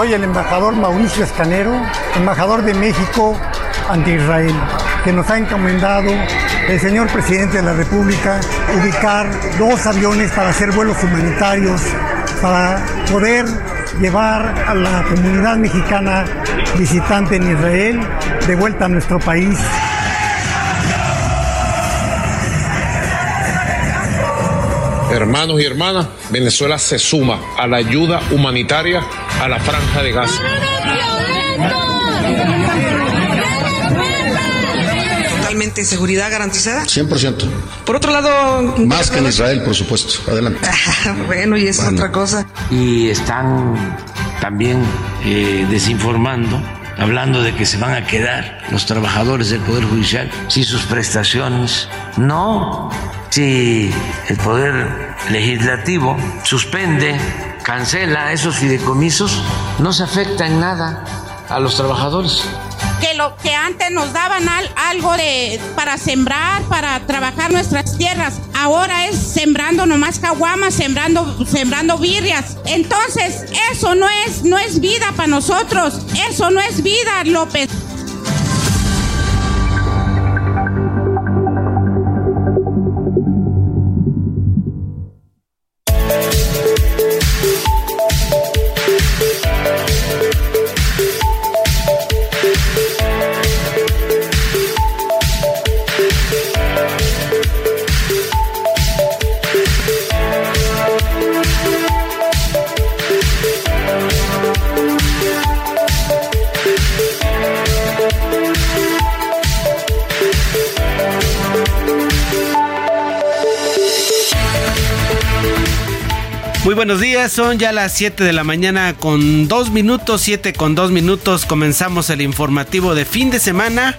Soy el embajador Mauricio Escanero, embajador de México ante Israel, que nos ha encomendado el señor presidente de la República ubicar dos aviones para hacer vuelos humanitarios, para poder llevar a la comunidad mexicana visitante en Israel de vuelta a nuestro país. Hermanos y hermanas, Venezuela se suma a la ayuda humanitaria a la franja de Gaza. Totalmente seguridad garantizada. 100%. Por otro lado, Más que en Israel, por supuesto. Adelante. bueno, y es otra cosa. y están también eh, desinformando, hablando de que se van a quedar los trabajadores del Poder Judicial sin sus prestaciones. No, si el Poder Legislativo suspende, cancela esos fideicomisos, no se afecta en nada a los trabajadores. que lo que antes nos daban al- algo de para sembrar, para trabajar nuestras tierras, ahora es sembrando nomás caguamas, sembrando sembrando birrias. Entonces, eso no es no es vida para nosotros. Eso no es vida, López. Buenos días, son ya las 7 de la mañana con 2 minutos, 7 con 2 minutos, comenzamos el informativo de fin de semana.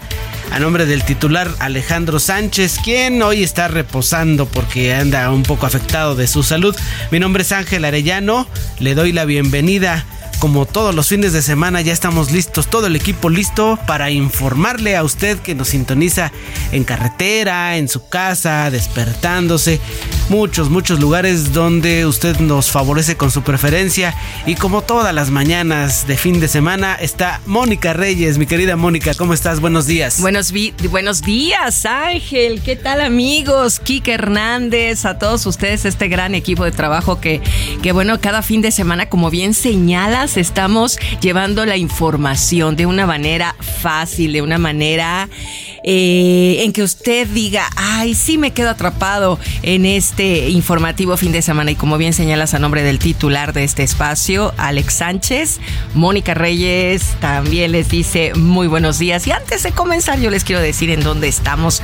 A nombre del titular Alejandro Sánchez, quien hoy está reposando porque anda un poco afectado de su salud. Mi nombre es Ángel Arellano, le doy la bienvenida. Como todos los fines de semana ya estamos listos, todo el equipo listo para informarle a usted que nos sintoniza en carretera, en su casa, despertándose, muchos, muchos lugares donde usted nos favorece con su preferencia y como todas las mañanas de fin de semana está Mónica Reyes, mi querida Mónica, ¿cómo estás? Buenos días. Buenos, buenos días, Ángel. ¿Qué tal, amigos? Kike Hernández, a todos ustedes, este gran equipo de trabajo que, que, bueno, cada fin de semana, como bien señalas, estamos llevando la información de una manera fácil, de una manera eh, en que usted diga, ay, sí me quedo atrapado en este informativo fin de semana. Y como bien señalas a nombre del titular de este espacio, Alex Sánchez, Mónica Reyes también les dice muy buenos días. Y antes de comenzar, yo les quiero decir en dónde estamos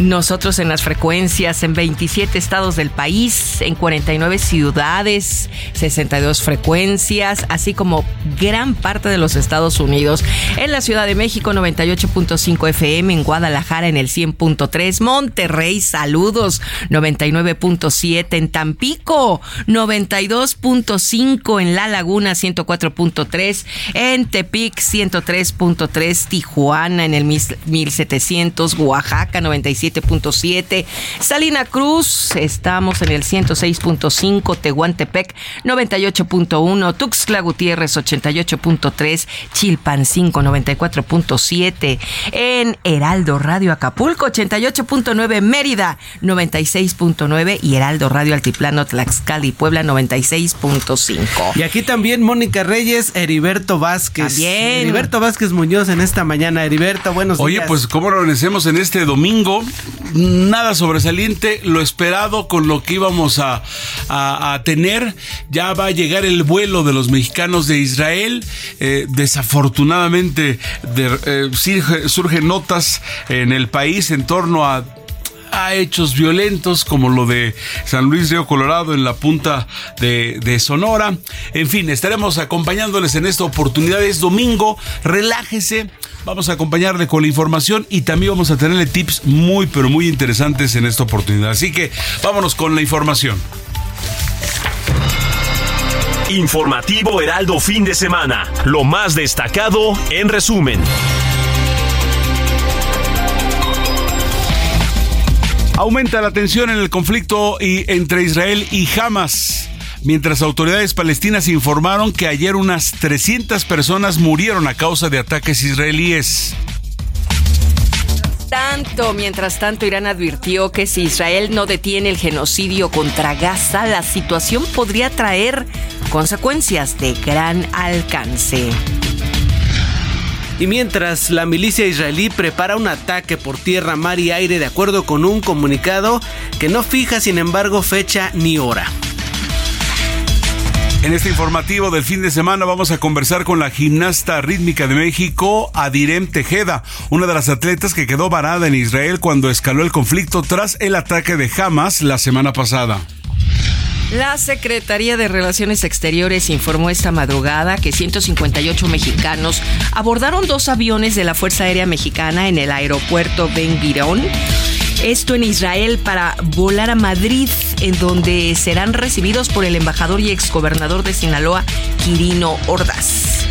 nosotros en las frecuencias, en 27 estados del país, en 49 ciudades, 62 frecuencias, así como gran parte de los Estados Unidos. En la Ciudad de México, 98.5 FM, en Guadalajara en el 100.3, Monterrey, saludos, 99.7 en Tampico, 92.5 en La Laguna, 104.3 en Tepic, 103.3 Tijuana en el 1700, Oaxaca, 97.7, Salina Cruz, estamos en el 106.5, Tehuantepec, 98.1, Tuxtla Gutiérrez, 88.3, Chilpancingo, 94.7, en Heraldo Radio Acapulco, 88.9, Mérida, 96.9 y Heraldo Radio Altiplano, Tlaxcala y Puebla, 96.5. Y aquí también Mónica Reyes, Heriberto Vázquez. También. Heriberto Vázquez Muñoz en esta mañana. Heriberto, buenos Oye, días. pues cómo lo agradecemos en este domingo. Nada sobresaliente, lo esperado con lo que íbamos a, a- a tener. Ya va a llegar el vuelo de los mexicanos de Israel. Eh, desafortunadamente de- eh, surge- surgen notas en el país en torno a hechos violentos como lo de San Luis Río Colorado en la punta de, de Sonora. En fin, estaremos acompañándoles en esta oportunidad. Es domingo, relájese. Vamos a acompañarle con la información y también vamos a tenerle tips muy, pero muy interesantes en esta oportunidad. Así que vámonos con la información. Informativo Heraldo fin de semana. Lo más destacado en resumen. Aumenta la tensión en el conflicto y- entre Israel y Hamas. Mientras autoridades palestinas informaron que ayer unas 300 personas murieron a causa de ataques israelíes. Tanto, mientras tanto, Irán advirtió que si Israel no detiene el genocidio contra Gaza, la situación podría traer consecuencias de gran alcance. Y mientras la milicia israelí prepara un ataque por tierra, mar y aire de acuerdo con un comunicado que no fija sin embargo fecha ni hora. En este informativo del fin de semana vamos a conversar con la gimnasta rítmica de México, Adirem Tejeda, una de las atletas que quedó varada en Israel cuando escaló el conflicto tras el ataque de Hamas la semana pasada. La Secretaría de Relaciones Exteriores informó esta madrugada que 158 mexicanos abordaron dos aviones de la Fuerza Aérea Mexicana en el aeropuerto Ben Gurion. Esto en Israel para volar a Madrid, en donde serán recibidos por el embajador y exgobernador de Sinaloa, Quirino Ordaz.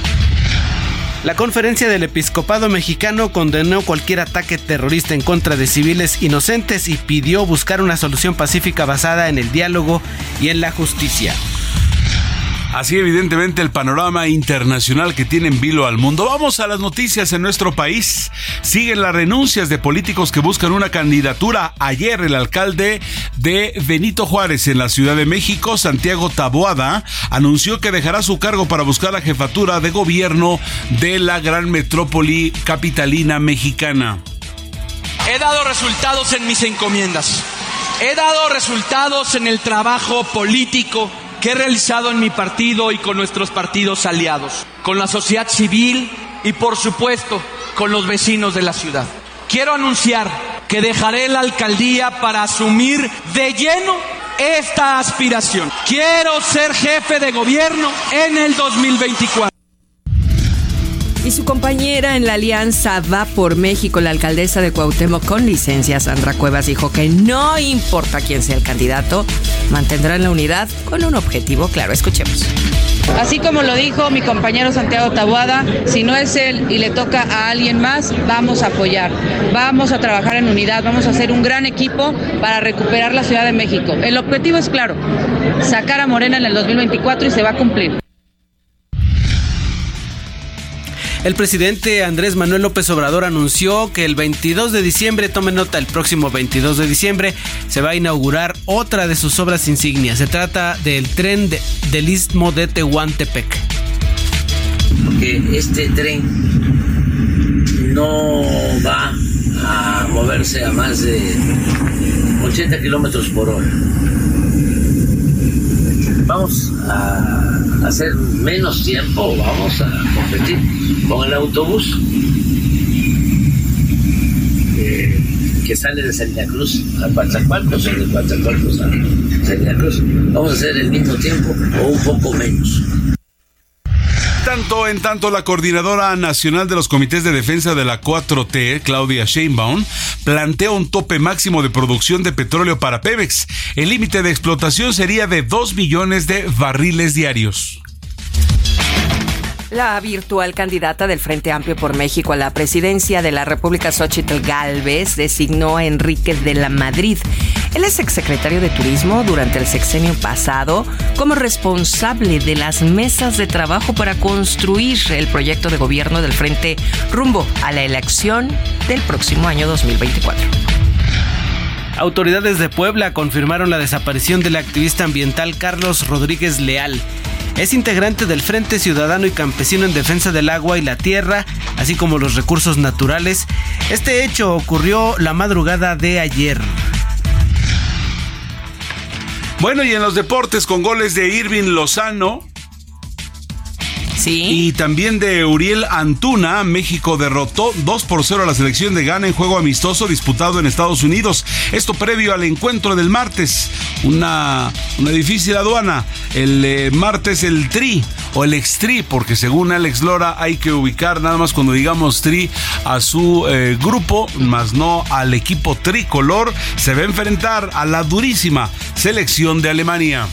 La conferencia del episcopado mexicano condenó cualquier ataque terrorista en contra de civiles inocentes y pidió buscar una solución pacífica basada en el diálogo y en la justicia. Así evidentemente el panorama internacional que tiene en vilo al mundo. Vamos a las noticias en nuestro país. Siguen las renuncias de políticos que buscan una candidatura. Ayer el alcalde de Benito Juárez en la Ciudad de México, Santiago Taboada, anunció que dejará su cargo para buscar la jefatura de gobierno de la gran metrópoli capitalina mexicana. He dado resultados en mis encomiendas. He dado resultados en el trabajo político que he realizado en mi partido y con nuestros partidos aliados, con la sociedad civil y por supuesto con los vecinos de la ciudad. Quiero anunciar que dejaré la alcaldía para asumir de lleno esta aspiración. Quiero ser jefe de gobierno en el 2024. Y su compañera en la alianza Va por México, la alcaldesa de Cuauhtémoc con licencia, Sandra Cuevas, dijo que no importa quién sea el candidato, mantendrán la unidad con un objetivo claro. Escuchemos. Así como lo dijo mi compañero Santiago Tabuada, si no es él y le toca a alguien más, vamos a apoyar, vamos a trabajar en unidad, vamos a hacer un gran equipo para recuperar la Ciudad de México. El objetivo es claro, sacar a Morena en el 2024 y se va a cumplir. El presidente Andrés Manuel López Obrador anunció que el 22 de diciembre, tome nota, el próximo 22 de diciembre se va a inaugurar otra de sus obras insignias. Se trata del tren de- del istmo de Tehuantepec. Porque este tren no va a moverse a más de 80 kilómetros por hora. Vamos a hacer menos tiempo, vamos a competir con el autobús que sale de Salina Cruz a Coatzacoalcos o de Coatzacoalcos a Salina Cruz. Vamos a hacer el mismo tiempo o un poco menos. En tanto, la coordinadora nacional de los comités de defensa de la 4T, Claudia Sheinbaum, plantea un tope máximo de producción de petróleo para Pemex. El límite de explotación sería de 2 millones de barriles diarios. La virtual candidata del Frente Amplio por México a la presidencia de la República, Xochitl Galvez, designó a Enrique de la Madrid. Él es exsecretario de Turismo durante el sexenio pasado como responsable de las mesas de trabajo para construir el proyecto de gobierno del Frente rumbo a la elección del próximo año 2024. Autoridades de Puebla confirmaron la desaparición del activista ambiental Carlos Rodríguez Leal. Es integrante del Frente Ciudadano y Campesino en Defensa del Agua y la Tierra, así como los recursos naturales. Este hecho ocurrió la madrugada de ayer. Bueno, y en los deportes con goles de Irving Lozano, Y también de Uriel Antuna, México derrotó 2 por 0 a la selección de Ghana en juego amistoso disputado en Estados Unidos. Esto previo al encuentro del martes. Una, una difícil aduana. El eh, martes el Tri o el Ex-Tri, porque según Alex Lora hay que ubicar nada más cuando digamos Tri a su eh, grupo, más no al equipo tricolor. Se va a enfrentar a la durísima selección de Alemania.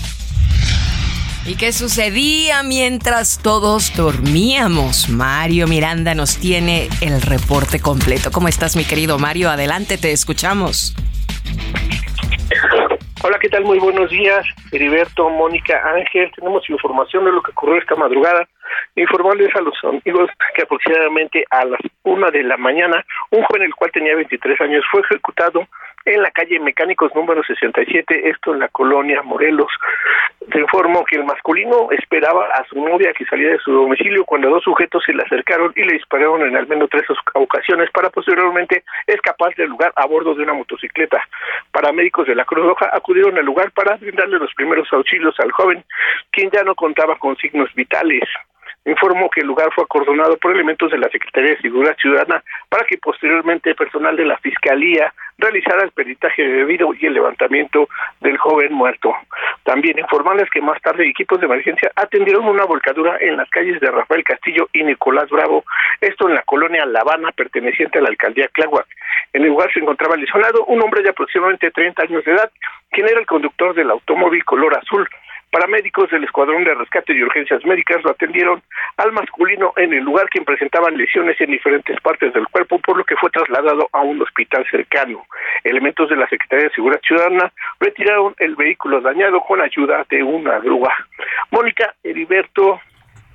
¿Y qué sucedía mientras todos dormíamos? Mario Miranda nos tiene el reporte completo. ¿Cómo estás, mi querido Mario? Adelante, te escuchamos. Hola, ¿qué tal? Muy buenos días, Heriberto, Mónica, Ángel. Tenemos información de lo que ocurrió esta madrugada. Informarles a los amigos que aproximadamente a las una de la mañana, un joven el cual tenía 23 años fue ejecutado en la calle Mecánicos número 67, esto en la colonia Morelos. Se informó que el masculino esperaba a su novia que saliera de su domicilio cuando dos sujetos se le acercaron y le dispararon en al menos tres ocasiones para posteriormente escapar del lugar a bordo de una motocicleta. Paramédicos de la Cruz Roja acudieron al lugar para brindarle los primeros auxilios al joven, quien ya no contaba con signos vitales informó que el lugar fue acordonado por elementos de la Secretaría de Seguridad Ciudadana para que posteriormente personal de la Fiscalía realizara el peritaje debido y el levantamiento del joven muerto. También informarles que más tarde equipos de emergencia atendieron una volcadura en las calles de Rafael Castillo y Nicolás Bravo, esto en la colonia La Habana perteneciente a la alcaldía Cláhuac. En el lugar se encontraba lesionado un hombre de aproximadamente 30 años de edad, quien era el conductor del automóvil color azul. Paramédicos del Escuadrón de Rescate y Urgencias Médicas lo atendieron al masculino en el lugar quien presentaban lesiones en diferentes partes del cuerpo, por lo que fue trasladado a un hospital cercano. Elementos de la Secretaría de Seguridad Ciudadana retiraron el vehículo dañado con ayuda de una grúa. Mónica Heriberto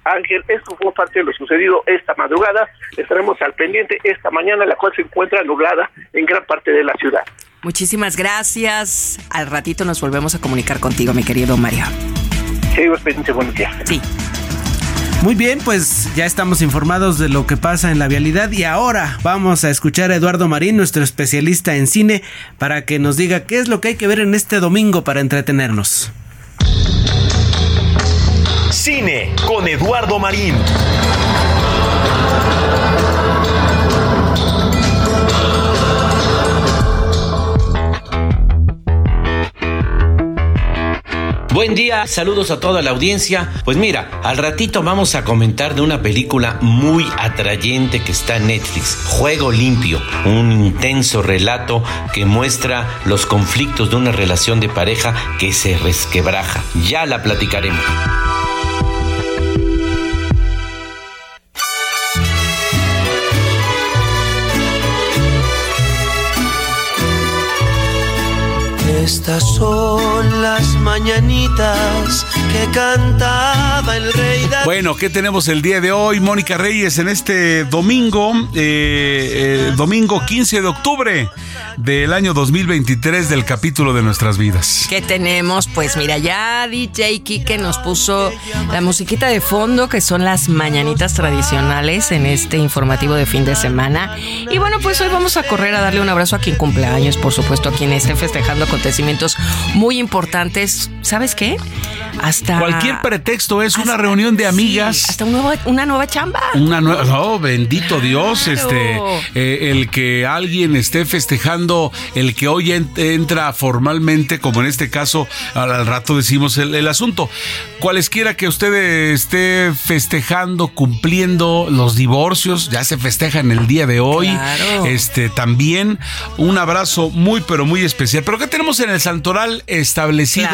Ángel, esto fue parte de lo sucedido esta madrugada. Estaremos al pendiente esta mañana, la cual se encuentra nublada en gran parte de la ciudad. Muchísimas gracias. Al ratito nos volvemos a comunicar contigo, mi querido Mario. Seguimos pendientes, buenos días. Sí. Muy bien, pues ya estamos informados de lo que pasa en la vialidad y ahora vamos a escuchar a Eduardo Marín, nuestro especialista en cine, para que nos diga qué es lo que hay que ver en este domingo para entretenernos. Cine con Eduardo Marín. Buen día, saludos a toda la audiencia. Pues mira, al ratito vamos a comentar de una película muy atrayente que está en Netflix, Juego Limpio, un intenso relato que muestra los conflictos de una relación de pareja que se resquebraja. Ya la platicaremos. Estas son las mañanitas que cantaba el rey David. Bueno, ¿qué tenemos el día de hoy, Mónica Reyes, en este domingo, eh, eh, domingo 15 de octubre del año 2023 del capítulo de nuestras vidas? ¿Qué tenemos? Pues mira, ya DJ Kike nos puso la musiquita de fondo, que son las mañanitas tradicionales en este informativo de fin de semana. Y bueno, pues hoy vamos a correr a darle un abrazo a quien cumpleaños, por supuesto, a quien esté festejando acontecimientos acontecimientos muy importantes. ¿Sabes qué? Hasta cualquier pretexto es una reunión de amigas. hasta una nueva chamba. Una nueva, no, bendito Dios, este, eh, el que alguien esté festejando, el que hoy entra formalmente, como en este caso, al, rato decimos el, asunto. Cualesquiera que usted esté festejando, cumpliendo los divorcios, ya se festejan el día de hoy. Este, también un abrazo muy, pero muy especial. Pero ¿qué tenemos en el santoral establecido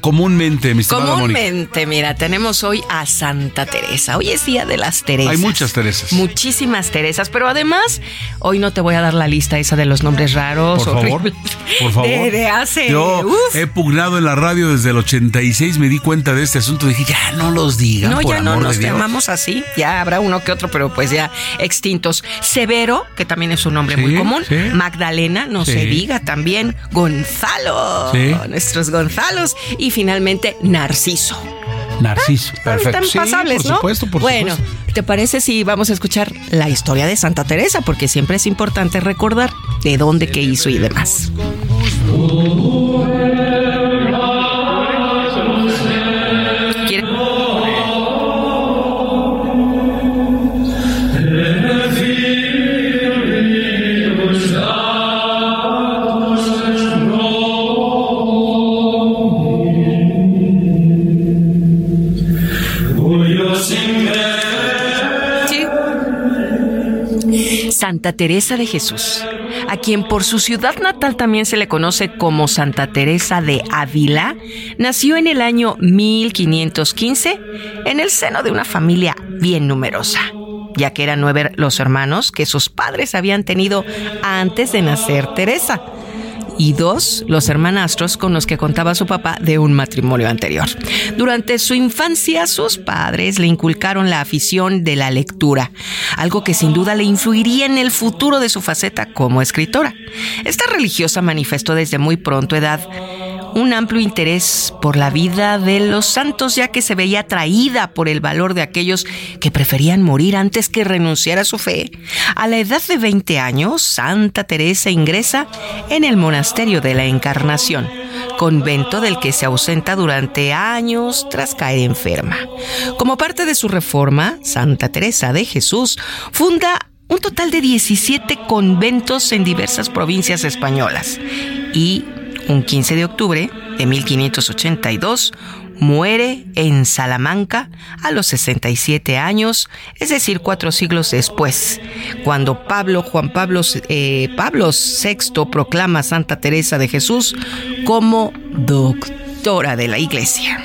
comúnmente, mi Comúnmente, mira, tenemos hoy a Santa Teresa. Hoy es día de las Teresas. Hay muchas Teresas. Muchísimas Teresas, pero además, hoy no te voy a dar la lista esa de los nombres raros. Por favor, por favor. De, hace. Yo he pugnado en la radio desde el 86, me di cuenta de este asunto, dije, ya no los digan. No, ya no nos llamamos así. Ya habrá uno que otro, pero pues ya extintos. Severo, que también es un nombre muy común. Magdalena, no se diga también. Gonzalo, nuestros Gonzalos. Y finalmente, Narciso. Narciso, ah, perfecto. Están pasables, por Supuesto, por bueno, ¿te parece si vamos a escuchar la historia de Santa Teresa? Porque siempre es importante recordar de dónde, qué hizo y demás. Santa Teresa de Jesús, a quien por su ciudad natal también se le conoce como Santa Teresa de Ávila, nació en el año 1515 en el seno de una familia bien numerosa, ya que eran nueve los hermanos que sus padres habían tenido antes de nacer Teresa y dos, los hermanastros con los que contaba su papá de un matrimonio anterior. Durante su infancia, sus padres le inculcaron la afición de la lectura, algo que sin duda le influiría en el futuro de su faceta como escritora. Esta religiosa manifestó desde muy pronto edad un amplio interés por la vida de los santos, ya que se veía atraída por el valor de aquellos que preferían morir antes que renunciar a su fe. A la edad de 20 años, Santa Teresa ingresa en el monasterio de la Encarnación, convento del que se ausenta durante años tras caer enferma. Como parte de su reforma, Santa Teresa de Jesús funda un total de 17 conventos en diversas provincias españolas y un 15 de octubre de 1582, muere en Salamanca a los 67 años, es decir, cuatro siglos después, cuando Pablo Juan Pablo, eh, Pablo VI proclama a Santa Teresa de Jesús como doctora de la Iglesia.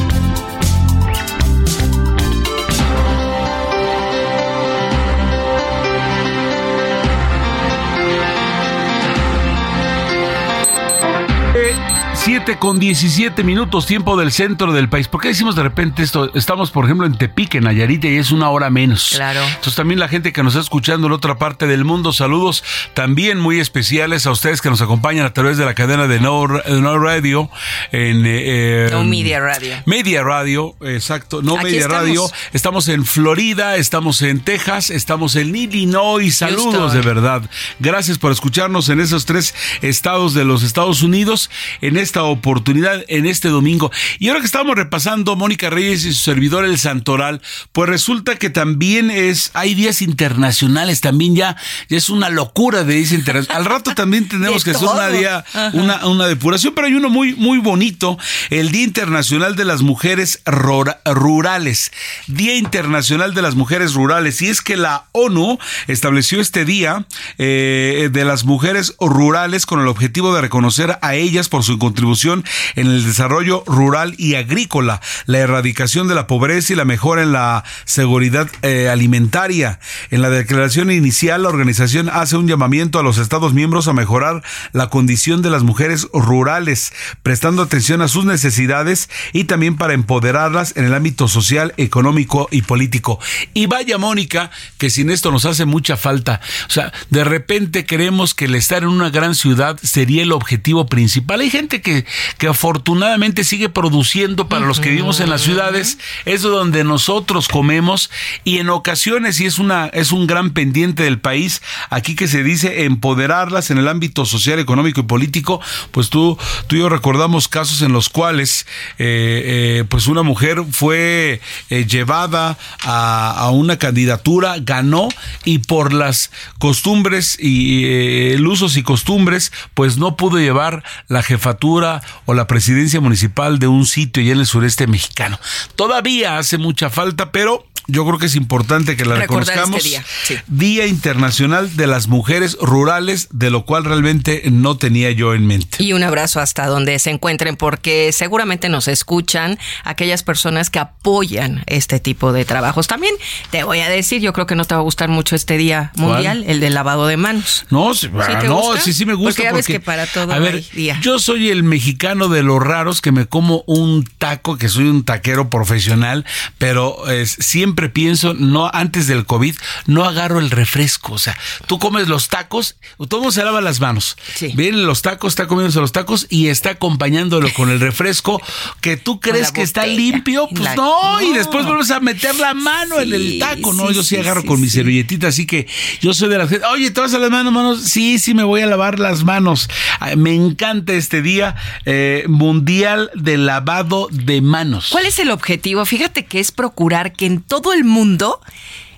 7 con 17 minutos tiempo del centro del país. ¿Por qué decimos de repente esto? Estamos, por ejemplo, en Tepic, en Nayarit, y es una hora menos. Claro. Entonces también la gente que nos está escuchando en otra parte del mundo, saludos también muy especiales a ustedes que nos acompañan a través de la cadena de No, Radio. En, eh, no Media Radio. Media Radio, exacto. No Media Radio. Estamos en Florida, estamos en Texas, estamos en Illinois. Saludos de verdad. Gracias por escucharnos en esos tres estados de los Estados Unidos. En este esta oportunidad en este domingo. Y ahora que estamos repasando Mónica Reyes y su servidor el Santoral, pues resulta que también es, hay días internacionales, también ya, ya es una locura de días internacionales. Al rato también tenemos que hacer una día, una, una depuración, pero hay uno muy, muy bonito, el Día Internacional de las Mujeres Rurales. Día Internacional de las Mujeres Rurales. Y es que la ONU estableció este día eh, de las mujeres rurales con el objetivo de reconocer a ellas por su contribución en el desarrollo rural y agrícola, la erradicación de la pobreza y la mejora en la seguridad eh, alimentaria. En la declaración inicial, la organización hace un llamamiento a los Estados miembros a mejorar la condición de las mujeres rurales, prestando atención a sus necesidades y también para empoderarlas en el ámbito social, económico y político. Y vaya, Mónica, que sin esto nos hace mucha falta. O sea, de repente creemos que el estar en una gran ciudad sería el objetivo principal. Hay gente que que afortunadamente sigue produciendo para los que vivimos en las ciudades, es donde nosotros comemos y en ocasiones, y es, una, es un gran pendiente del país, aquí que se dice empoderarlas en el ámbito social, económico y político, pues tú, tú y yo recordamos casos en los cuales eh, eh, pues una mujer fue eh, llevada a, a, una candidatura, ganó y por las costumbres y el usos y costumbres, pues no pudo llevar la jefatura o la presidencia municipal de un sitio ya en el sureste mexicano. Todavía hace mucha falta, pero yo creo que es importante que la Recordar reconozcamos. este día, sí. Día Internacional de las Mujeres Rurales, de lo cual realmente no tenía yo en mente. Y un abrazo hasta donde se encuentren, porque seguramente nos escuchan aquellas personas que apoyan este tipo de trabajos. También te voy a decir, yo creo que no te va a gustar mucho este día ¿Cuál? mundial, el del lavado de manos. No, sí, ¿Sí te no, gusta? sí, sí me gusta. Porque ya ves que para todo a ver, día. yo soy el mexicano de los raros que me como un taco, que soy un taquero profesional, pero siempre pienso, no antes del COVID, no agarro el refresco. O sea, tú comes los tacos, todo mundo se lava las manos. Vienen los tacos, está comiéndose los tacos y está acompañándolo con el refresco que tú crees que está limpio, pues la- no, y después vuelves a meter la mano en el Sí, taco. No, sí, yo sí, sí, agarro sí, con mi sí. servilletita, así que yo soy de la gente. Oye, ¿te vas a las manos, manos? Sí, sí, me voy a lavar las manos. Ay, Me encanta este día eh, mundial de lavado de manos. ¿Cuál es el objetivo? Fíjate que es procurar que en todo el mundo,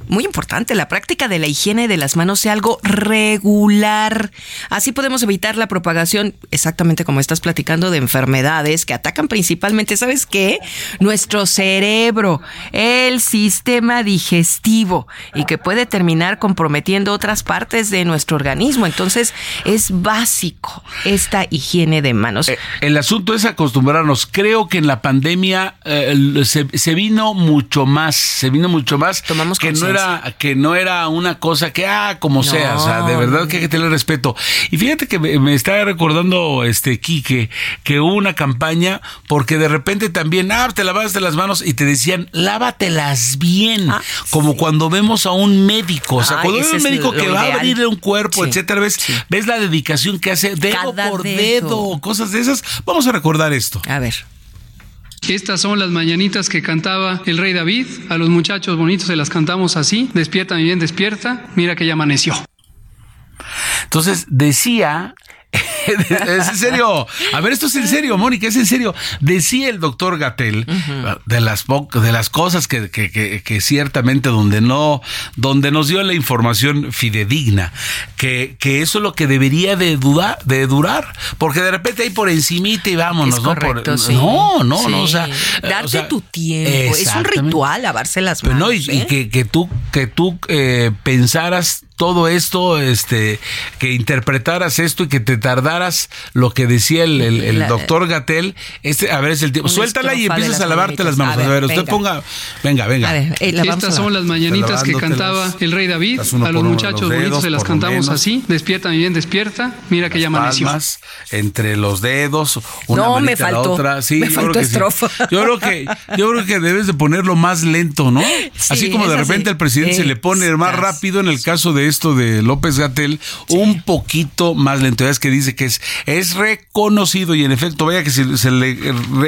muy importante, la práctica de la higiene de las manos sea algo regular. Así podemos evitar la propagación, exactamente como estás platicando, de enfermedades que atacan principalmente, ¿sabes qué? Nuestro cerebro, el sistema digestivo y que puede terminar comprometiendo otras partes de nuestro organismo. Entonces, es básico esta higiene de manos. Eh, El asunto es acostumbrarnos. Creo que en la pandemia eh, se, se vino mucho más, se vino mucho más que no. Era que no era una cosa que ah como No, sea, o sea, de verdad que hay que tener respeto. Y fíjate que me, me está recordando este Quique que hubo una campaña porque de repente también ah te lavaste las manos y te decían lávatelas bien, como cuando vemos a un médico, o sea, Ah, cuando vemos un es médico que va a abrirle un cuerpo, Sí, etcétera, ves, ves la dedicación que hace dedo Cada por dedo. dedo, cosas de esas. Vamos a recordar esto. A ver. Estas son las mañanitas que cantaba el rey David. A los muchachos bonitos se las cantamos así. Despierta, mi bien, despierta. Mira que ya amaneció. Entonces decía. es en serio. A ver, esto es en serio, Mónica, es en serio. Decía el doctor Gatel de las de las cosas que, que- que- que ciertamente donde no, donde nos dio la información fidedigna, que, que eso es lo que debería de dudar, de durar, porque de repente ahí por encimita y vámonos, Es ¿no? Por- correcto, sí. no, no, no, o sea, Darte o sea, tu tiempo. Es un ritual lavarse las Pero manos. no, y, ¿eh? que, que tú, que tú eh, pensaras todo esto, este, que interpretaras esto y que te tardaras lo que decía el, el- el La- doctor Gatel. Este, a ver, es el tiempo. Suéltala y empiezas a lavarte las manos. A A ver, usted venga. ponga, venga, venga. A ver, eh, la vamos Estas a son las mañanitas que cantaba el rey David. A los muchachos los bonitos se las cantamos así. Despierta, mi bien, despierta. Mira que ya amaneció. palmas entre los dedos, una No, me manita a la faltó. otra. Sí, Me yo faltó creo que sí. estrofa. Yo creo que yo creo que debes de ponerlo más lento, ¿no? así como de repente al presidente se le pone más rápido en el caso de esto de López Gatel, un poquito más lento. Es que dice que es es reconocido y en efecto vaya que se, se le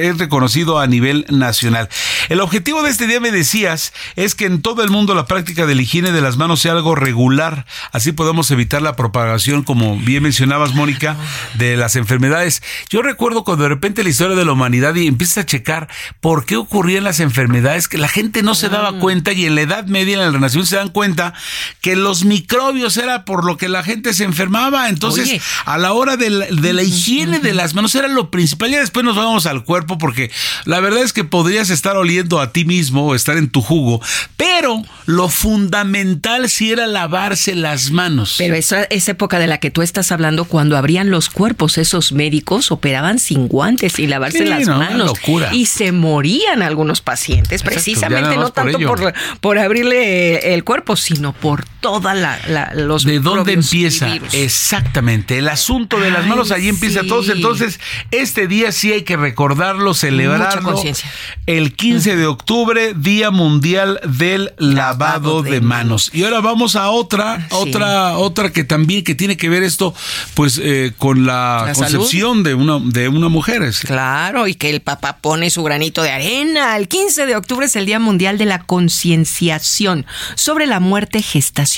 es reconocido a nivel nacional. El objetivo de este día me decías es que en todo el mundo la práctica de la higiene de las manos sea algo regular, así podemos evitar la propagación, como bien mencionabas, Mónica, de las enfermedades. Yo recuerdo cuando de repente la historia de la humanidad y empiezas a checar por qué ocurrían las enfermedades, que la gente no se Mm. daba cuenta y en la Edad Media, en el Renacimiento, se dan cuenta que los microbios era por lo que la gente se enfermaba. Entonces, Oye. a la hora de la, de la higiene de las manos era lo principal. Ya después nos vamos al cuerpo porque la verdad es que podrías estar oliendo a ti mismo o estar en tu jugo, pero lo fundamental sí era lavarse las manos. Pero esa es época de la que tú estás hablando cuando abrían los cuerpos, esos médicos operaban sin guantes y lavarse Sí, las no, manos. locura. Y se morían algunos pacientes, Exacto, precisamente no por tanto ello. por, por abrirle el cuerpo, sino por toda la, la los ¿De dónde empieza? virus. Exactamente, el asunto de las Ay, manos, allí empieza sí. todo. Entonces, este día sí hay que recordarlo, celebrarlo. conciencia. El 15 de octubre, Día Mundial del Lavado, de, manos. Y ahora vamos a otra, otra, otra que también que tiene que ver esto, pues, eh, con la, La concepción de una, de una mujer. Claro, y que el papá pone su granito de arena. El 15 de octubre es el Día Mundial de la Concienciación sobre la muerte gestacional,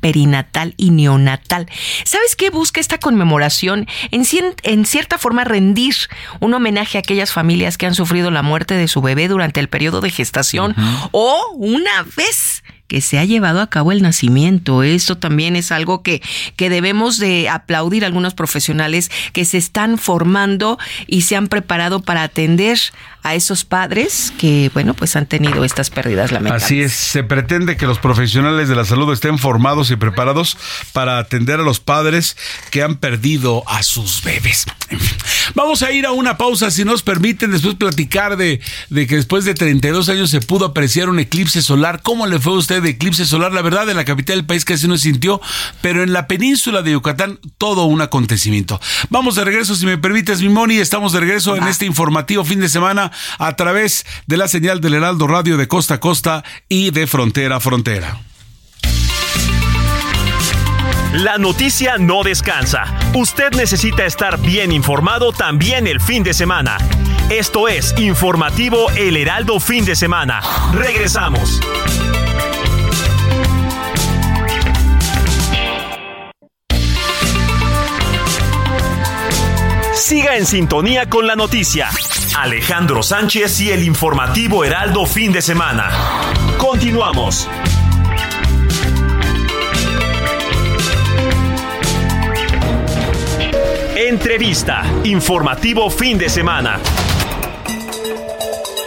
perinatal y neonatal. ¿Sabes qué busca esta conmemoración? En, cien- en cierta forma rendir un homenaje a aquellas familias que han sufrido la muerte de su bebé durante el periodo de gestación o una vez que se ha llevado a cabo el nacimiento. Esto también es algo que, que debemos de aplaudir a algunos profesionales que se están formando y se han preparado para atender a esos padres que, bueno, pues han tenido estas pérdidas lamentables. Así es, se pretende que los profesionales de la salud estén formados y preparados para atender a los padres que han perdido a sus bebés. Vamos a ir a una pausa, si nos permiten, después platicar de, de que después de 32 años se pudo apreciar un eclipse solar. ¿Cómo le fue a usted de eclipse solar? La verdad, en la capital del país casi no se sintió, pero en la península de Yucatán todo un acontecimiento. Vamos de regreso, si me permites, mi Moni, estamos de regreso en este informativo fin de semana a través de la señal del Heraldo Radio de costa a costa y de frontera a frontera. La noticia no descansa. Usted necesita estar bien informado también el fin de semana. Esto es Informativo El Heraldo Fin de Semana. Regresamos. Siga en sintonía con la noticia. Alejandro Sánchez y el informativo Heraldo Fin de Semana. Continuamos. Entrevista. Informativo Fin de Semana.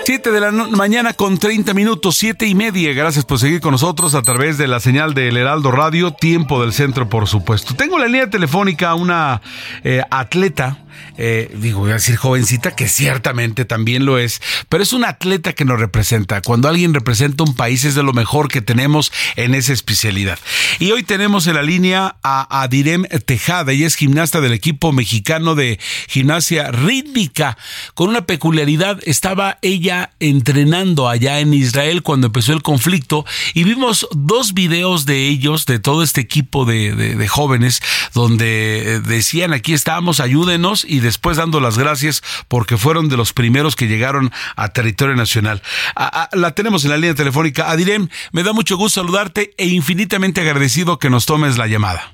7 de la mañana con 30 minutos, siete y media. Gracias por seguir con nosotros a través de la señal del Heraldo Radio, tiempo del centro, por supuesto. Tengo en la línea telefónica a una eh, atleta, eh, digo, voy a decir jovencita, que ciertamente también lo es, pero es una atleta que nos representa. Cuando alguien representa un país es de lo mejor que tenemos en esa especialidad. Y hoy tenemos en la línea a Adirem Tejada, ella es gimnasta del equipo mexicano de gimnasia rítmica, con una peculiaridad, estaba ella entrenando allá en Israel cuando empezó el conflicto y vimos dos videos de ellos, de todo este equipo de, de- de jóvenes, donde eh, decían aquí estamos, ayúdenos y después dando las gracias porque fueron de los primeros que llegaron a territorio nacional. A- a- la tenemos en la línea telefónica. Adirem, me da mucho gusto saludarte e infinitamente agradecido que nos tomes la llamada.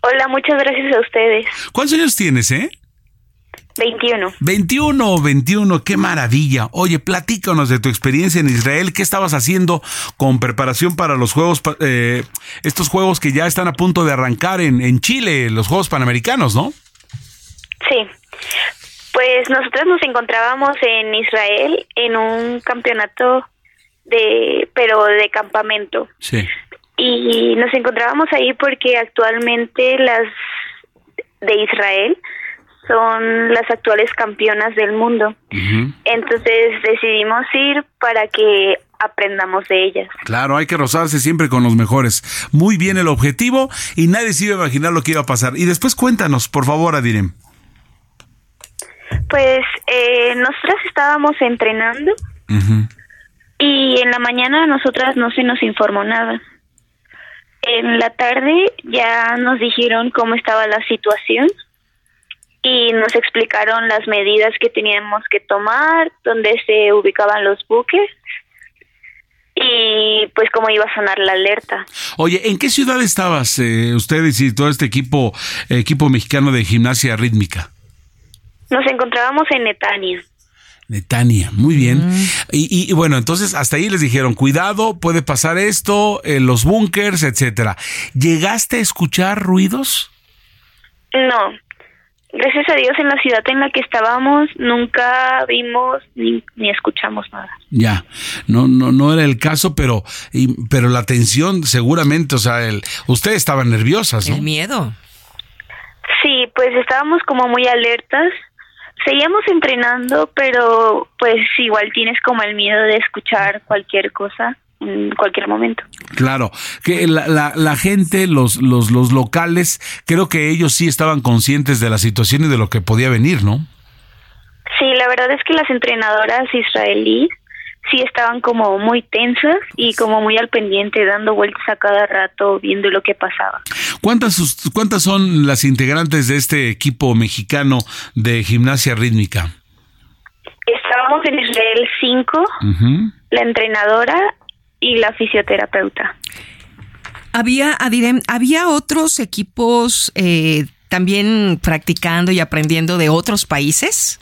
Hola, muchas gracias a ustedes. ¿Cuántos años tienes, eh? 21. 21, 21, qué maravilla. Oye, platícanos de tu experiencia en Israel. ¿Qué estabas haciendo con preparación para los juegos, eh, estos juegos que ya están a punto de arrancar en, en Chile, los Juegos Panamericanos, ¿no? Sí. Pues nosotros nos encontrábamos en Israel en un campeonato de pero de campamento Sí. y nos encontrábamos ahí porque actualmente las de Israel son las actuales campeonas del mundo. Entonces decidimos ir para que aprendamos de ellas. Claro, hay que rozarse siempre con los mejores. Muy bien el objetivo y nadie se iba a imaginar lo que iba a pasar. Y después cuéntanos, por favor, Adirem. Pues eh, nosotras estábamos entrenando y en la mañana a nosotras no se nos informó nada. En la tarde ya nos dijeron cómo estaba la situación y nos explicaron las medidas que teníamos que tomar, dónde se ubicaban los buques y pues cómo iba a sonar la alerta. Oye, ¿en qué ciudad estabas eh, ustedes y todo este equipo, equipo mexicano de gimnasia rítmica? Nos encontrábamos en Netania. Netania, muy bien. Y, y- y bueno, entonces hasta ahí les dijeron, cuidado, puede pasar esto, en los búnkers, etcétera. ¿Llegaste a escuchar ruidos? No, gracias a Dios en la ciudad en la que estábamos nunca vimos ni, ni escuchamos nada. Ya, no, no, no era el caso, pero, y- pero la tensión seguramente, o sea, el, ustedes estaban nerviosas, ¿no? El miedo. Sí, pues estábamos como muy alertas. Seguíamos entrenando, pero pues igual tienes como el miedo de escuchar cualquier cosa. En cualquier momento. Claro, que la, la, la, gente, los, los, los locales, creo que ellos sí estaban conscientes de la situación y de lo que podía venir, ¿no? Sí, la verdad es que las entrenadoras israelíes sí estaban como muy tensas y como muy al pendiente, dando vueltas a cada rato, viendo lo que pasaba. ¿Cuántas, cuántas son las integrantes de este equipo mexicano de gimnasia rítmica? Estábamos en Israel cinco, la entrenadora y la fisioterapeuta. Había, Adirem, había otros equipos eh, también practicando y aprendiendo de otros países.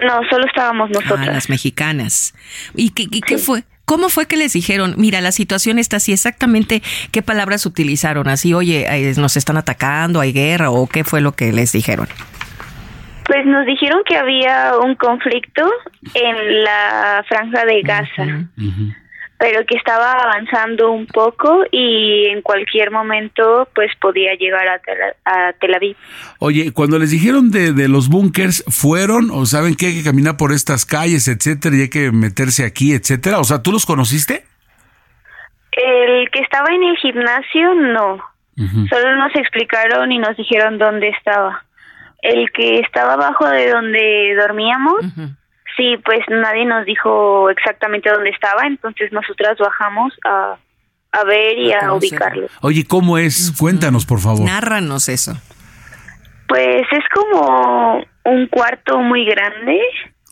No, solo estábamos nosotras. Ah, las mexicanas. ¿Y qué, y qué fue? ¿Cómo fue que les dijeron, mira, la situación está así, exactamente qué palabras utilizaron? Así, oye, eh, nos están atacando, hay guerra, o qué fue lo que les dijeron? Pues nos dijeron que había un conflicto en la franja de Gaza, pero que estaba avanzando un poco y en cualquier momento pues podía llegar a Tel, a Tel Aviv. Oye, cuando les dijeron de, de los búnkers, ¿fueron o saben que hay que caminar por estas calles, etcétera, y hay que meterse aquí, etcétera? O sea, ¿tú los conociste? El que estaba en el gimnasio, no. Solo nos explicaron y nos dijeron dónde estaba. El que estaba abajo de donde dormíamos, sí, pues nadie nos dijo exactamente dónde estaba, entonces nosotras bajamos a, a ver y a ubicarlo. Oye, ¿cómo es? Cuéntanos, por favor. Nárranos eso. Pues es como un cuarto muy grande.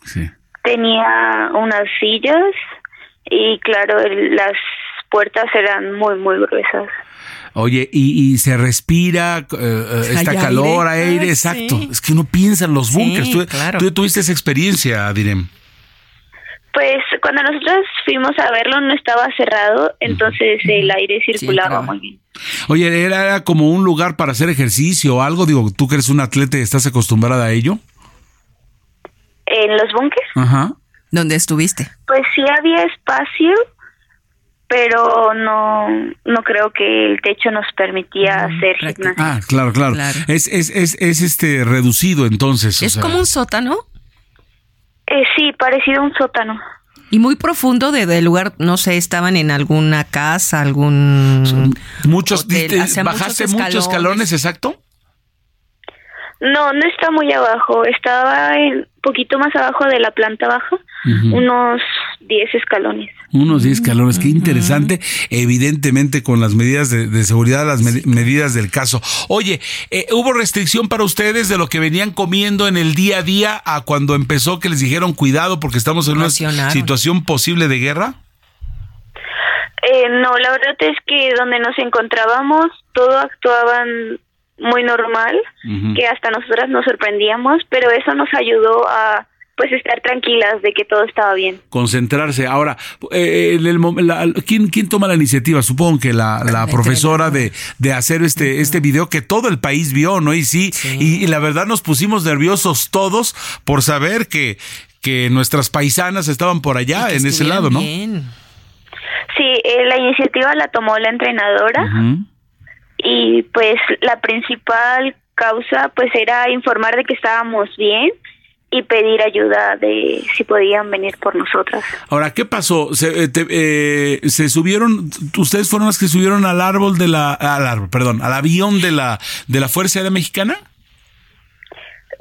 Sí. Tenía unas sillas y claro, el- las puertas eran muy, muy gruesas. Oye, y, y se respira, eh, eh, calor, aire. aire, Ah, exacto. sí. Es que uno piensa en los Sí, búnkers. tú, claro. tú tuviste esa experiencia, Direm. Pues cuando nosotros fuimos a verlo no estaba cerrado, entonces el aire circulaba muy bien. Oye, ¿era, era como un lugar para hacer ejercicio o algo? Digo, tú que eres un atleta y estás acostumbrada a ello. En los búnkers, Ajá. ¿Dónde estuviste? pues sí había espacio, pero no, no creo que el techo nos permitía hacer gimnasia. Ah, claro, claro. Es, es, es, es este reducido entonces. o Es sea. como un sótano Eh, sí, parecido a un sótano. y muy profundo de, del lugar, no sé, estaban en alguna casa, algún... Muchos, hotel, diste- o sea, ¿Bajaste muchos escalones, exacto? No, no está muy abajo, estaba un poquito más abajo de la planta baja, Unos 10 escalones. Unos 10 escalones, qué interesante, evidentemente con las medidas de, de seguridad, las med- medidas del caso. Oye, eh, ¿hubo restricción para ustedes de lo que venían comiendo en el día a día a cuando empezó que les dijeron cuidado porque estamos en una situación posible de guerra? Eh, no, la verdad es que donde nos encontrábamos, todo actuaban muy normal, que hasta nosotras nos sorprendíamos, pero eso nos ayudó a pues estar tranquilas de que todo estaba bien. Concentrarse. Ahora, eh, en el mom- la- ¿quién, ¿quién toma la iniciativa? Supongo que la, la profesora de, de hacer este, este video que todo el país vio, ¿no? Y sí, Y, y la verdad nos pusimos nerviosos todos por saber que, que nuestras paisanas estaban por allá, en ese lado, ¿no? Sí, eh, la iniciativa la tomó la entrenadora y pues la principal causa pues era informar de que estábamos bien y pedir ayuda de si podían venir por nosotras. Ahora, ¿qué pasó? ¿Se, eh, te- eh, se subieron, ustedes fueron las que subieron al árbol de la, al árbol, perdón, al avión de la, de la Fuerza Aérea Mexicana?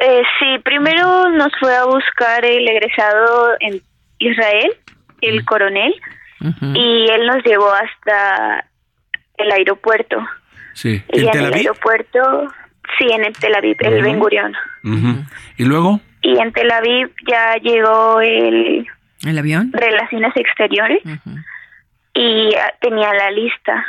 Eh, sí, primero nos fue a buscar el egresado en Israel, el coronel, y él nos llevó hasta el aeropuerto. Sí. Y ¿En el aeropuerto, sí, en el Tel Aviv, el Ujú. Ben Gurion. Ujú. ¿Y luego? Y en Tel Aviv ya llegó el ¿El avión? Relaciones Exteriores y ah, tenía la lista.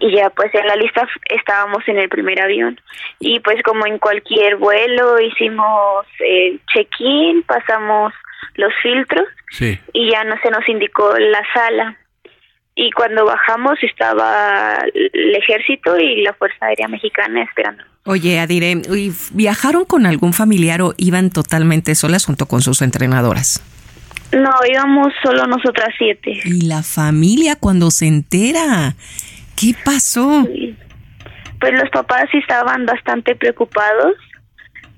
Y ya pues en la lista estábamos en el primer avión. Y pues como en cualquier vuelo hicimos el check-in, pasamos los filtros Sí. y ya no se nos indicó la sala. Y cuando bajamos estaba el ejército y la Fuerza Aérea Mexicana esperando. Oye, Adire, ¿y ¿viajaron con algún familiar o iban totalmente solas junto con sus entrenadoras? No, íbamos solo nosotras siete. Y la familia cuando se entera, ¿qué pasó? Pues los papás sí estaban bastante preocupados,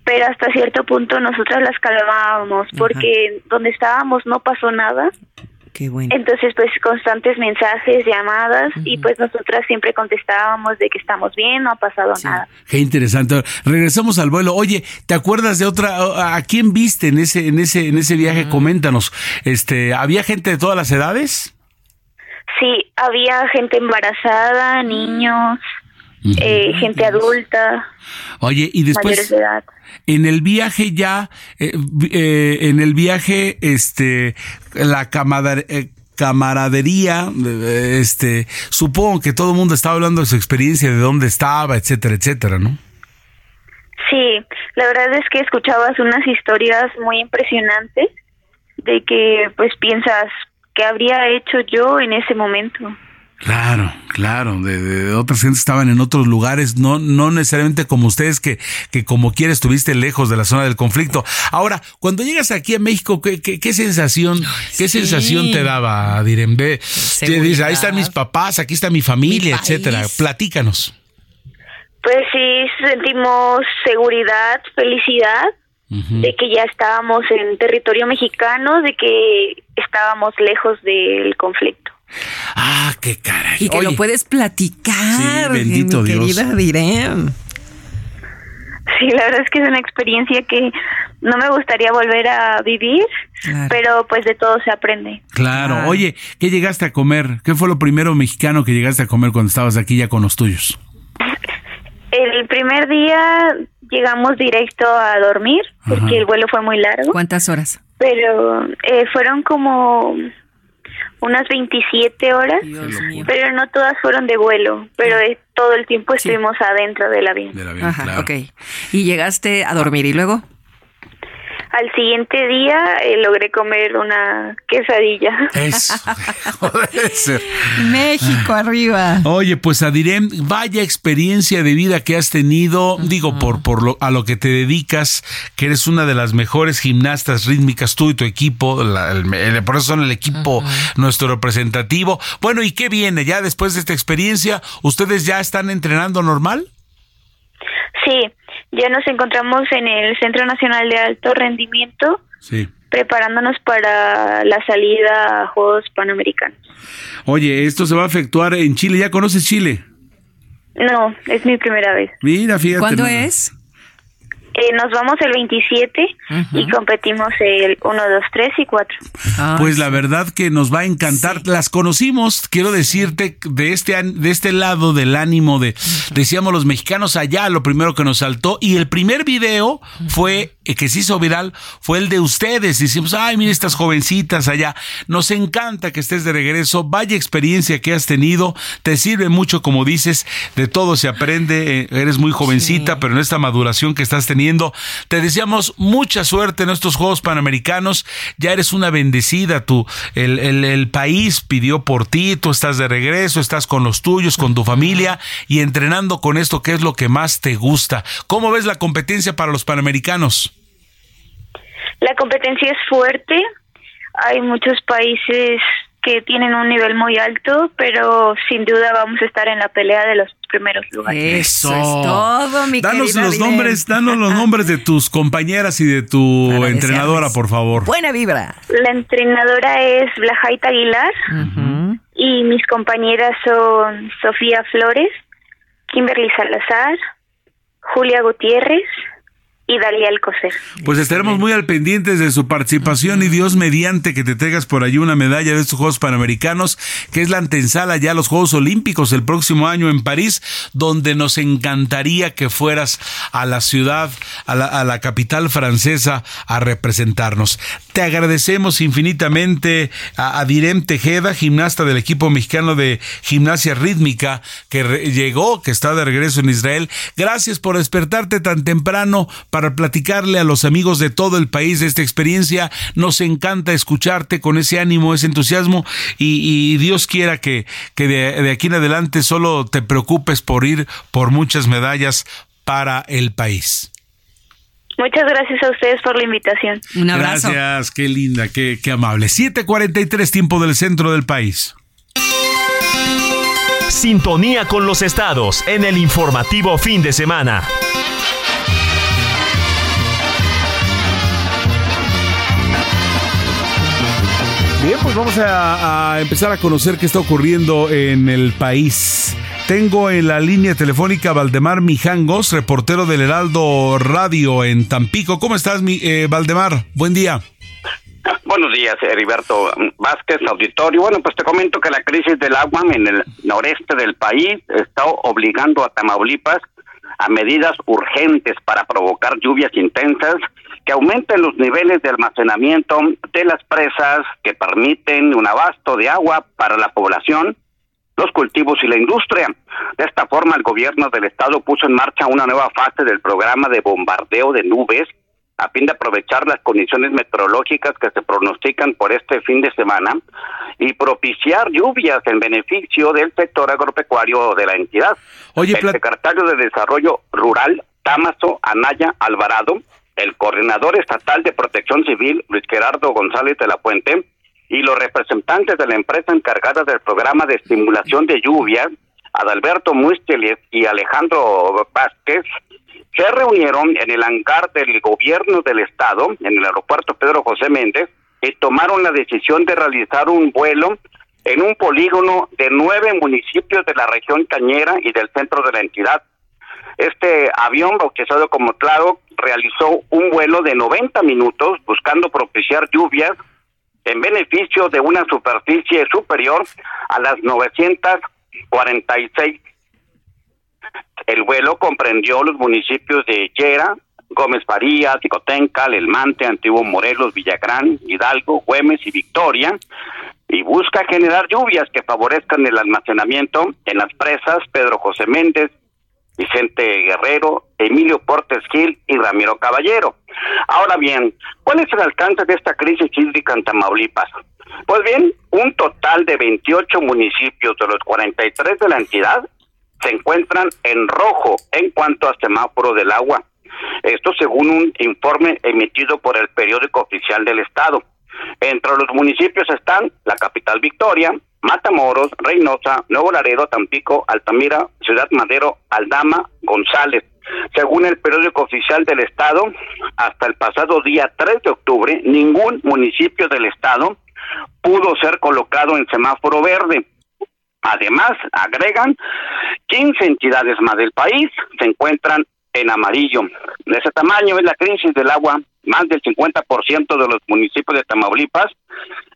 pero hasta cierto punto nosotras las calmábamos porque donde estábamos no pasó nada Qué bueno. Entonces, pues constantes mensajes, llamadas y pues nosotras siempre contestábamos de que estamos bien, no ha pasado nada. Qué interesante. Regresamos al vuelo. Oye, ¿te acuerdas de otra? ¿A quién viste en ese en ese en ese viaje? Coméntanos. Este, ¿había gente de todas las edades? Sí, había gente embarazada, niños, eh, gente adulta. Oye, y después en el viaje ya, eh, eh, en el viaje, este, la camaradería, este, supongo que todo el mundo estaba hablando de su experiencia, de dónde estaba, etcétera, etcétera, ¿no? Sí, la verdad es que escuchabas unas historias muy impresionantes de que pues piensas qué habría hecho yo en ese momento. Claro, claro, de, otras gentes estaban en otros lugares, no, no necesariamente como ustedes que, que como quiera estuviste lejos de la zona del conflicto. Ahora, cuando llegas aquí a México, ¿qué, qué, sensación, qué sensación te daba, Dirembe? Te dice, ahí están mis papás, aquí está mi familia, etcétera. Platícanos. Pues sí, sentimos seguridad, felicidad, de que ya estábamos en territorio mexicano, de que estábamos lejos del conflicto. Ah, qué caray. Y que lo puedes platicar. Sí, bendito mi Dios. Querida Direm. Sí, la verdad es que es una experiencia que no me gustaría volver a vivir, pero pues de todo se aprende. Claro. Oye, ¿qué llegaste a comer? ¿Qué fue lo primero mexicano que llegaste a comer cuando estabas aquí ya con los tuyos? El primer día llegamos directo a dormir porque el vuelo fue muy largo. ¿Cuántas horas? Pero eh, fueron como unas 27 horas, pero no todas fueron de vuelo, pero todo el tiempo estuvimos adentro del avión. Ajá, ok. ¿Y llegaste a dormir y luego? Al siguiente día eh, logré comer una quesadilla. Eso. México arriba. Oye, pues Adirem, vaya experiencia de vida que has tenido, digo, por, por lo, a lo que te dedicas, que eres una de las mejores gimnastas rítmicas, tú y tu equipo, por eso son el equipo nuestro representativo. Bueno, ¿y qué viene? Ya después de esta experiencia, ¿ustedes ya están entrenando normal? Sí, ya nos encontramos en el Centro Nacional de Alto Rendimiento. Preparándonos para la salida a Juegos Panamericanos. Oye, esto se va a efectuar en Chile. ¿Ya conoces Chile? No, es mi primera vez. Mira, fíjate. ¿Cuándo es? Eh, nos vamos el 27 y competimos el 1, 2, 3 y 4. Ah, pues la verdad que nos va a encantar. Las conocimos, quiero decirte, de este, de este lado del ánimo de, decíamos los mexicanos allá, lo primero que nos saltó. Y el primer video fue, que se hizo viral, fue el de ustedes. Decimos, ay, mira estas jovencitas allá. Nos encanta que estés de regreso. Vaya experiencia que has tenido. Te sirve mucho, como dices, de todo se aprende. Eh, eres muy jovencita, pero en esta maduración que estás teniendo te deseamos mucha suerte en estos Juegos Panamericanos. Ya eres una bendecida. Tú, el, el, país pidió por ti. Tú estás de regreso, estás con los tuyos, con tu familia y entrenando con esto que es lo que más te gusta. ¿Cómo ves la competencia para los Panamericanos? La competencia es fuerte. Hay muchos países que tienen un nivel muy alto, pero sin duda vamos a estar en la pelea de los primeros lugares. Eso, es todo, mi Danos los nombres, danos los nombres de tus compañeras y de tu entrenadora, por favor. Buena vibra. La entrenadora es Blajaita Aguilar y mis compañeras son Sofía Flores, Kimberly Salazar, Julia Gutiérrez, y Dalia Alcocer. Pues estaremos muy al pendientes de su participación y Dios mediante que te traigas por allí una medalla de estos Juegos Panamericanos, que es la antesala ya a los Juegos Olímpicos el próximo año en París, donde nos encantaría que fueras a la ciudad, a la, capital francesa, a representarnos. Te agradecemos infinitamente a, a, Direm Tejeda, gimnasta del equipo mexicano de gimnasia rítmica, que llegó, que está de regreso en Israel. Gracias por despertarte tan temprano para platicarle a los amigos de todo el país de esta experiencia. Nos encanta escucharte con ese ánimo, ese entusiasmo y, Dios quiera que, que de, aquí en adelante solo te preocupes por ir por muchas medallas para el país. Muchas gracias a ustedes por la invitación. Un abrazo. Gracias, qué linda, qué, qué amable. 7:43 tiempo del centro del país. Sintonía con los estados en el informativo fin de semana. Bien, pues vamos a, empezar a conocer qué está ocurriendo en el país. Tengo en la línea telefónica Valdemar Mijangos, reportero del Heraldo Radio en Tampico. ¿Cómo estás, mi, eh, Valdemar? Buen día. Buenos días, Heriberto Vázquez, auditorio. Bueno, pues te comento que la crisis del agua en el noreste del país está obligando a Tamaulipas a medidas urgentes para provocar lluvias intensas que aumenten los niveles de almacenamiento de las presas que permiten un abasto de agua para la población, los cultivos y la industria. De esta forma, el gobierno del estado puso en marcha una nueva fase del programa de bombardeo de nubes a fin de aprovechar las condiciones meteorológicas que se pronostican por este fin de semana y propiciar lluvias en beneficio del sector agropecuario de la entidad. Oye, el secretario de Desarrollo Rural, Tamaso Anaya Alvarado, el coordinador estatal de protección civil, Luis Gerardo González de la Puente, y los representantes de la empresa encargada del programa de estimulación de lluvias, Adalberto Musteles y Alejandro Vázquez, se reunieron en el hangar del gobierno del estado, en el aeropuerto Pedro José Méndez, y tomaron la decisión de realizar un vuelo en un polígono de nueve municipios de la región cañera y del centro de la entidad. Este avión, bautizado como Claro, realizó un vuelo de 90 minutos buscando propiciar lluvias en beneficio de una superficie superior a las 946 el vuelo comprendió los municipios de Yera, Gómez Farías, Ticotenca, El Mante, Antiguo Morelos, Villagrán, Hidalgo, Güemes y Victoria, y busca generar lluvias que favorezcan el almacenamiento en las presas Pedro José Méndez, Vicente Guerrero, Emilio Portes Gil y Ramiro Caballero. Ahora bien, ¿cuál es el alcance de esta crisis hídrica en Tamaulipas? Pues bien, un total de 28 municipios de los 43 de la entidad se encuentran en rojo en cuanto a semáforo del agua. Esto según un informe emitido por el periódico oficial del Estado. Entre los municipios están la capital Victoria, Matamoros, Reynosa, Nuevo Laredo, Tampico, Altamira, Ciudad Madero, Aldama, González. Según el periódico oficial del Estado, hasta el pasado día 3 de octubre, ningún municipio del Estado pudo ser colocado en semáforo verde. Además, agregan 15 entidades más del país se encuentran en amarillo. De ese tamaño es la crisis del agua. Más del 50% de los municipios de Tamaulipas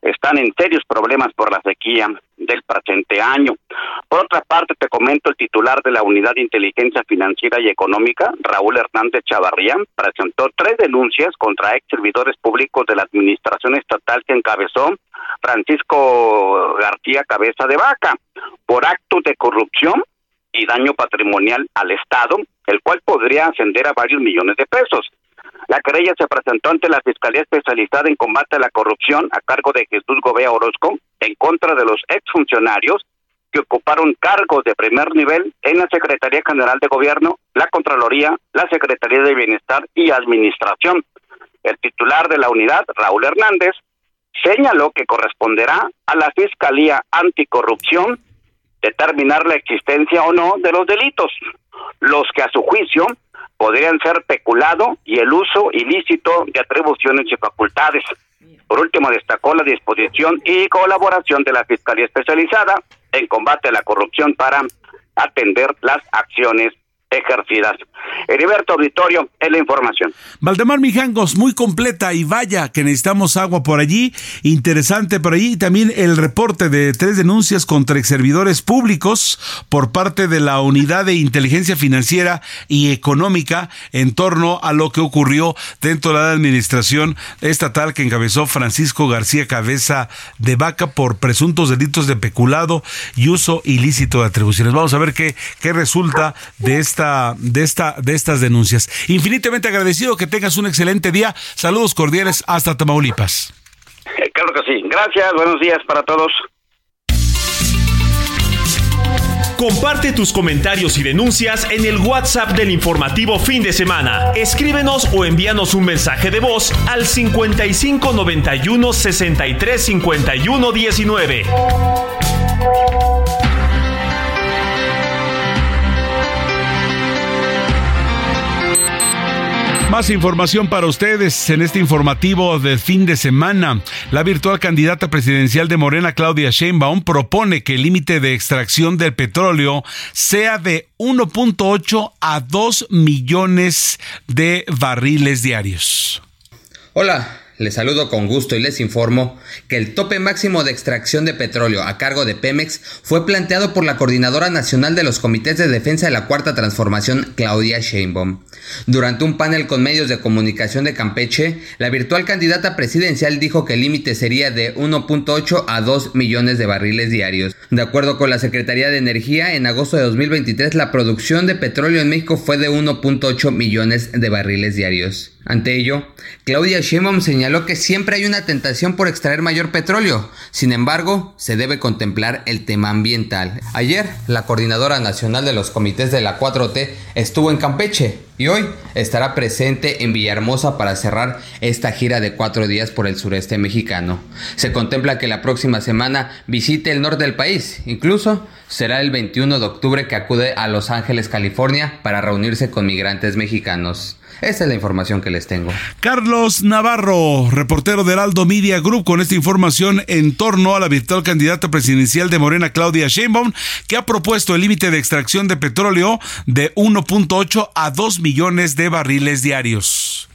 están en serios problemas por la sequía del presente año. Por otra parte, te comento, el titular de la Unidad de Inteligencia Financiera y Económica, Raúl Hernández Chavarría, presentó tres denuncias contra ex servidores públicos de la Administración Estatal que encabezó Francisco García Cabeza de Vaca por actos de corrupción y daño patrimonial al Estado, el cual podría ascender a varios millones de pesos. La querella se presentó ante la Fiscalía Especializada en Combate a la Corrupción a cargo de Jesús Gobea Orozco en contra de los exfuncionarios que ocuparon cargos de primer nivel en la Secretaría General de Gobierno, la Contraloría, la Secretaría de Bienestar y Administración. El titular de la unidad, Raúl Hernández, señaló que corresponderá a la Fiscalía Anticorrupción determinar la existencia o no de los delitos, los que a su juicio podrían ser peculado y el uso ilícito de atribuciones y facultades. Por último, destacó la disposición y colaboración de la Fiscalía Especializada en combate a la corrupción para atender las acciones ejercidas. Heriberto Auditorio, es la información. Valdemar Mijangos, muy completa y vaya que necesitamos agua por allí, interesante por allí, y también el reporte de tres denuncias contra ex servidores públicos por parte de la Unidad de Inteligencia Financiera y Económica en torno a lo que ocurrió dentro de la administración estatal que encabezó Francisco García Cabeza de Vaca por presuntos delitos de peculado y uso ilícito de atribuciones. Vamos a ver qué, qué resulta de esta, de esta de estas denuncias. Infinitamente agradecido que tengas un excelente día. Saludos cordiales hasta Tamaulipas. Eh, claro que sí. Gracias. Buenos días para todos. Comparte tus comentarios y denuncias en el WhatsApp del informativo fin de semana. Escríbenos o envíanos un mensaje de voz al 55 91 63 51 19. Más información para ustedes en este informativo de fin de semana. La virtual candidata presidencial de Morena, Claudia Sheinbaum, propone que el límite de extracción del petróleo sea de 1.8 a 2 millones de barriles diarios. Hola. Les saludo con gusto y les informo que el tope máximo de extracción de petróleo a cargo de Pemex fue planteado por la Coordinadora Nacional de los Comités de Defensa de la Cuarta Transformación, Claudia Sheinbaum. Durante un panel con medios de comunicación de Campeche, la virtual candidata presidencial dijo que el límite sería de 1.8 a 2 millones de barriles diarios. De acuerdo con la Secretaría de Energía, en agosto de 2023 la producción de petróleo en México fue de 1.8 millones de barriles diarios. Ante ello, Claudia Sheinbaum señaló que siempre hay una tentación por extraer mayor petróleo. Sin embargo, se debe contemplar el tema ambiental. Ayer, la coordinadora nacional de los comités de la 4T estuvo en Campeche y hoy estará presente en Villahermosa para cerrar esta gira de cuatro días por el sureste mexicano. Se contempla que la próxima semana visite el norte del país. Incluso será el 21 de octubre que acude a Los Ángeles, California, para reunirse con migrantes mexicanos. Esa es la información que les tengo. Carlos Navarro, reportero de Heraldo Media Group, con esta información en torno a la virtual candidata presidencial de Morena, Claudia Sheinbaum, que ha propuesto el límite de extracción de petróleo de 1.8 a 2 millones de barriles diarios.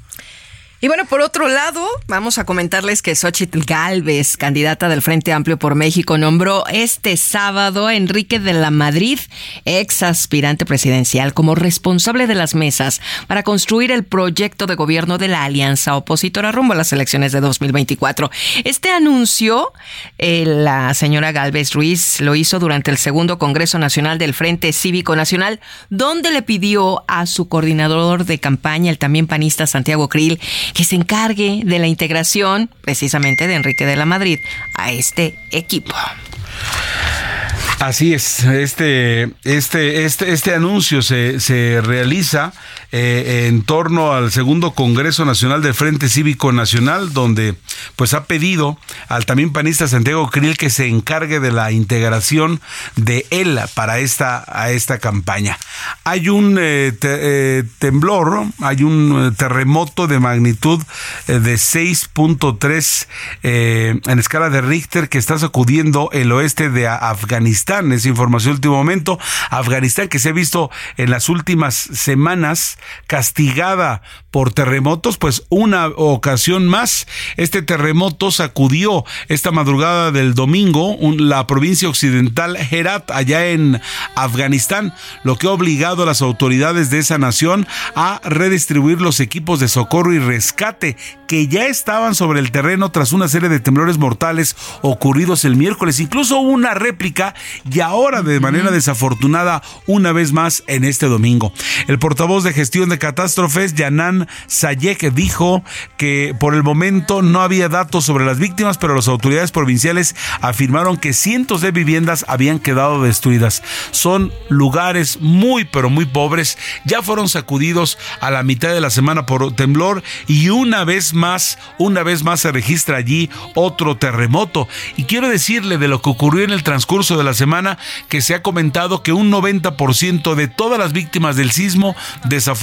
Y bueno, por otro lado, vamos a comentarles que Xochitl Galvez, candidata del Frente Amplio por México, nombró este sábado a Enrique de la Madrid, ex aspirante presidencial, como responsable de las mesas para construir el proyecto de gobierno de la alianza opositora rumbo a las elecciones de 2024. Este anuncio, eh, la señora Galvez Ruiz lo hizo durante el segundo Congreso Nacional del Frente Cívico Nacional, donde le pidió a su coordinador de campaña, el también panista Santiago Krill, que se encargue de la integración precisamente de Enrique de la Madrid a este equipo. Así es, este, este, este, este anuncio se, se realiza eh, en torno al segundo Congreso Nacional del Frente Cívico Nacional, donde pues ha pedido al también panista Santiago Krill que se encargue de la integración de él para esta, a esta campaña. Hay un eh, eh, temblor, hay un terremoto de magnitud de 6.3 en escala de Richter que está sacudiendo el oeste de Afganistán es información de último momento. Afganistán que se ha visto en las últimas semanas castigada por terremotos, pues una ocasión más. Este terremoto sacudió esta madrugada del domingo la provincia occidental Herat, allá en Afganistán, lo que ha obligado a las autoridades de esa nación a redistribuir los equipos de socorro y rescate que ya estaban sobre el terreno tras una serie de temblores mortales ocurridos el miércoles. Incluso una réplica y ahora de manera desafortunada una vez más en este domingo. El portavoz de gestión de catástrofes, Yanan Sayek, dijo que por el momento no había datos sobre las víctimas, pero las autoridades provinciales afirmaron que cientos de viviendas habían quedado destruidas. Son lugares muy pero muy pobres, ya fueron sacudidos a la mitad de la semana por temblor y una vez más, una vez más se registra allí otro terremoto. Y quiero decirle de lo que ocurrió en el transcurso de la semana que se ha comentado que un 90% de todas las víctimas del sismo desafortunadamente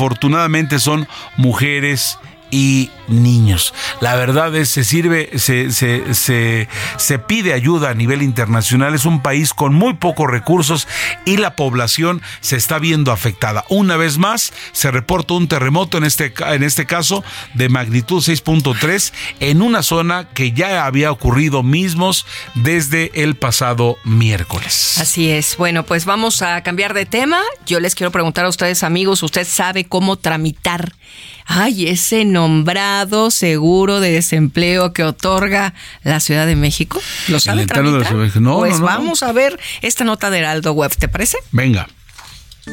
son mujeres y niños. La verdad es se sirve, se, se, se, pide ayuda a nivel internacional. Es un país con muy pocos recursos y la población se está viendo afectada. Una vez más, se reporta un terremoto en este, en este caso de magnitud 6.3 en una zona que ya había ocurrido mismos desde el pasado miércoles. Así es. Bueno, pues vamos a cambiar de tema. Yo les quiero preguntar a ustedes, amigos, ¿usted sabe cómo tramitar? Ay, ese nombrado seguro de desempleo que otorga la Ciudad de México. ¿Lo sabe tramitar? No, pues no, no. vamos a ver esta nota de Heraldo Web, ¿te parece? Venga.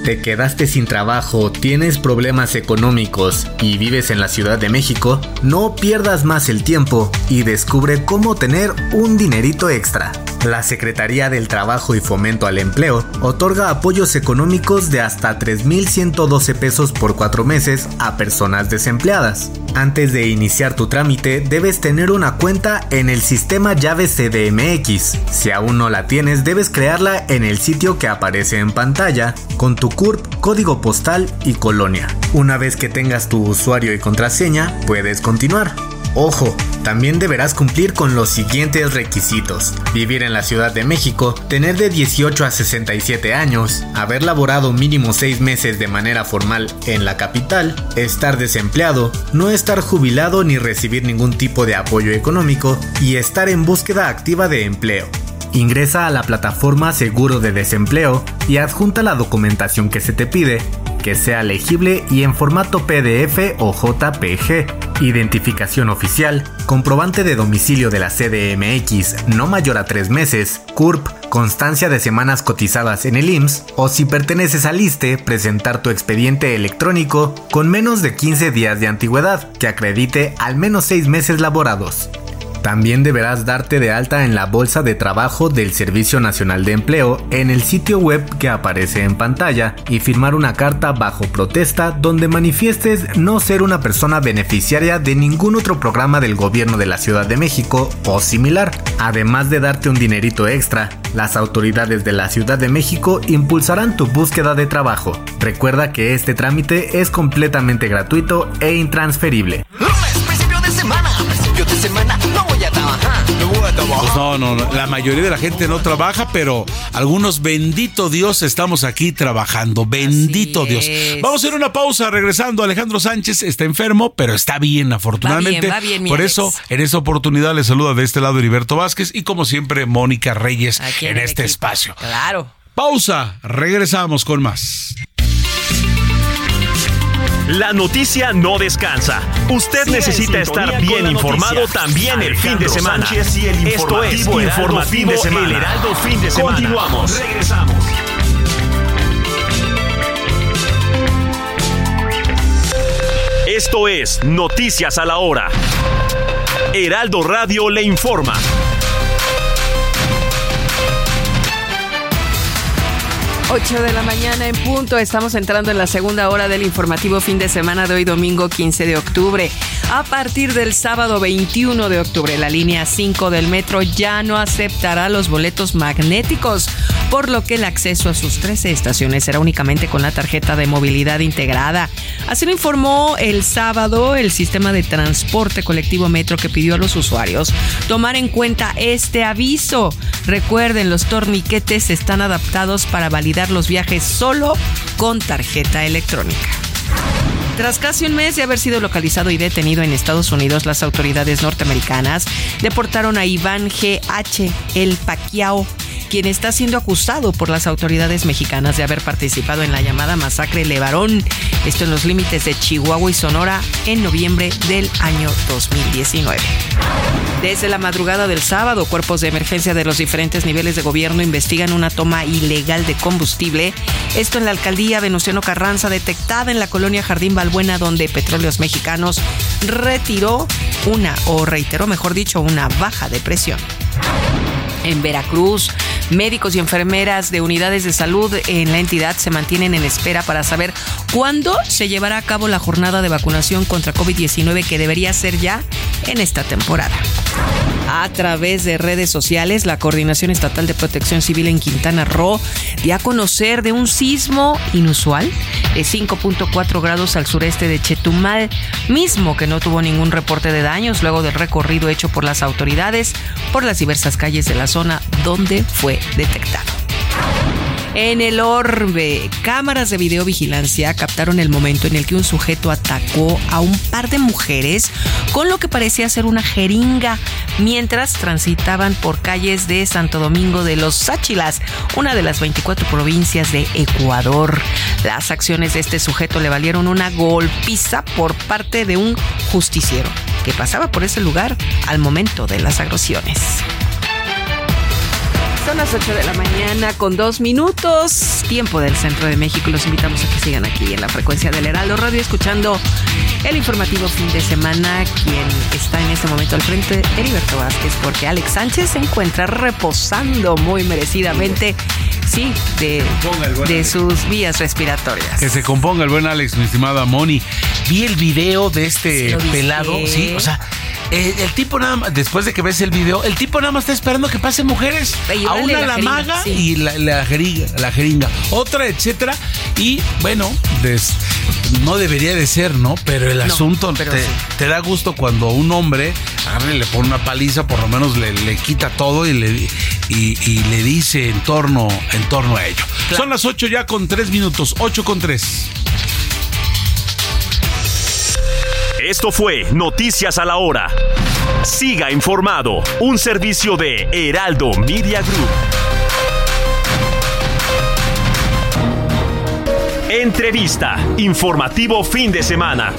¿Te quedaste sin trabajo, tienes problemas económicos y vives en la Ciudad de México? No pierdas más el tiempo y descubre cómo tener un dinerito extra. La Secretaría del Trabajo y Fomento al Empleo otorga apoyos económicos de hasta 3.112 pesos por cuatro meses a personas desempleadas. Antes de iniciar tu trámite, debes tener una cuenta en el sistema llave CDMX. Si aún no la tienes, debes crearla en el sitio que aparece en pantalla, con tu CURP, código postal y colonia. Una vez que tengas tu usuario y contraseña, puedes continuar. Ojo, también deberás cumplir con los siguientes requisitos. Vivir en la Ciudad de México, tener de 18 a 67 años, haber laborado mínimo 6 meses de manera formal en la capital, estar desempleado, no estar jubilado ni recibir ningún tipo de apoyo económico y estar en búsqueda activa de empleo. Ingresa a la plataforma Seguro de Desempleo y adjunta la documentación que se te pide, que sea legible y en formato PDF o JPG, identificación oficial, comprobante de domicilio de la CDMX no mayor a tres meses, CURP, constancia de semanas cotizadas en el IMSS o si perteneces al ISTE, presentar tu expediente electrónico con menos de 15 días de antigüedad que acredite al menos 6 meses laborados. También deberás darte de alta en la bolsa de trabajo del Servicio Nacional de Empleo en el sitio web que aparece en pantalla y firmar una carta bajo protesta donde manifiestes no ser una persona beneficiaria de ningún otro programa del gobierno de la Ciudad de México o similar. Además de darte un dinerito extra, las autoridades de la Ciudad de México impulsarán tu búsqueda de trabajo. Recuerda que este trámite es completamente gratuito e intransferible. principio de semana, semana, no voy a trabajar. No voy a trabajar. Pues no, no, no, la mayoría de la gente no trabaja, pero algunos, bendito Dios, estamos aquí trabajando. Bendito Dios. Vamos a hacer una pausa regresando. Alejandro Sánchez está enfermo, pero está bien, afortunadamente. Va bien, va bien, mi Por Alex. eso, en esta oportunidad le saluda de este lado Heriberto Vázquez y como siempre, Mónica Reyes Aquí en este equipo. espacio. Claro. Pausa, regresamos con más. La noticia no descansa. Usted necesita estar bien informado también el fin de semana. Esto es Informativo El Heraldo Fin de Semana. Continuamos. Regresamos. Esto es Noticias a la Hora. Heraldo Radio le informa. Ocho de la mañana en punto. Estamos entrando en la segunda hora del informativo fin de semana de hoy, domingo 15 de octubre. A partir del sábado 21 de octubre, la línea 5 del metro ya no aceptará los boletos magnéticos, por lo que el acceso a sus 13 estaciones será únicamente con la tarjeta de movilidad integrada. Así lo informó el sábado el sistema de transporte colectivo Metro que pidió a los usuarios tomar en cuenta este aviso. Recuerden, los torniquetes están adaptados para validar los viajes solo con tarjeta electrónica. Tras casi un mes de haber sido localizado y detenido en Estados Unidos, las autoridades norteamericanas deportaron a Iván G.H. El Paquiao, quien está siendo acusado por las autoridades mexicanas de haber participado en la llamada masacre Levarón, esto en los límites de Chihuahua y Sonora en noviembre del año 2019. Desde la madrugada del sábado, cuerpos de emergencia de los diferentes niveles de gobierno investigan una toma ilegal de combustible. Esto en la alcaldía Venustiano Carranza, detectada en la colonia Jardín Balbuena, donde Petróleos Mexicanos retiró una, o reiteró mejor dicho, una baja de presión. En Veracruz, médicos y enfermeras de unidades de salud en la entidad se mantienen en espera para saber cuándo se llevará a cabo la jornada de vacunación contra COVID-19 que debería ser ya en esta temporada. A través de redes sociales, la Coordinación Estatal de Protección Civil en Quintana Roo dio a conocer de un sismo inusual de 5.4 grados al sureste de Chetumal, mismo que no tuvo ningún reporte de daños luego del recorrido hecho por las autoridades por las diversas calles de la zona donde fue detectado. En el orbe, cámaras de videovigilancia captaron el momento en el que un sujeto atacó a un par de mujeres con lo que parecía ser una jeringa mientras transitaban por calles de Santo Domingo de los Sáchilas, una de las 24 provincias de Ecuador. Las acciones de este sujeto le valieron una golpiza por parte de un justiciero que pasaba por ese lugar al momento de las agresiones. Son las 8 de la mañana con dos minutos, tiempo del centro de México. Los invitamos a que sigan aquí en la frecuencia del Heraldo Radio escuchando el informativo fin de semana. Quien está en este momento al frente, Heriberto Vázquez, porque Alex Sánchez se encuentra reposando muy merecidamente, sí, de, de sus vías respiratorias. Que se componga el buen Alex, mi estimada Moni. Vi el video de este pelado, sí, o sea, el tipo nada más, después de que ves el video, el tipo nada más está esperando que pasen mujeres. A una la, maga y la, la, jeringa, la jeringa, otra, etcétera. Y bueno, no debería de ser, ¿no? Pero el asunto te, da gusto cuando un hombre le pone una paliza, por lo menos le, quita todo y le, y, le dice en torno, en torno a ello. Son las 8 ya con 3 minutos, 8 con 3. Esto fue Noticias a la Hora. Siga informado, un servicio de Heraldo Media Group. Entrevista, informativo fin de semana.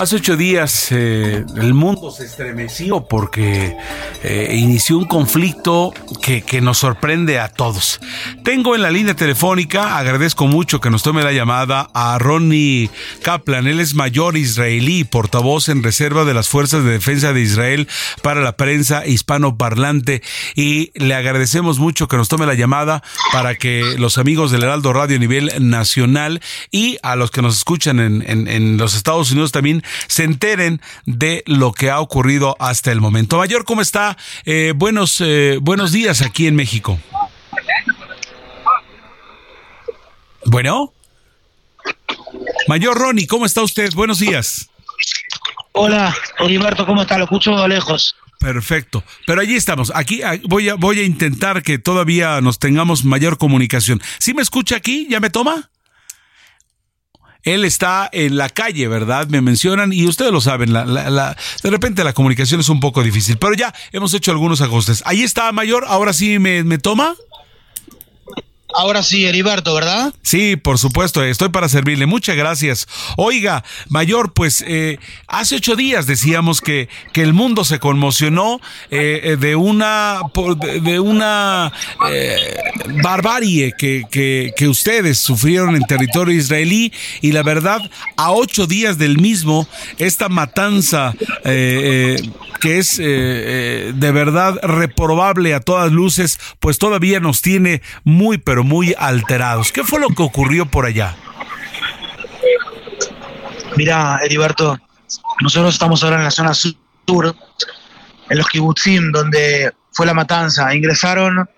Hace ocho días eh, el mundo se estremeció porque eh, inició un conflicto que, nos sorprende a todos. Tengo en la línea telefónica, agradezco mucho que nos tome la llamada a Ronnie Kaplan. Él es mayor israelí, portavoz en reserva de las Fuerzas de Defensa de Israel para la prensa hispanoparlante. Y le agradecemos mucho que nos tome la llamada para que los amigos del Heraldo Radio a nivel nacional y a los que nos escuchan en los Estados Unidos también se enteren de lo que ha ocurrido hasta el momento. Mayor, ¿cómo está? Eh, buenos, eh, buenos días aquí en México. Bueno. Mayor Ronnie, ¿cómo está usted? Buenos días. Hola, Heriberto, ¿cómo está? Lo escucho lejos. Perfecto. Pero allí estamos. Aquí ah, voy a, voy a intentar que todavía nos tengamos mayor comunicación. ¿Sí me escucha aquí? ¿Ya me toma? Él está en la calle, ¿verdad? Me mencionan y ustedes lo saben, la, la, de repente la comunicación es un poco difícil, pero ya hemos hecho algunos ajustes. Ahí está, Mayor, ahora sí me, me toma. Ahora sí, Heriberto, ¿verdad? Sí, por supuesto, estoy para servirle. Muchas gracias. Oiga, Mayor, pues eh, hace ocho días decíamos que, que el mundo se conmocionó eh, eh, de una, de una barbarie que, que, que, ustedes sufrieron en territorio israelí y la verdad, a ocho días del mismo, esta matanza que es de verdad reprobable a todas luces, pues todavía nos tiene muy, pero muy alterados. ¿Qué fue lo que ocurrió por allá? Mira, Heriberto, nosotros estamos ahora en la zona sur, en los kibutzim, donde fue la matanza. Ingresaron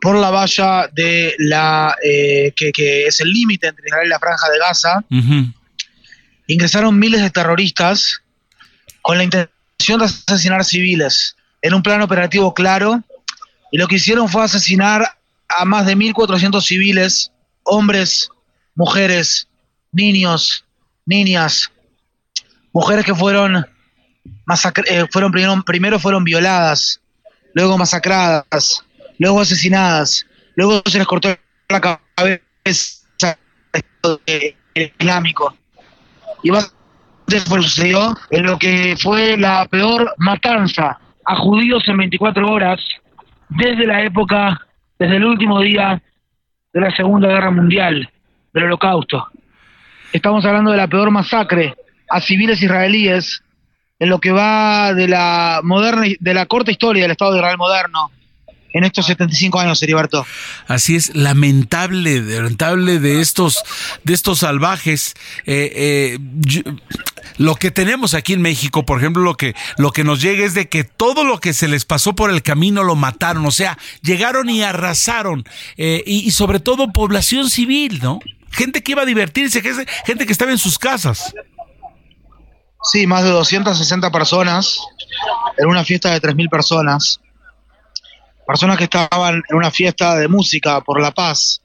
por la valla de la eh, que, es el límite entre Israel y la franja de Gaza. Ingresaron miles de terroristas con la intención de asesinar civiles en un plan operativo claro. Y lo que hicieron fue asesinar a más de 1.400 civiles, hombres, mujeres, niños, niñas, mujeres que fueron, eh, fueron primero, primero fueron violadas, luego masacradas, luego asesinadas, luego se les cortó la cabeza el islámico. Y más sucedió en lo que fue la peor matanza a judíos en 24 horas desde la época desde el último día de la Segunda Guerra Mundial, del Holocausto. Estamos hablando de la peor masacre a civiles israelíes en lo que va de la moderna de la corta historia del Estado de Israel moderno en estos 75 años, Heriberto. Así es, lamentable, lamentable de estos, de estos salvajes. Eh, eh, lo que tenemos aquí en México, por ejemplo, lo que, lo que nos llega es de que todo lo que se les pasó por el camino lo mataron, o sea, llegaron y arrasaron, eh, y, sobre todo población civil, ¿no? Gente que iba a divertirse, gente que estaba en sus casas. Sí, más de 260 personas en una fiesta de 3.000 personas personas que estaban en una fiesta de música por la paz,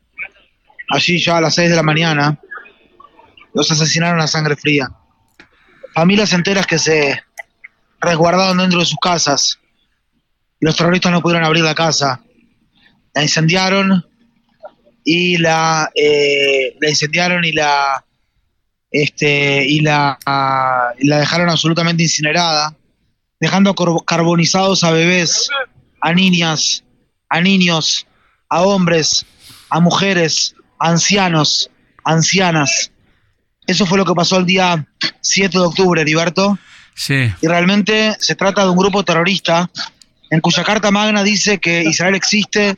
allí ya a las 6 de la mañana, los asesinaron a sangre fría. Familias enteras que se resguardaron dentro de sus casas. Los terroristas no pudieron abrir la casa. La incendiaron y la, eh, la incendiaron y la este y la, y la dejaron absolutamente incinerada dejando carbonizados a bebés, a niñas, a niños, a hombres, a mujeres, a ancianos, ancianas. Eso fue lo que pasó el día 7 de octubre, Heriberto. Sí. Y realmente se trata de un grupo terrorista en cuya Carta Magna dice que Israel existe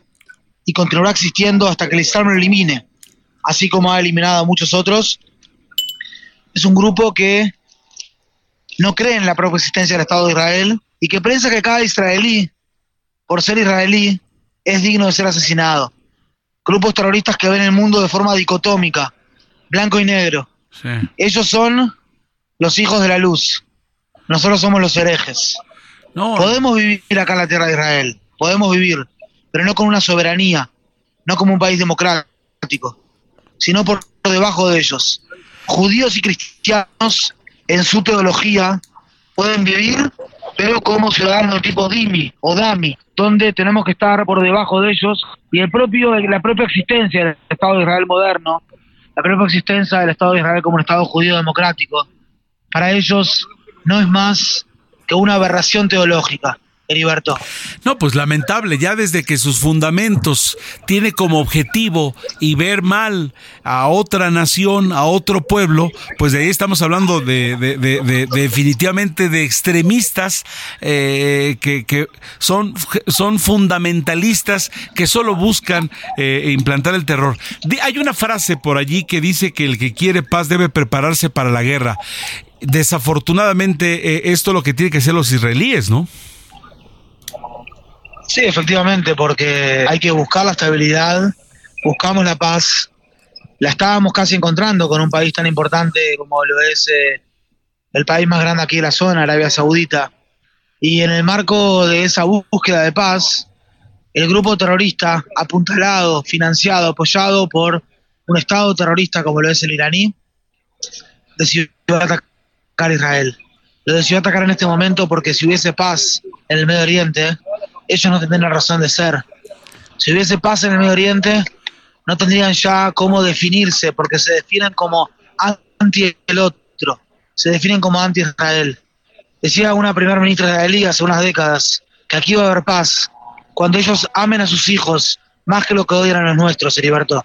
y continuará existiendo hasta que el Islam lo elimine, así como ha eliminado a muchos otros. Es un grupo que no cree en la propia existencia del Estado de Israel y que piensa que cada israelí, por ser israelí, es digno de ser asesinado. Grupos terroristas que ven el mundo de forma dicotómica, blanco y negro. Ellos son los hijos de la luz. Nosotros somos los herejes. Podemos vivir acá en la tierra de Israel, podemos vivir, pero no con una soberanía, no como un país democrático, sino por debajo de ellos. Judíos y cristianos, en su teología, pueden vivir, pero como ciudadanos tipo Dimi o Dami, donde tenemos que estar por debajo de ellos y el propio, la propia existencia del Estado de Israel moderno, la propia existencia del Estado de Israel como un Estado judío democrático, para ellos no es más que una aberración teológica. Heriberto. No, pues lamentable, ya desde que sus fundamentos tiene como objetivo y ver mal a otra nación, a otro pueblo, pues de ahí estamos hablando de, definitivamente de extremistas eh, que, son, son fundamentalistas que solo buscan eh, implantar el terror. Hay una frase por allí que dice que el que quiere paz debe prepararse para la guerra desafortunadamente eh, esto es lo que tienen que hacer los israelíes, ¿no? Sí, efectivamente, porque hay que buscar la estabilidad, buscamos la paz, la estábamos casi encontrando con un país tan importante como lo es eh, el país más grande aquí de la zona, Arabia Saudita. Y en el marco de esa búsqueda de paz, el grupo terrorista, apuntalado, financiado, apoyado por un Estado terrorista como lo es el iraní, decidió atacar Israel. Lo decidió atacar en este momento porque si hubiese paz en el Medio Oriente, ellos no tendrían razón de ser. Si hubiese paz en el Medio Oriente, no tendrían ya cómo definirse, porque se definen como anti el otro, se definen como anti-Israel. Decía una primera ministra israelí hace unas décadas que aquí va a haber paz cuando ellos amen a sus hijos más que lo que odian a los nuestros, Heriberto.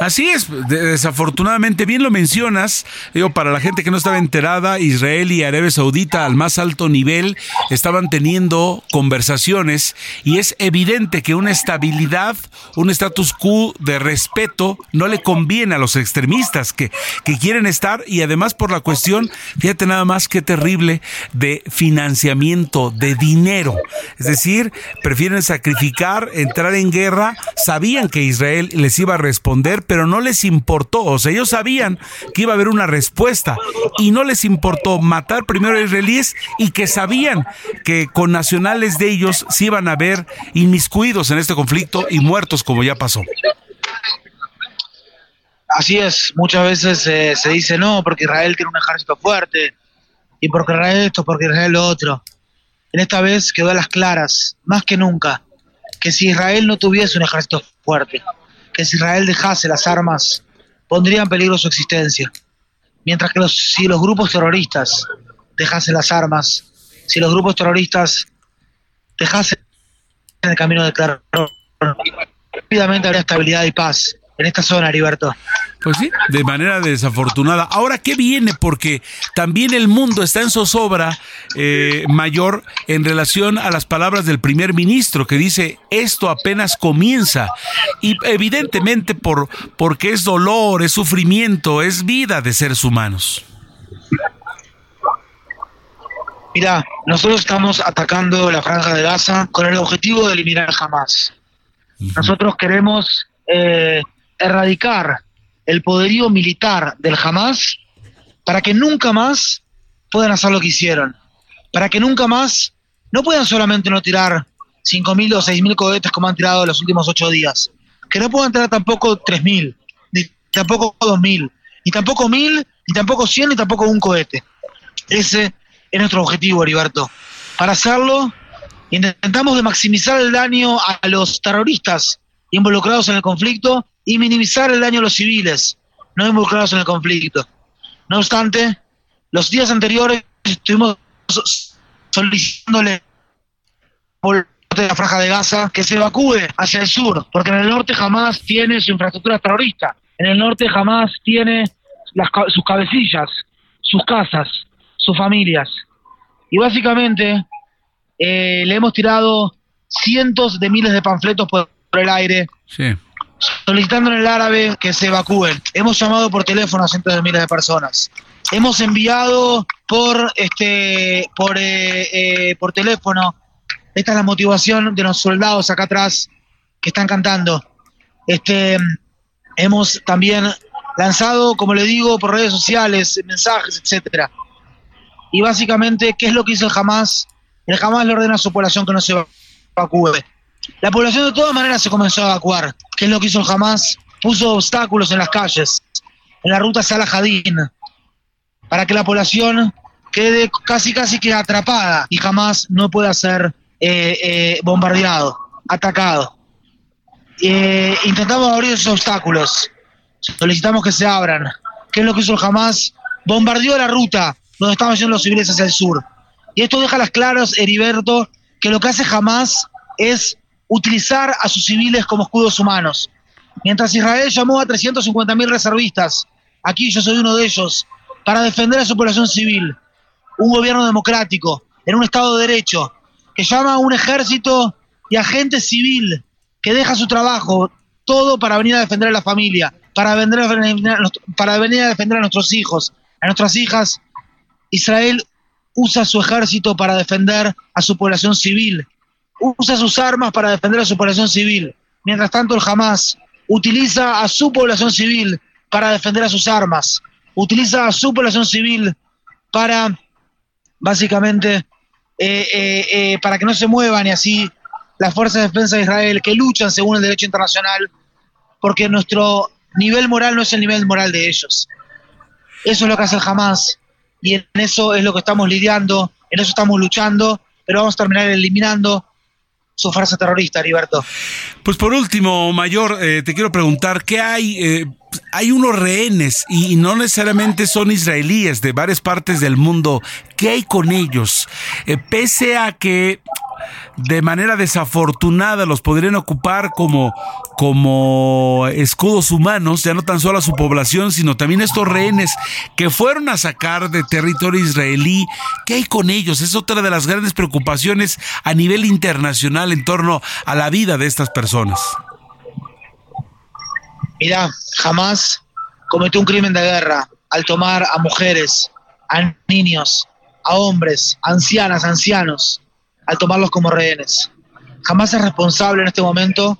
Así es, desafortunadamente, bien lo mencionas, digo, para la gente que no estaba enterada, Israel y Arabia Saudita al más alto nivel estaban teniendo conversaciones y es evidente que una estabilidad, un status quo de respeto no le conviene a los extremistas que, que quieren estar y además por la cuestión, fíjate nada más qué terrible, de financiamiento, de dinero. Es decir, prefieren sacrificar, entrar en guerra, sabían que Israel les iba a responder, pero no les importó. O sea, ellos sabían que iba a haber una respuesta y no les importó matar primero a israelíes y que sabían que con nacionales de ellos se iban a ver inmiscuidos en este conflicto y muertos como ya pasó. Así es, muchas veces eh, se dice no, porque Israel tiene un ejército fuerte, y porque Israel esto, porque Israel lo otro. En esta vez quedó a las claras, más que nunca, que si Israel no tuviese un ejército fuerte, que si Israel dejase las armas, pondría en peligro su existencia. Mientras que si los grupos terroristas dejasen las armas, si los grupos terroristas dejasen el camino de terror, rápidamente habría estabilidad y paz en esta zona, Heriberto. Pues sí, de manera desafortunada. Ahora, ¿qué viene? Porque también el mundo está en zozobra eh, mayor en relación a las palabras del primer ministro que dice esto apenas comienza. Y evidentemente por, porque es dolor, es sufrimiento, es vida de seres humanos. Mira, nosotros estamos atacando la franja de Gaza con el objetivo de eliminar jamás. Nosotros queremos eh, erradicar el poderío militar del Hamas para que nunca más puedan hacer lo que hicieron, para que nunca más no puedan solamente no tirar 5.000 o 6.000 cohetes como han tirado los últimos ocho días, que no puedan tirar tampoco 3.000, ni tampoco 2.000, ni tampoco 1.000, ni tampoco 100, ni tampoco un cohete. Ese es nuestro objetivo, Heriberto. Para hacerlo, intentamos de maximizar el daño a los terroristas involucrados en el conflicto y minimizar el daño a los civiles no involucrados en el conflicto. No obstante, los días anteriores estuvimos solicitándole por la franja de Gaza que se evacúe hacia el sur, porque en el norte jamás tiene su infraestructura terrorista, en el norte jamás tiene las, sus cabecillas, sus casas, sus familias. Y básicamente eh, le hemos tirado cientos de miles de panfletos por, el aire, solicitando en el árabe que se evacúen. Hemos llamado por teléfono a cientos de miles de personas. Hemos enviado por este por eh, eh, por teléfono. Esta es la motivación de los soldados acá atrás que están cantando. Este hemos también lanzado, como le digo, por redes sociales, mensajes, etcétera. Y básicamente, ¿qué es lo que hizo el Hamas? El Hamas le ordena a su población que no se evacúe. La población de todas maneras se comenzó a evacuar. ¿Qué es lo que hizo Hamas? Puso obstáculos en las calles, en la ruta Salah Hadin, para que la población quede casi casi que atrapada y jamás no pueda ser eh, eh, bombardeado, atacado. Eh, intentamos abrir esos obstáculos, solicitamos que se abran. ¿Qué es lo que hizo Hamas? Bombardeó la ruta donde estaban yendo los civiles hacia el sur. Y esto deja las claras, Heriberto, que lo que hace Hamas es utilizar a sus civiles como escudos humanos. Mientras Israel llamó a 350.000 reservistas, aquí yo soy uno de ellos, para defender a su población civil, un gobierno democrático, en un Estado de Derecho, que llama a un ejército y a gente civil que deja su trabajo, todo para venir a defender a la familia, para, para venir a defender a nuestros hijos, a nuestras hijas. Israel usa su ejército para defender a su población civil, usa sus armas para defender a su población civil. Mientras tanto, el Hamas utiliza a su población civil para defender a sus armas, utiliza a su población civil para, básicamente, eh, eh, eh, para que no se muevan y así las fuerzas de defensa de Israel que luchan según el derecho internacional, porque nuestro nivel moral no es el nivel moral de ellos. Eso es lo que hace el Hamas y en eso es lo que estamos lidiando, en eso estamos luchando, pero vamos a terminar eliminando su farsa terrorista, Heriberto. Pues por último, Mayor, eh, te quiero preguntar, ¿qué hay? Hay unos rehenes y no necesariamente son israelíes de varias partes del mundo. ¿Qué hay con ellos? Eh, pese a que de manera desafortunada los podrían ocupar como, como escudos humanos, ya no tan solo a su población, sino también estos rehenes que fueron a sacar de territorio israelí. ¿Qué hay con ellos? Es otra de las grandes preocupaciones a nivel internacional en torno a la vida de estas personas. Mira, jamás cometió un crimen de guerra al tomar a mujeres, a niños, a hombres, ancianas, ancianos al tomarlos como rehenes. Jamás es responsable en este momento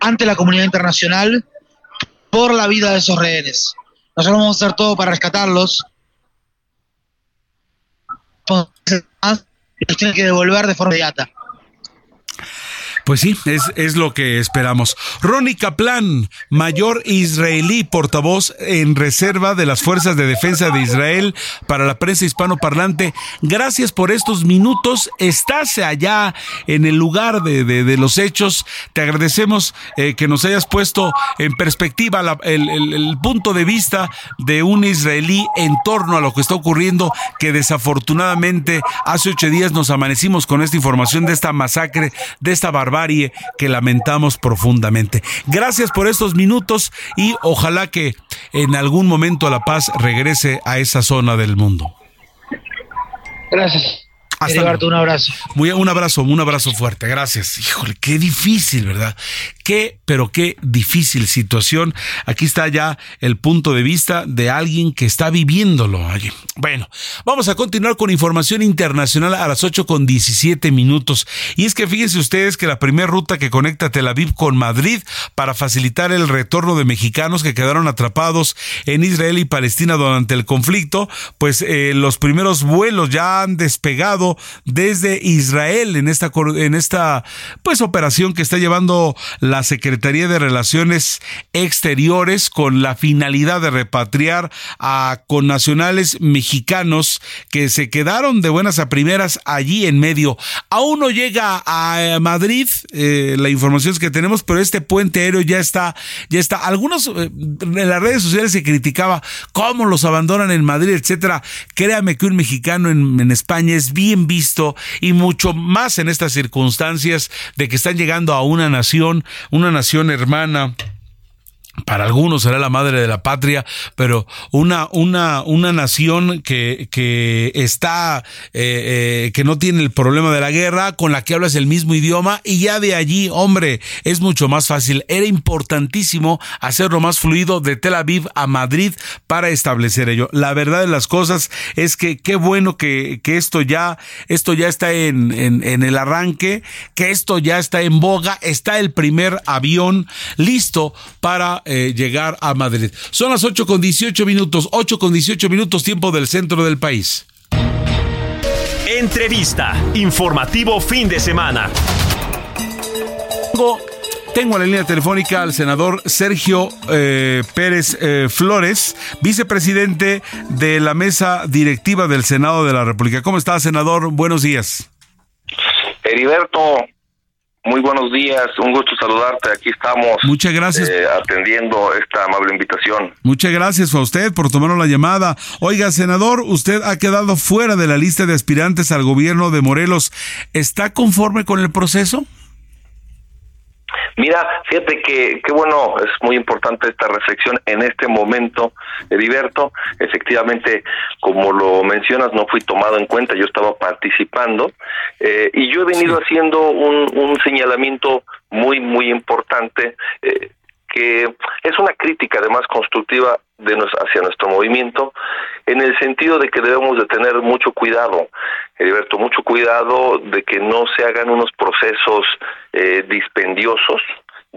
ante la comunidad internacional por la vida de esos rehenes. Nosotros vamos a hacer todo para rescatarlos. Los tienen que devolver de forma inmediata. Pues sí, es, es lo que esperamos. Ronnie Kaplan, mayor israelí, portavoz en reserva de las Fuerzas de Defensa de Israel para la prensa hispanoparlante, gracias por estos minutos. Estás allá en el lugar de, los hechos. Te agradecemos eh, que nos hayas puesto en perspectiva el, el punto de vista de un israelí en torno a lo que está ocurriendo, que desafortunadamente hace ocho días nos amanecimos con esta información de esta masacre, de esta barbarie que lamentamos profundamente. Gracias por estos minutos y ojalá que en algún momento la paz regrese a esa zona del mundo. Gracias. Hasta un abrazo. Muy, un abrazo, un abrazo fuerte. Gracias. Híjole, qué difícil, ¿verdad? Qué, pero qué difícil situación. Aquí está ya el punto de vista de alguien que está viviéndolo. Bueno, vamos a continuar con información internacional a las 8 con 17 minutos. Y es que fíjense ustedes que la primera ruta que conecta Tel Aviv con Madrid para facilitar el retorno de mexicanos que quedaron atrapados en Israel y Palestina durante el conflicto, pues eh, los primeros vuelos ya han despegado desde Israel en esta, en esta pues operación que está llevando la la Secretaría de Relaciones Exteriores con la finalidad de repatriar a connacionales mexicanos que se quedaron de buenas a primeras allí en medio. Aún no llega a Madrid eh, la información que tenemos, pero este puente aéreo ya está, ya está. Algunos eh, en las redes sociales se criticaba cómo los abandonan en Madrid, etcétera. Créame que un mexicano en, en España es bien visto y mucho más en estas circunstancias de que están llegando a una nación, una nación hermana para algunos será la madre de la patria, pero una, una, una nación que, que está, eh, eh, que no tiene el problema de la guerra, con la que hablas el mismo idioma, y ya de allí, hombre, es mucho más fácil. Era importantísimo hacerlo más fluido de Tel Aviv a Madrid para establecer ello. La verdad de las cosas es que qué bueno que, que esto ya, esto ya está en, en, en el arranque, que esto ya está en boga, está el primer avión listo para eh, llegar a Madrid. Son las 8 con 18 minutos, 8 con 18 minutos tiempo del centro del país. Entrevista, informativo fin de semana. Tengo a la línea telefónica al senador Sergio eh, Pérez eh, Flores, vicepresidente de la mesa directiva del Senado de la República. ¿Cómo está, senador? Buenos días. Heriberto, muy buenos días, un gusto saludarte. Aquí estamos. Muchas gracias. eh, atendiendo esta amable invitación. Muchas gracias a usted por tomar la llamada. Oiga, senador, usted ha quedado fuera de la lista de aspirantes al gobierno de Morelos. ¿Está conforme con el proceso? Mira, fíjate que qué bueno, es muy importante esta reflexión en este momento, Heriberto. Efectivamente, como lo mencionas, no fui tomado en cuenta, yo estaba participando eh, y yo he venido haciendo un, un señalamiento muy, muy importante. eh, que es una crítica además constructiva de nos, hacia nuestro movimiento en el sentido de que debemos de tener mucho cuidado, Heriberto, mucho cuidado de que no se hagan unos procesos eh, dispendiosos,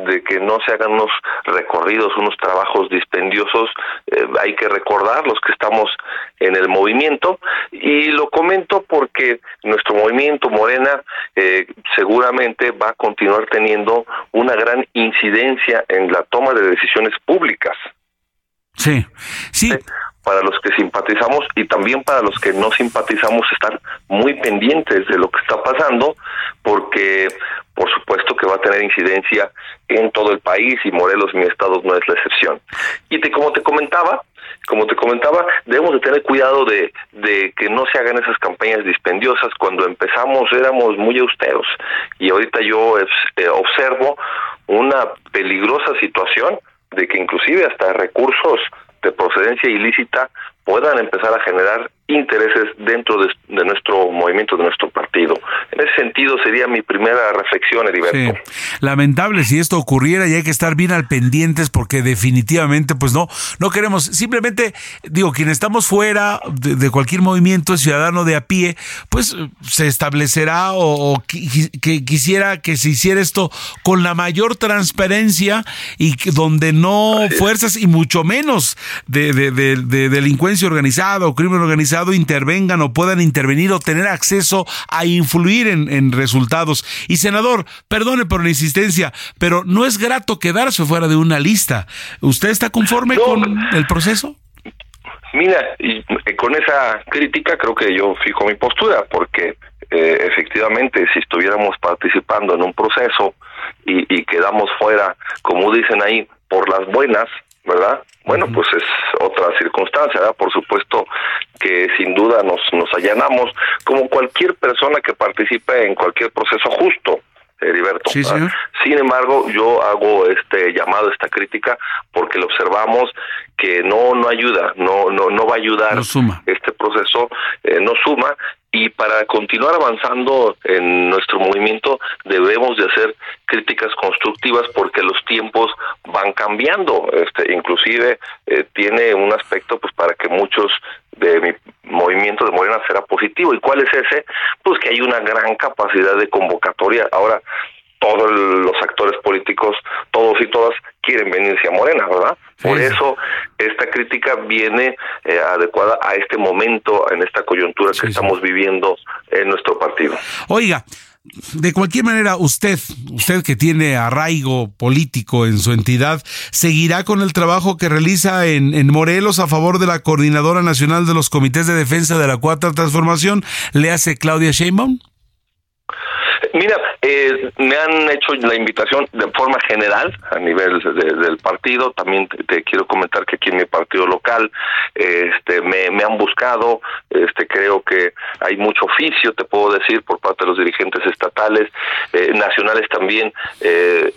de que no se hagan unos recorridos, unos trabajos dispendiosos, eh, hay que recordar los que estamos en el movimiento y lo comento porque nuestro movimiento Morena eh, seguramente va a continuar teniendo una gran incidencia en la toma de decisiones públicas. Sí, sí. Para los que simpatizamos y también para los que no simpatizamos estar muy pendientes de lo que está pasando porque por supuesto que va a tener incidencia en todo el país y Morelos, mi estado, no es la excepción. Y como te comentaba, como te comentaba, debemos de tener cuidado de, de que no se hagan esas campañas dispendiosas. Cuando empezamos éramos muy austeros y ahorita yo este, observo una peligrosa situación de que inclusive hasta recursos de procedencia ilícita puedan empezar a generar intereses dentro de, de, nuestro movimiento, de nuestro partido. En ese sentido sería mi primera reflexión, Heriberto. Sí. Lamentable si esto ocurriera y hay que estar bien al pendientes porque definitivamente pues no, no queremos, simplemente digo, quienes estamos fuera de, de cualquier movimiento ciudadano de a pie, pues se establecerá o, o que, que, quisiera que se hiciera esto con la mayor transparencia y que, donde no fuerzas y mucho menos de delincuencia organizada o crimen organizado intervengan o puedan intervenir o tener acceso a influir en, en, resultados. Y senador, perdone por la insistencia, pero no es grato quedarse fuera de una lista. ¿Usted está conforme no, con el proceso? Mira, y con esa crítica creo que yo fijo mi postura, porque eh, efectivamente si estuviéramos participando en un proceso y, y quedamos fuera, como dicen ahí, por las buenas, ¿verdad? Bueno, pues es otra circunstancia, ¿verdad? Por supuesto que sin duda nos, nos allanamos como cualquier persona que participe en cualquier proceso justo. Heriberto. Sí, Sin embargo, yo hago este llamado, esta crítica, porque lo observamos que no no ayuda, no no no va a ayudar no suma. este proceso, eh, no suma y para continuar avanzando en nuestro movimiento debemos de hacer críticas constructivas porque los tiempos van cambiando. Este inclusive eh, tiene un aspecto pues para que muchos de mi movimiento de Morena será positivo. Y cuál es ese pues que hay una gran capacidad de convocatoria. Ahora todos los actores políticos, todos y todas quieren venirse a Morena, ¿verdad? Por eso esta crítica viene eh, adecuada a este momento, en esta coyuntura sí, que sí. estamos viviendo en nuestro partido. Oiga, de cualquier manera, usted, usted que tiene arraigo político en su entidad, ¿seguirá con el trabajo que realiza en, en Morelos a favor de la Coordinadora Nacional de los Comités de Defensa de la Cuarta Transformación? ¿Le hace Claudia Sheinbaum? Mira, eh, me han hecho la invitación de forma general a nivel del partido. También te, quiero comentar que aquí en mi partido local este, me, han buscado. Este, creo que hay mucho oficio, te puedo decir, por parte de los dirigentes estatales, eh, nacionales también. Eh,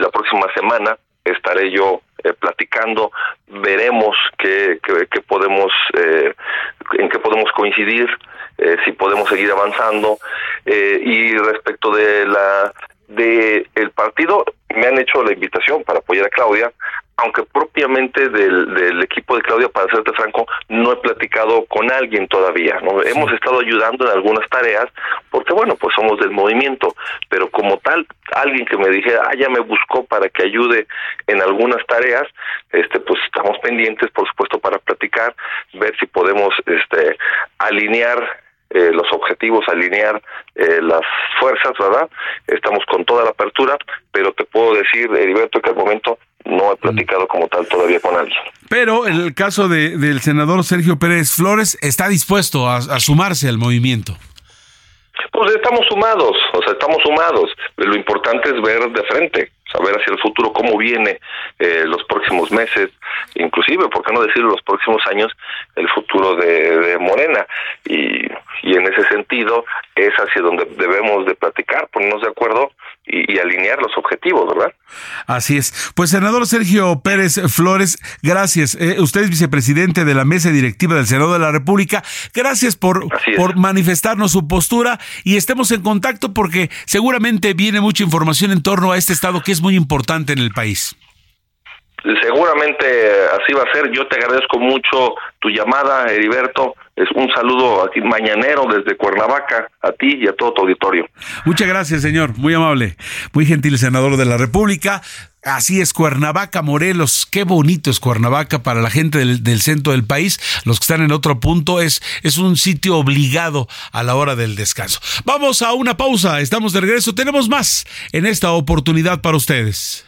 la próxima semana estaré yo platicando, veremos qué, qué, podemos, en qué podemos coincidir, si podemos seguir avanzando eh, y respecto de la de el partido me han hecho la invitación para apoyar a Claudia aunque propiamente del, del equipo de Claudia, para serte franco, no he platicado con alguien todavía. ¿no? Hemos estado ayudando en algunas tareas, porque bueno, pues somos del movimiento, pero como tal, alguien que me dijera, ah, ya me buscó para que ayude en algunas tareas, este, pues estamos pendientes, por supuesto, para platicar, ver si podemos este, alinear eh, los objetivos, alinear eh, las fuerzas, ¿verdad? Estamos con toda la apertura, pero te puedo decir, Heriberto, que al momento no he platicado como tal todavía con alguien. Pero en el caso de, del senador Sergio Pérez Flores, está dispuesto a, sumarse al movimiento. Pues estamos sumados, o sea, estamos sumados. Lo importante es ver de frente, saber hacia el futuro cómo viene eh, los próximos meses, inclusive, ¿por qué no decir los próximos años, el futuro de, de Morena? Y y en ese sentido es hacia donde debemos de platicar, ponernos de acuerdo y, alinear los objetivos, ¿verdad? Así es. Pues senador Sergio Pérez Flores, gracias. Eh, usted es vicepresidente de la mesa directiva del Senado de la República. Gracias por, por manifestarnos su postura y estemos en contacto porque seguramente viene mucha información en torno a este estado que es muy importante en el país. Seguramente así va a ser. Yo te agradezco mucho tu llamada, Heriberto. Es un saludo aquí mañanero desde Cuernavaca a ti y a todo tu auditorio. Muchas gracias, señor. Muy amable. Muy gentil senador de la República. Así es, Cuernavaca, Morelos, qué bonito es Cuernavaca para la gente del, centro del país. Los que están en otro punto es, es un sitio obligado a la hora del descanso. Vamos a una pausa, estamos de regreso, tenemos más en esta oportunidad para ustedes.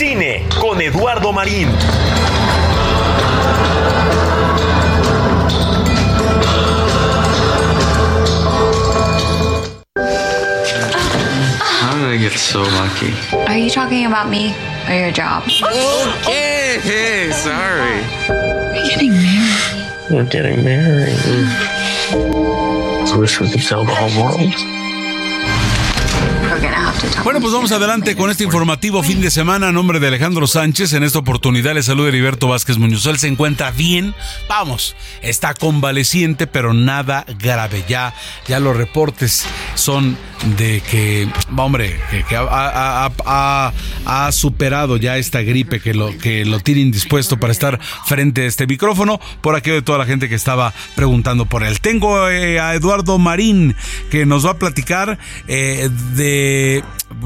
Cine con Eduardo Marín. How did I get so lucky? Are you talking about me or your job? Okay, hey, sorry. Are getting married? We're getting married. Hmm. I wish we could tell the whole world. Bueno, pues vamos adelante con este informativo fin de semana a nombre de Alejandro Sánchez. En esta oportunidad le saluda Heriberto Vázquez Muñoz. Él se encuentra bien, vamos, está convaleciente, pero nada grave. Ya, ya los reportes son de que, hombre, ha, superado ya esta gripe, que lo, que lo tiene indispuesto para estar frente a este micrófono, por aquello de toda la gente que estaba preguntando por él. Tengo eh, a Eduardo Marín, que nos va a platicar eh, de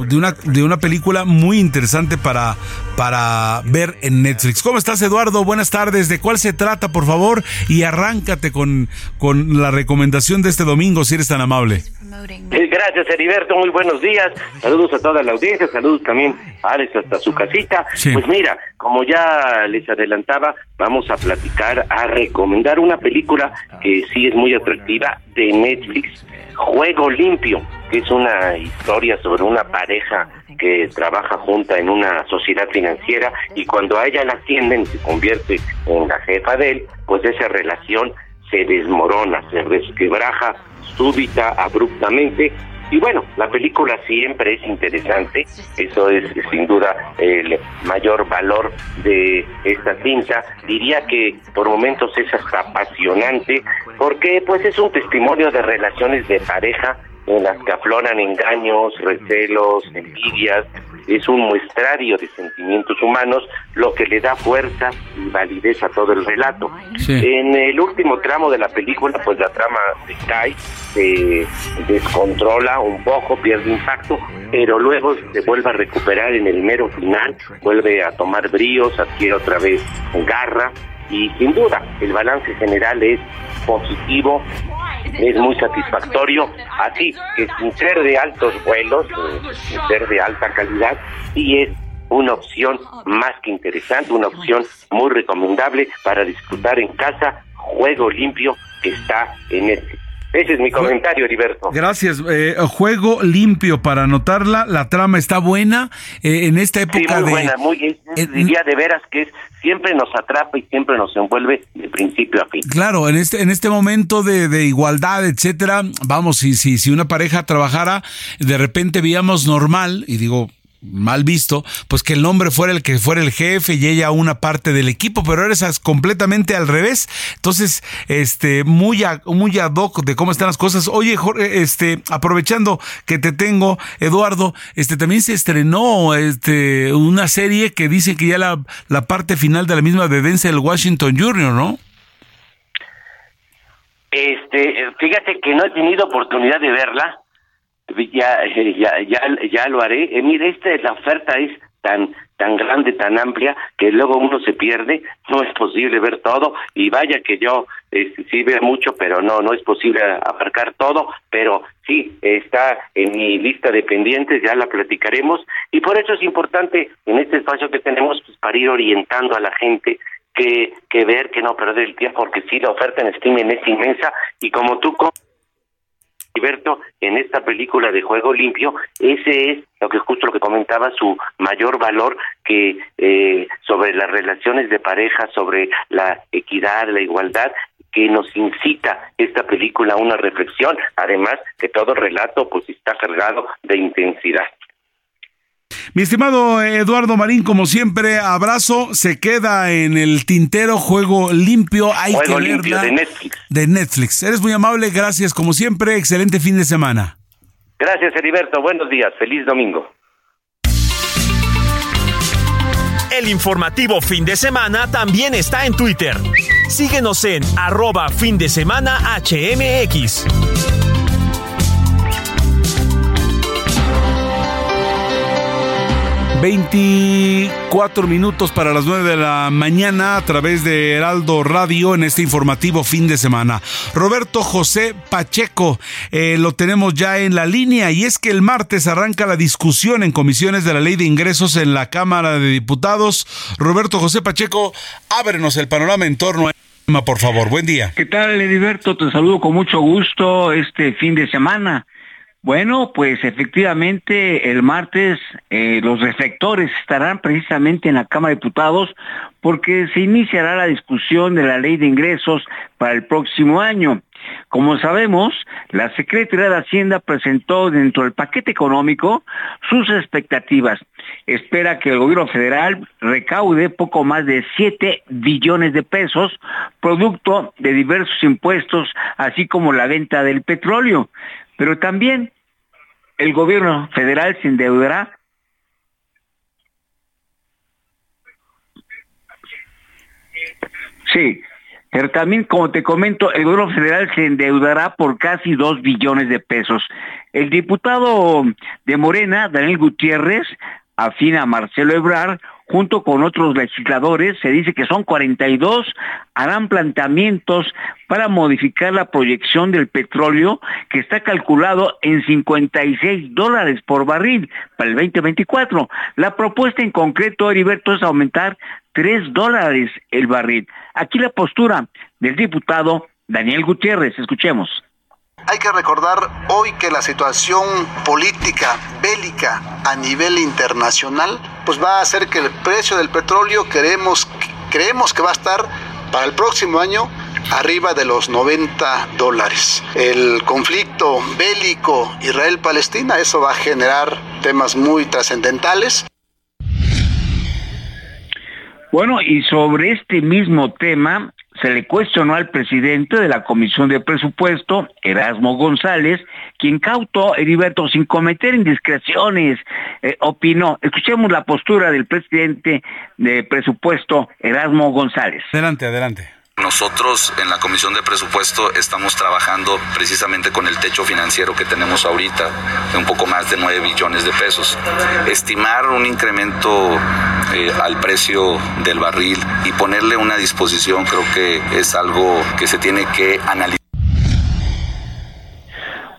de una, de una película muy interesante para, para ver en Netflix. ¿Cómo estás, Eduardo? Buenas tardes. ¿De cuál se trata, por favor? Y arráncate con, con la recomendación de este domingo, si eres tan amable. Gracias, Heriberto. Muy buenos días. Saludos a toda la audiencia. Saludos también a Alex hasta su casita. Pues mira, como ya les adelantaba, vamos a platicar, a recomendar una película que sí es muy atractiva de Netflix Juego Limpio, es una historia sobre una pareja que trabaja junta en una sociedad financiera y cuando a ella la ascienden se convierte en la jefa de él, pues esa relación se desmorona, se resquebraja súbita, abruptamente y bueno, la película siempre es interesante, eso es sin duda el mayor valor de esta cinta. Diría que por momentos es hasta apasionante, porque pues es un testimonio de relaciones de pareja en las que afloran engaños, recelos, envidias, es un muestrario de sentimientos humanos, lo que le da fuerza y validez a todo el relato. En el último tramo de la película, pues la trama se cae, se descontrola un poco, pierde impacto, pero luego se vuelve a recuperar en el mero final, vuelve a tomar bríos, adquiere otra vez garra, y sin duda el balance general es positivo, es muy satisfactorio, así que sin ser de altos vuelos, eh, sin ser de alta calidad, sí es una opción más que interesante, una opción muy recomendable para disfrutar en casa, juego limpio que está en este ese es mi comentario, Heriberto. Gracias. Eh, juego limpio para anotarla. La trama está buena eh, en esta época sí, muy Buena, muy Diría de veras que es siempre nos atrapa y siempre nos envuelve de principio a fin. Claro, en este en este momento de, de igualdad, etcétera, vamos, si si si una pareja trabajara, de repente veíamos normal y digo mal visto, pues que el hombre fuera el que fuera el jefe y ella una parte del equipo, pero ahora completamente al revés. Entonces, este, muy, muy ad hoc de cómo están las cosas. Oye, Jorge, este, aprovechando que te tengo, Eduardo, este, también se estrenó, este, una serie que dice que ya la, la parte final de la misma de Denzel Washington Jr., ¿no? Este, fíjate que no he tenido oportunidad de verla ya, ya, ya, ya lo haré. Eh, mire, esta, la oferta es tan tan grande, tan amplia, que luego uno se pierde, no es posible ver todo, y vaya que yo eh, sí veo mucho, pero no, no es posible abarcar todo, pero sí, está en mi lista de pendientes, ya la platicaremos, y por eso es importante en este espacio que tenemos, pues, para ir orientando a la gente que, que ver, que no perder el tiempo, porque sí, la oferta en Steam es inmensa, y como tú Alberto, en esta película de Juego Limpio, ese es lo que justo lo que comentaba, su mayor valor que eh, sobre las relaciones de pareja, sobre la equidad, la igualdad, que nos incita esta película a una reflexión, además que todo relato pues está cargado de intensidad. Mi estimado Eduardo Marín, como siempre, abrazo. Se queda en el tintero juego limpio. Hay juego que limpio de Netflix. De Netflix. Eres muy amable, gracias. Como siempre, excelente fin de semana. Gracias, Heriberto. Buenos días. Feliz domingo. El informativo fin de semana también está en Twitter. Síguenos en arroba fin de semana HMX. 24 minutos para las 9 de la mañana a través de Heraldo Radio en este informativo fin de semana. Roberto José Pacheco eh, lo tenemos ya en la línea y es que el martes arranca la discusión en comisiones de la ley de ingresos en la Cámara de Diputados. Roberto José Pacheco, ábrenos el panorama en torno a por favor, buen día. ¿Qué tal, Ediberto? Te saludo con mucho gusto este fin de semana. Bueno, pues efectivamente el martes eh, los reflectores estarán precisamente en la Cámara de Diputados porque se iniciará la discusión de la ley de ingresos para el próximo año. Como sabemos, la Secretaría de Hacienda presentó dentro del paquete económico sus expectativas. Espera que el gobierno federal recaude poco más de 7 billones de pesos, producto de diversos impuestos, así como la venta del petróleo. Pero también el gobierno federal se endeudará Sí, pero también, como te comento, el gobierno federal se endeudará por casi dos billones de pesos. El diputado de Morena, Daniel Gutiérrez, afina a Marcelo Ebrard, junto con otros legisladores, se dice que son 42, harán planteamientos para modificar la proyección del petróleo que está calculado en 56 dólares por barril para el 2024. La propuesta en concreto, Heriberto, es aumentar 3 dólares el barril. Aquí la postura del diputado Daniel Gutiérrez. Escuchemos. Hay que recordar hoy que la situación política bélica a nivel internacional pues va a hacer que el precio del petróleo creemos, creemos que va a estar para el próximo año arriba de los 90 dólares. El conflicto bélico Israel-Palestina, eso va a generar temas muy trascendentales. Bueno, y sobre este mismo tema, se le cuestionó al presidente de la Comisión de Presupuesto, Erasmo González, quien cautó, Heriberto, sin cometer indiscreciones, eh, opinó. Escuchemos la postura del presidente de Presupuesto, Erasmo González. Adelante, adelante. Nosotros en la Comisión de Presupuesto estamos trabajando precisamente con el techo financiero que tenemos ahorita, de un poco más de 9 billones de pesos. Estimar un incremento eh, al precio del barril y ponerle una disposición creo que es algo que se tiene que analizar.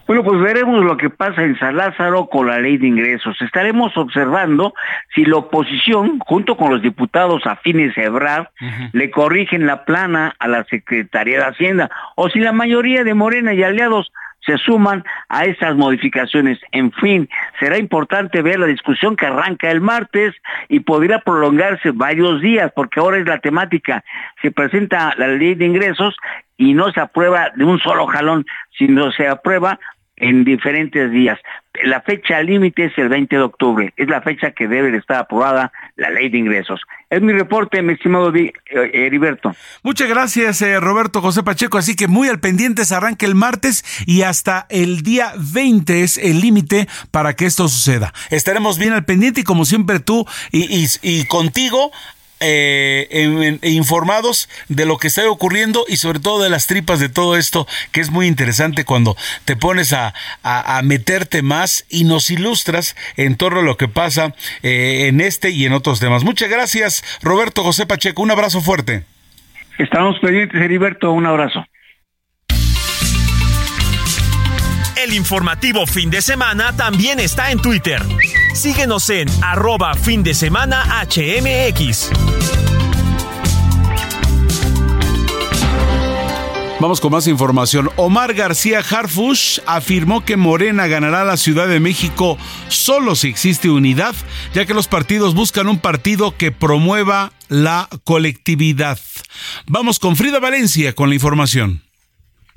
Bueno, pues veremos lo que pasa en San Lázaro con la ley de ingresos. Estaremos observando si la oposición, junto con los diputados afines a Ebrard, le corrigen la plana a la Secretaría de Hacienda, o si la mayoría de Morena y aliados se suman a esas modificaciones. En fin, será importante ver la discusión que arranca el martes y podría prolongarse varios días, porque ahora es la temática. Se presenta la ley de ingresos y no se aprueba de un solo jalón, sino se aprueba en diferentes días. La fecha límite es el 20 de octubre, es la fecha que debe de estar aprobada la ley de ingresos. Es mi reporte, mi estimado eh, Heriberto. Muchas gracias, eh, Roberto José Pacheco. Así que muy al pendiente, se arranca el martes y hasta el día 20 es el límite para que esto suceda. Estaremos bien al pendiente y como siempre tú y, y contigo eh, informados de lo que está ocurriendo y sobre todo de las tripas de todo esto, que es muy interesante cuando te pones a, meterte más y nos ilustras en torno a lo que pasa eh, en este y en otros temas. Muchas gracias, Roberto José Pacheco. Un abrazo fuerte. Estamos pendientes, Heriberto. Un abrazo. El informativo fin de semana también está en Twitter. Síguenos en arroba fin de semana HMX. Vamos con más información. Omar García Harfush afirmó que Morena ganará la Ciudad de México solo si existe unidad, ya que los partidos buscan un partido que promueva la colectividad. Vamos con Frida Valencia con la información.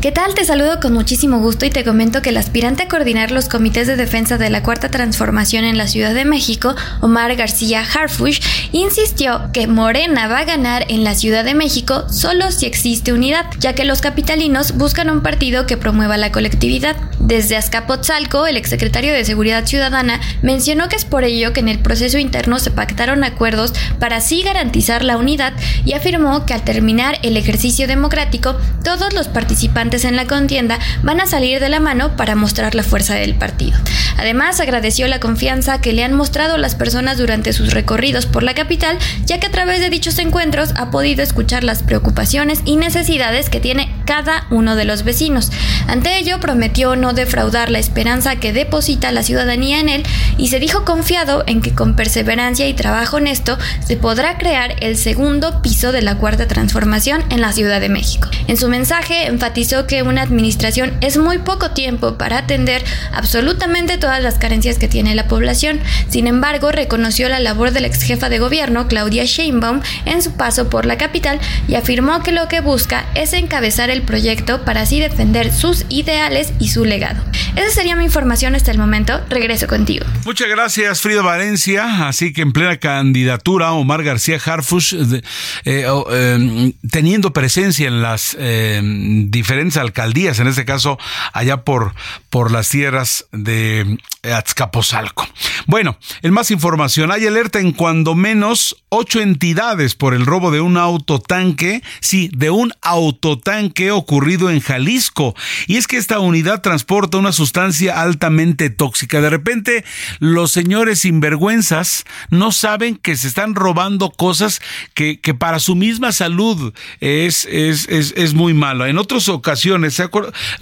¿Qué tal? Te saludo con muchísimo gusto y te comento que el aspirante a coordinar los comités de defensa de la Cuarta Transformación en la Ciudad de México, Omar García Harfush, insistió que Morena va a ganar en la Ciudad de México solo si existe unidad, ya que los capitalinos buscan un partido que promueva la colectividad. Desde Azcapotzalco, el exsecretario de Seguridad Ciudadana mencionó que es por ello que en el proceso interno se pactaron acuerdos para así garantizar la unidad y afirmó que al terminar el ejercicio democrático, todos los participantes en la contienda van a salir de la mano para mostrar la fuerza del partido. Además, agradeció la confianza que le han mostrado las personas durante sus recorridos por la capital, ya que a través de dichos encuentros ha podido escuchar las preocupaciones y necesidades que tiene cada uno de los vecinos. Ante ello, prometió no defraudar la esperanza que deposita la ciudadanía en él y se dijo confiado en que con perseverancia y trabajo honesto se podrá crear el segundo piso de la cuarta transformación en la Ciudad de México. En su mensaje enfatizó que una administración es muy poco tiempo para atender absolutamente todas las carencias que tiene la población. Sin embargo, reconoció la labor de la ex jefa de gobierno, Claudia Sheinbaum, en su paso por la capital y afirmó que lo que busca es encabezar el proyecto para así defender sus ideales y su legado. Esa sería mi información hasta el momento. Regreso contigo. Muchas gracias, Frida Valencia. Así que en plena candidatura, Omar García Harfush, eh, eh, teniendo presencia en las eh, diferentes alcaldías, en este caso allá por, por las tierras de Azcapotzalco. Bueno, en más información, hay alerta en cuando menos ocho entidades por el robo de un autotanque, sí, de un autotanque ocurrido en Jalisco. Y es que esta unidad transporta una sustancia altamente tóxica. De repente, los señores sinvergüenzas no saben que se están robando cosas que, que para su misma salud es, es, es, es muy malo. En otras ocasiones,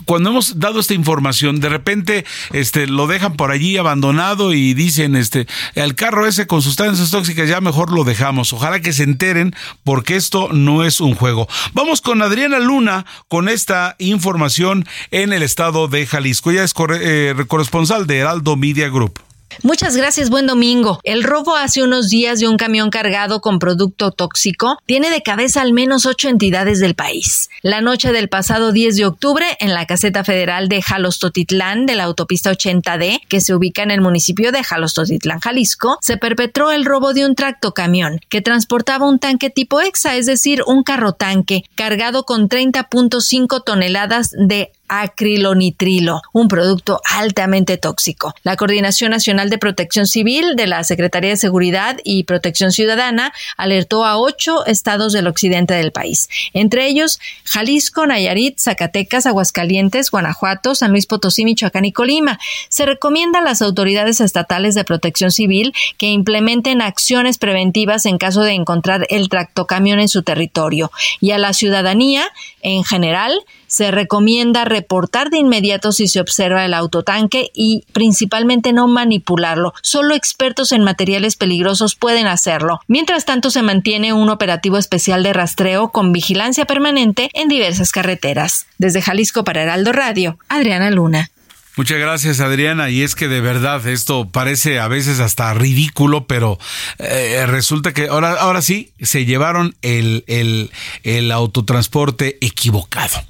cuando hemos dado esta información, de repente este, lo dejan por allí abandonado y dicen, este, el carro ese con sustancias tóxicas ya mejor lo dejamos. Ojalá que se enteren porque esto no es un juego. Vamos con Adriana Luna con esta información en el estado de Jalisco. Ella es eh, corresponsal de Heraldo Media Group. Muchas gracias, buen domingo. El robo hace unos días de un camión cargado con producto tóxico tiene de cabeza al menos ocho entidades del país. La noche del pasado 10 de octubre, en la caseta federal de Jalostotitlán de la autopista 80D, que se ubica en el municipio de Jalostotitlán, Jalisco, se perpetró el robo de un tractocamión que transportaba un tanque tipo EXA, es decir, un carro tanque, cargado con 30.5 toneladas de acrilonitrilo, un producto altamente tóxico. La Coordinación Nacional de Protección Civil de la Secretaría de Seguridad y Protección Ciudadana alertó a ocho estados del occidente del país, entre ellos Jalisco, Nayarit, Zacatecas, Aguascalientes, Guanajuato, San Luis Potosí, Michoacán y Colima. Se recomienda a las autoridades estatales de protección civil que implementen acciones preventivas en caso de encontrar el tractocamión en su territorio y a la ciudadanía en general se recomienda reportar de inmediato si se observa el autotanque y principalmente no manipularlo. Solo expertos en materiales peligrosos pueden hacerlo. Mientras tanto, se mantiene un operativo especial de rastreo con vigilancia permanente en diversas carreteras. Desde Jalisco para Heraldo Radio, Adriana Luna. Muchas gracias Adriana y es que de verdad esto parece a veces hasta ridículo, pero eh, resulta que ahora, ahora sí se llevaron el, el, el autotransporte equivocado.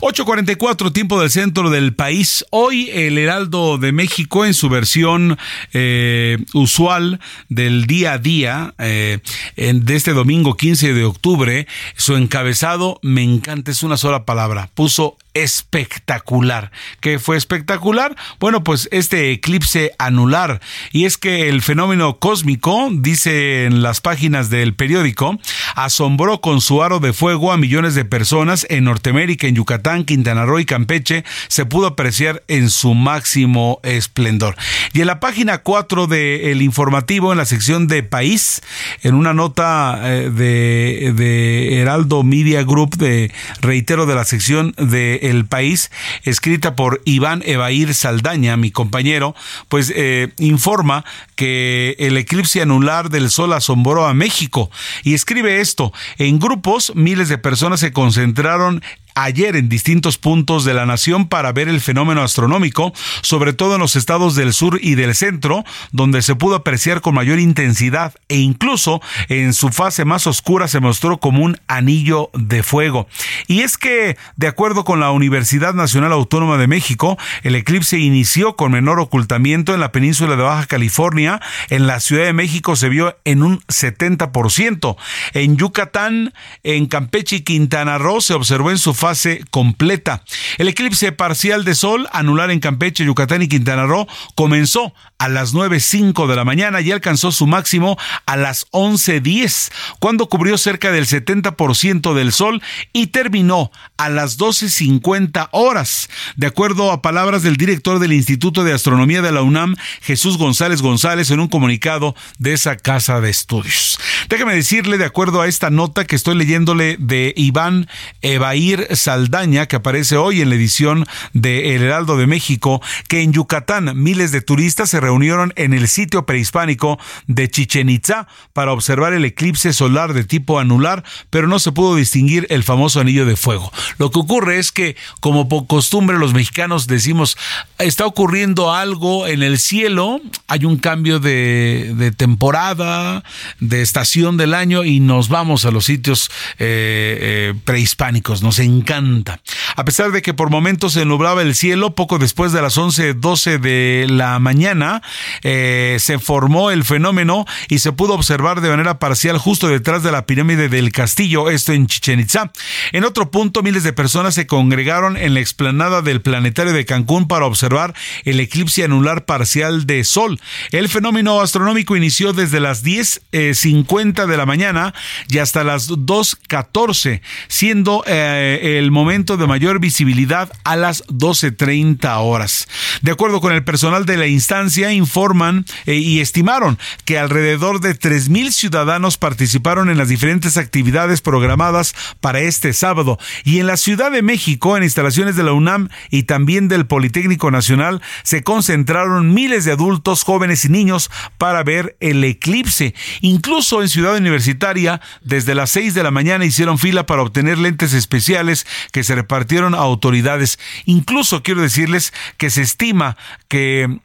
8.44 tiempo del centro del país. Hoy el Heraldo de México en su versión eh, usual del día a día eh, de este domingo 15 de octubre, su encabezado me encanta, es una sola palabra, puso espectacular. ¿Qué fue espectacular? Bueno, pues este eclipse anular. Y es que el fenómeno cósmico, dice en las páginas del periódico, asombró con su aro de fuego a millones de personas en Norteamérica, en Yucatán, Quintana Roo y Campeche. Se pudo apreciar en su máximo esplendor. Y en la página 4 del informativo, en la sección de país, en una nota eh, de, de Heraldo Media Group, de reitero de la sección de el País, escrita por Iván Evair Saldaña, mi compañero, pues eh, informa que el eclipse anular del Sol asombró a México. Y escribe esto, en grupos miles de personas se concentraron ayer en distintos puntos de la nación para ver el fenómeno astronómico, sobre todo en los estados del sur y del centro, donde se pudo apreciar con mayor intensidad e incluso en su fase más oscura se mostró como un anillo de fuego. Y es que, de acuerdo con la Universidad Nacional Autónoma de México, el eclipse inició con menor ocultamiento en la península de Baja California, en la Ciudad de México se vio en un 70%, en Yucatán, en Campeche y Quintana Roo se observó en su fase completa. El eclipse parcial de sol anular en Campeche, Yucatán y Quintana Roo comenzó a las 9.05 de la mañana y alcanzó su máximo a las 11.10, cuando cubrió cerca del 70% del sol y terminó a las 12.50 horas. De acuerdo a palabras del director del Instituto de Astronomía de la UNAM, Jesús González González, en un comunicado de esa casa de estudios. Déjame decirle, de acuerdo a esta nota que estoy leyéndole de Iván Evair Saldaña, que aparece hoy en la edición de El Heraldo de México, que en Yucatán miles de turistas se reunieron en el sitio prehispánico de Chichen Itza para observar el eclipse solar de tipo anular, pero no se pudo distinguir el famoso anillo de fuego. Lo que ocurre es que, como por costumbre, los mexicanos decimos, está ocurriendo algo en el cielo, hay un cambio de, de temporada, de estación del año y nos vamos a los sitios eh, eh, prehispánicos. Nos encanta encanta. A pesar de que por momentos se nublaba el cielo, poco después de las 11, 12 de la mañana, eh, se formó el fenómeno y se pudo observar de manera parcial justo detrás de la pirámide del castillo, esto en Chichen Itza. En otro punto, miles de personas se congregaron en la explanada del planetario de Cancún para observar el eclipse anular parcial de Sol. El fenómeno astronómico inició desde las 10.50 de la mañana y hasta las 2.14, siendo eh, el momento de mayor visibilidad a las 12.30 horas. De acuerdo con el personal de la instancia, informan eh, y estimaron que alrededor de 3.000 ciudadanos participaron en las diferentes actividades programadas para este sábado. Y en la Ciudad de México, en instalaciones de la UNAM y también del Politécnico Nacional, se concentraron miles de adultos, jóvenes y niños para ver el eclipse. Incluso en Ciudad Universitaria, desde las 6 de la mañana hicieron fila para obtener lentes especiales que se repartieron a autoridades. Incluso quiero decirles que se estima que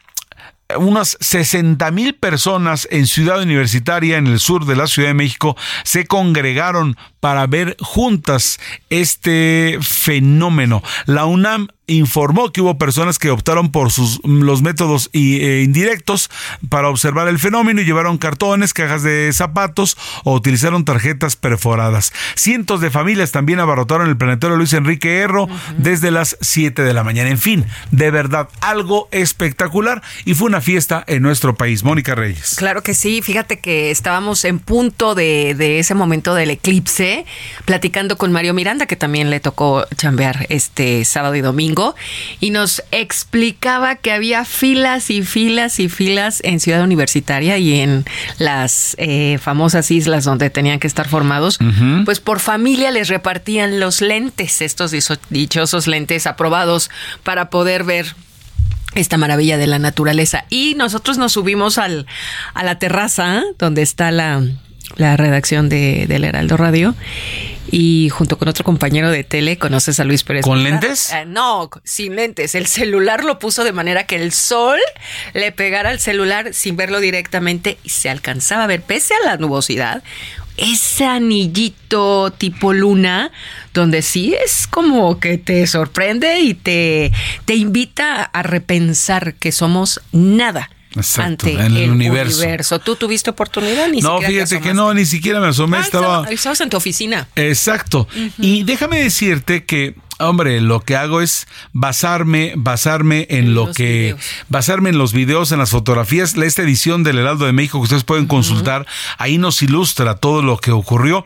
unas 60 mil personas en Ciudad Universitaria, en el sur de la Ciudad de México, se congregaron para ver juntas este fenómeno. La UNAM informó que hubo personas que optaron por sus, los métodos eh, indirectos para observar el fenómeno y llevaron cartones, cajas de zapatos o utilizaron tarjetas perforadas. Cientos de familias también abarrotaron el planetario Luis Enrique Erro desde las 7 de la mañana. En fin, de verdad, algo espectacular y fue una fiesta en nuestro país. Mónica Reyes. Claro que sí, fíjate que estábamos en punto de, de ese momento del eclipse, platicando con Mario Miranda, que también le tocó chambear este sábado y domingo y nos explicaba que había filas y filas y filas en Ciudad Universitaria y en las eh, famosas islas donde tenían que estar formados, pues por familia les repartían los lentes, estos dichosos lentes aprobados para poder ver esta maravilla de la naturaleza. Y nosotros nos subimos al, a la terraza donde está la, la redacción de, del Heraldo Radio y junto con otro compañero de tele, conoces a Luis Pérez. ¿Con lentes? Eh, no, sin lentes. El celular lo puso de manera que el sol le pegara al celular sin verlo directamente y se alcanzaba a ver, pese a la nubosidad, ese anillito tipo luna, donde sí es como que te sorprende y te, te invita a repensar que que nada ante en el, universo. ¿Tú tuviste oportunidad? Ni no, fíjate que no, ni siquiera me asomé. Ah, estaba... Estabas en tu oficina. Exacto. Y déjame decirte que Hombre, lo que hago es basarme, basarme en, lo que, basarme en los videos, en las fotografías. Esta edición del Heraldo de México que ustedes pueden consultar, ahí nos ilustra todo lo que ocurrió.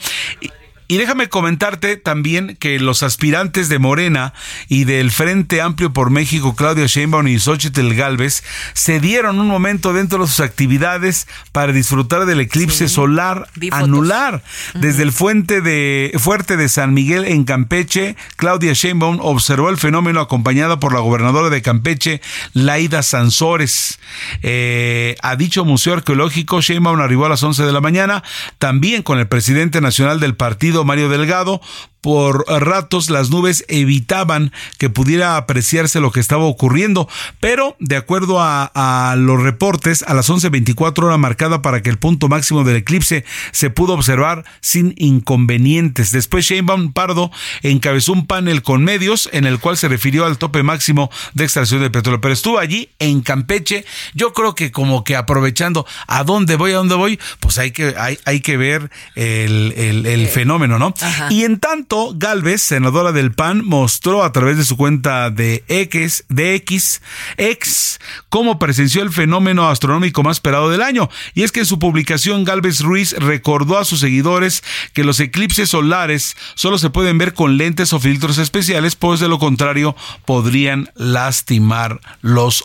Y déjame comentarte también que los aspirantes de Morena y del Frente Amplio por México, Claudia Sheinbaum y Xochitl Galvez, se dieron un momento dentro de sus actividades para disfrutar del eclipse solar anular. Desde el fuente de, fuerte de San Miguel en Campeche, Claudia Sheinbaum observó el fenómeno acompañada por la gobernadora de Campeche, Laida Sansores. Eh, a dicho museo arqueológico, Sheinbaum arribó a las 11 de la mañana, también con el presidente nacional del partido Mario Delgado por ratos las nubes evitaban que pudiera apreciarse lo que estaba ocurriendo, pero de acuerdo a, los reportes, a las 11.24 hora marcada para que el punto máximo del eclipse se pudo observar sin inconvenientes. Después Sheinbaum Pardo encabezó un panel con medios en el cual se refirió al tope máximo de extracción de petróleo, pero estuvo allí en Campeche, yo creo que como que aprovechando a dónde voy, a dónde voy, pues hay que, hay, hay que ver el, el, fenómeno, ¿no? Y en tanto, Galvez, senadora del PAN, mostró a través de su cuenta de X, de X, X, cómo presenció el fenómeno astronómico más esperado del año. Y es que en su publicación Galvez Ruiz recordó a sus seguidores que los eclipses solares solo se pueden ver con lentes o filtros especiales, pues de lo contrario podrían lastimar los,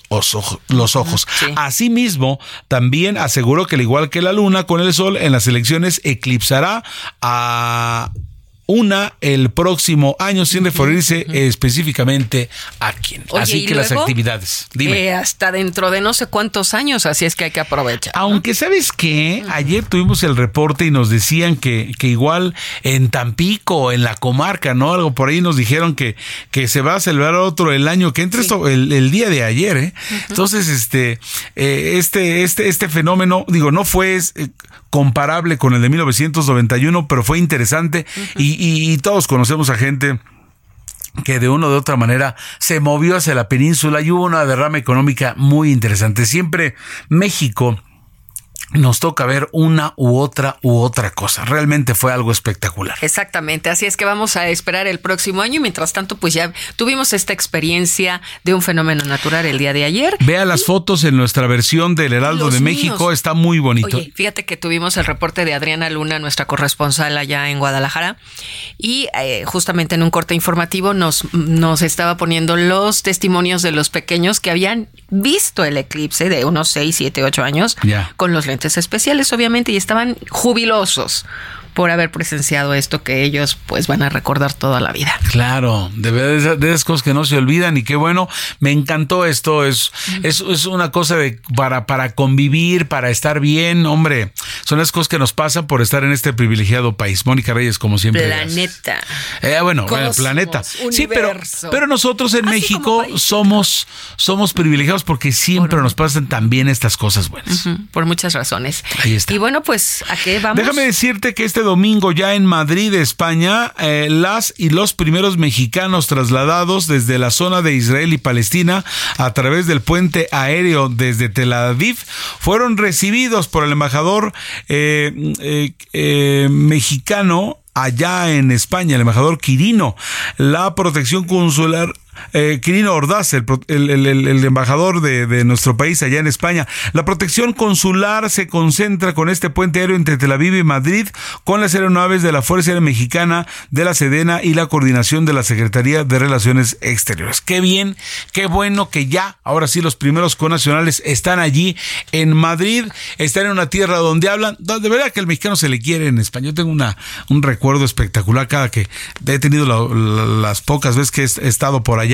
los ojos. Asimismo, también aseguró que al igual que la luna con el sol en las elecciones eclipsará a una el próximo año sin referirse específicamente a quién. así que las actividades. Dime. Eh, hasta dentro de no sé cuántos años, así es que hay que aprovechar. Aunque sabes que ayer tuvimos el reporte y nos decían que, que igual en Tampico, en la comarca, ¿no? Algo por ahí nos dijeron que, que se va a celebrar otro el año que entre esto el, día de ayer, ¿eh? Entonces, este, eh, este, este, este fenómeno, digo, no fue eh, comparable con el de 1991, pero fue interesante y, y, todos conocemos a gente que de una u otra manera se movió hacia la península y hubo una derrama económica muy interesante. Siempre México nos toca ver una u otra u otra cosa. Realmente fue algo espectacular. Exactamente, así es que vamos a esperar el próximo año y mientras tanto pues ya tuvimos esta experiencia de un fenómeno natural el día de ayer. Vea las fotos en nuestra versión del Heraldo de México, está muy bonito. Oye, fíjate que tuvimos el reporte de Adriana Luna, nuestra corresponsal allá en Guadalajara, y eh, justamente en un corte informativo nos, nos estaba poniendo los testimonios de los pequeños que habían visto el eclipse de unos 6, 7, 8 años Ya. con los lentes especiales, obviamente, y estaban jubilosos por haber presenciado esto que ellos pues van a recordar toda la vida. Claro, de, verdad, de esas cosas que no se olvidan y qué bueno, me encantó esto, es, es, es una cosa de, para, para convivir, para estar bien, hombre, son las cosas que nos pasan por estar en este privilegiado país. Mónica Reyes, como siempre. Planeta. Eh, bueno, Cosmos, planeta. Sí, pero, pero nosotros en México somos, somos privilegiados porque siempre nos pasan también estas cosas buenas. Por muchas razones. Ahí está. Y bueno, pues, ¿a qué vamos? Déjame decirte que este domingo ya en Madrid, España, eh, las y los primeros mexicanos trasladados desde la zona de Israel y Palestina a través del puente aéreo desde Tel Aviv fueron recibidos por el embajador eh, eh, mexicano allá en España, el embajador Quirino. La protección consular eh, Quirino Ordaz, el, el- el- embajador de, nuestro país allá en España. La protección consular se concentra con este puente aéreo entre Tel Aviv y Madrid, con las aeronaves de la Fuerza Aérea Mexicana, de la Sedena y la coordinación de la Secretaría de Relaciones Exteriores. Qué bien, qué bueno que ya, ahora sí, los primeros conacionales están allí en Madrid, están en una tierra donde hablan, de verdad que el mexicano se le quiere en España. Yo tengo una, un recuerdo espectacular cada que he tenido la- la- las pocas veces que he estado por allá,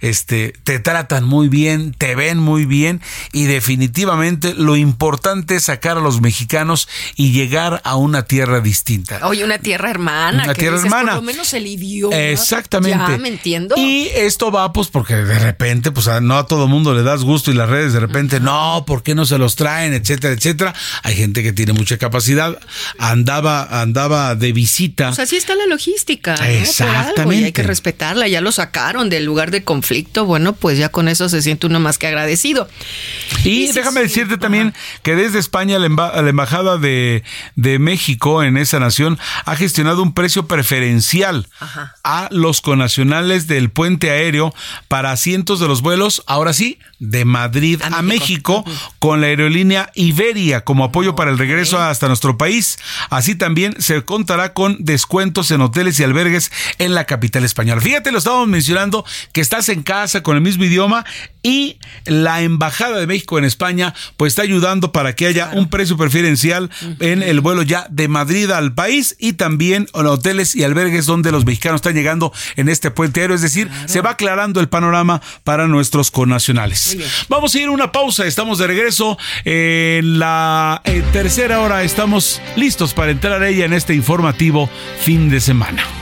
este, te tratan muy bien, te ven muy bien y definitivamente lo importante es sacar a los mexicanos y llegar a una tierra distinta. Oye, una tierra hermana. Una que tierra dices, hermana. Por lo menos el idioma. Exactamente. Ya, me entiendo. Y esto va pues porque de repente pues a- no a todo mundo le das gusto y las redes de repente no, ¿por qué no se los traen? etcétera, etcétera. Hay gente que tiene mucha capacidad. Andaba andaba de visita. Pues así está la logística. ¿no? Por algo, Exactamente. Y hay que respetarla. Ya lo sacaron del lugar de conflicto. Bueno, pues ya con eso se siente uno más que agradecido. Y déjame decirte también que desde España la, emba- la Embajada de, de México en esa nación ha gestionado un precio preferencial a los conacionales del puente aéreo para cientos de los vuelos, ahora sí, de Madrid a, México, con la aerolínea Iberia como apoyo para el regreso hasta nuestro país. Así también se contará con descuentos en hoteles y albergues en la capital española. Fíjate, lo estábamos mencionando, que estás en casa con el mismo idioma y la Embajada de México en España pues está ayudando para que haya un precio preferencial en el vuelo ya de Madrid al país y también en hoteles y albergues donde los mexicanos están llegando en este puente aéreo, es decir, se va aclarando el panorama para nuestros connacionales. Vamos a ir a una pausa, estamos de regreso. En la eh, tercera hora, estamos listos para entrar a ella en este informativo fin de semana.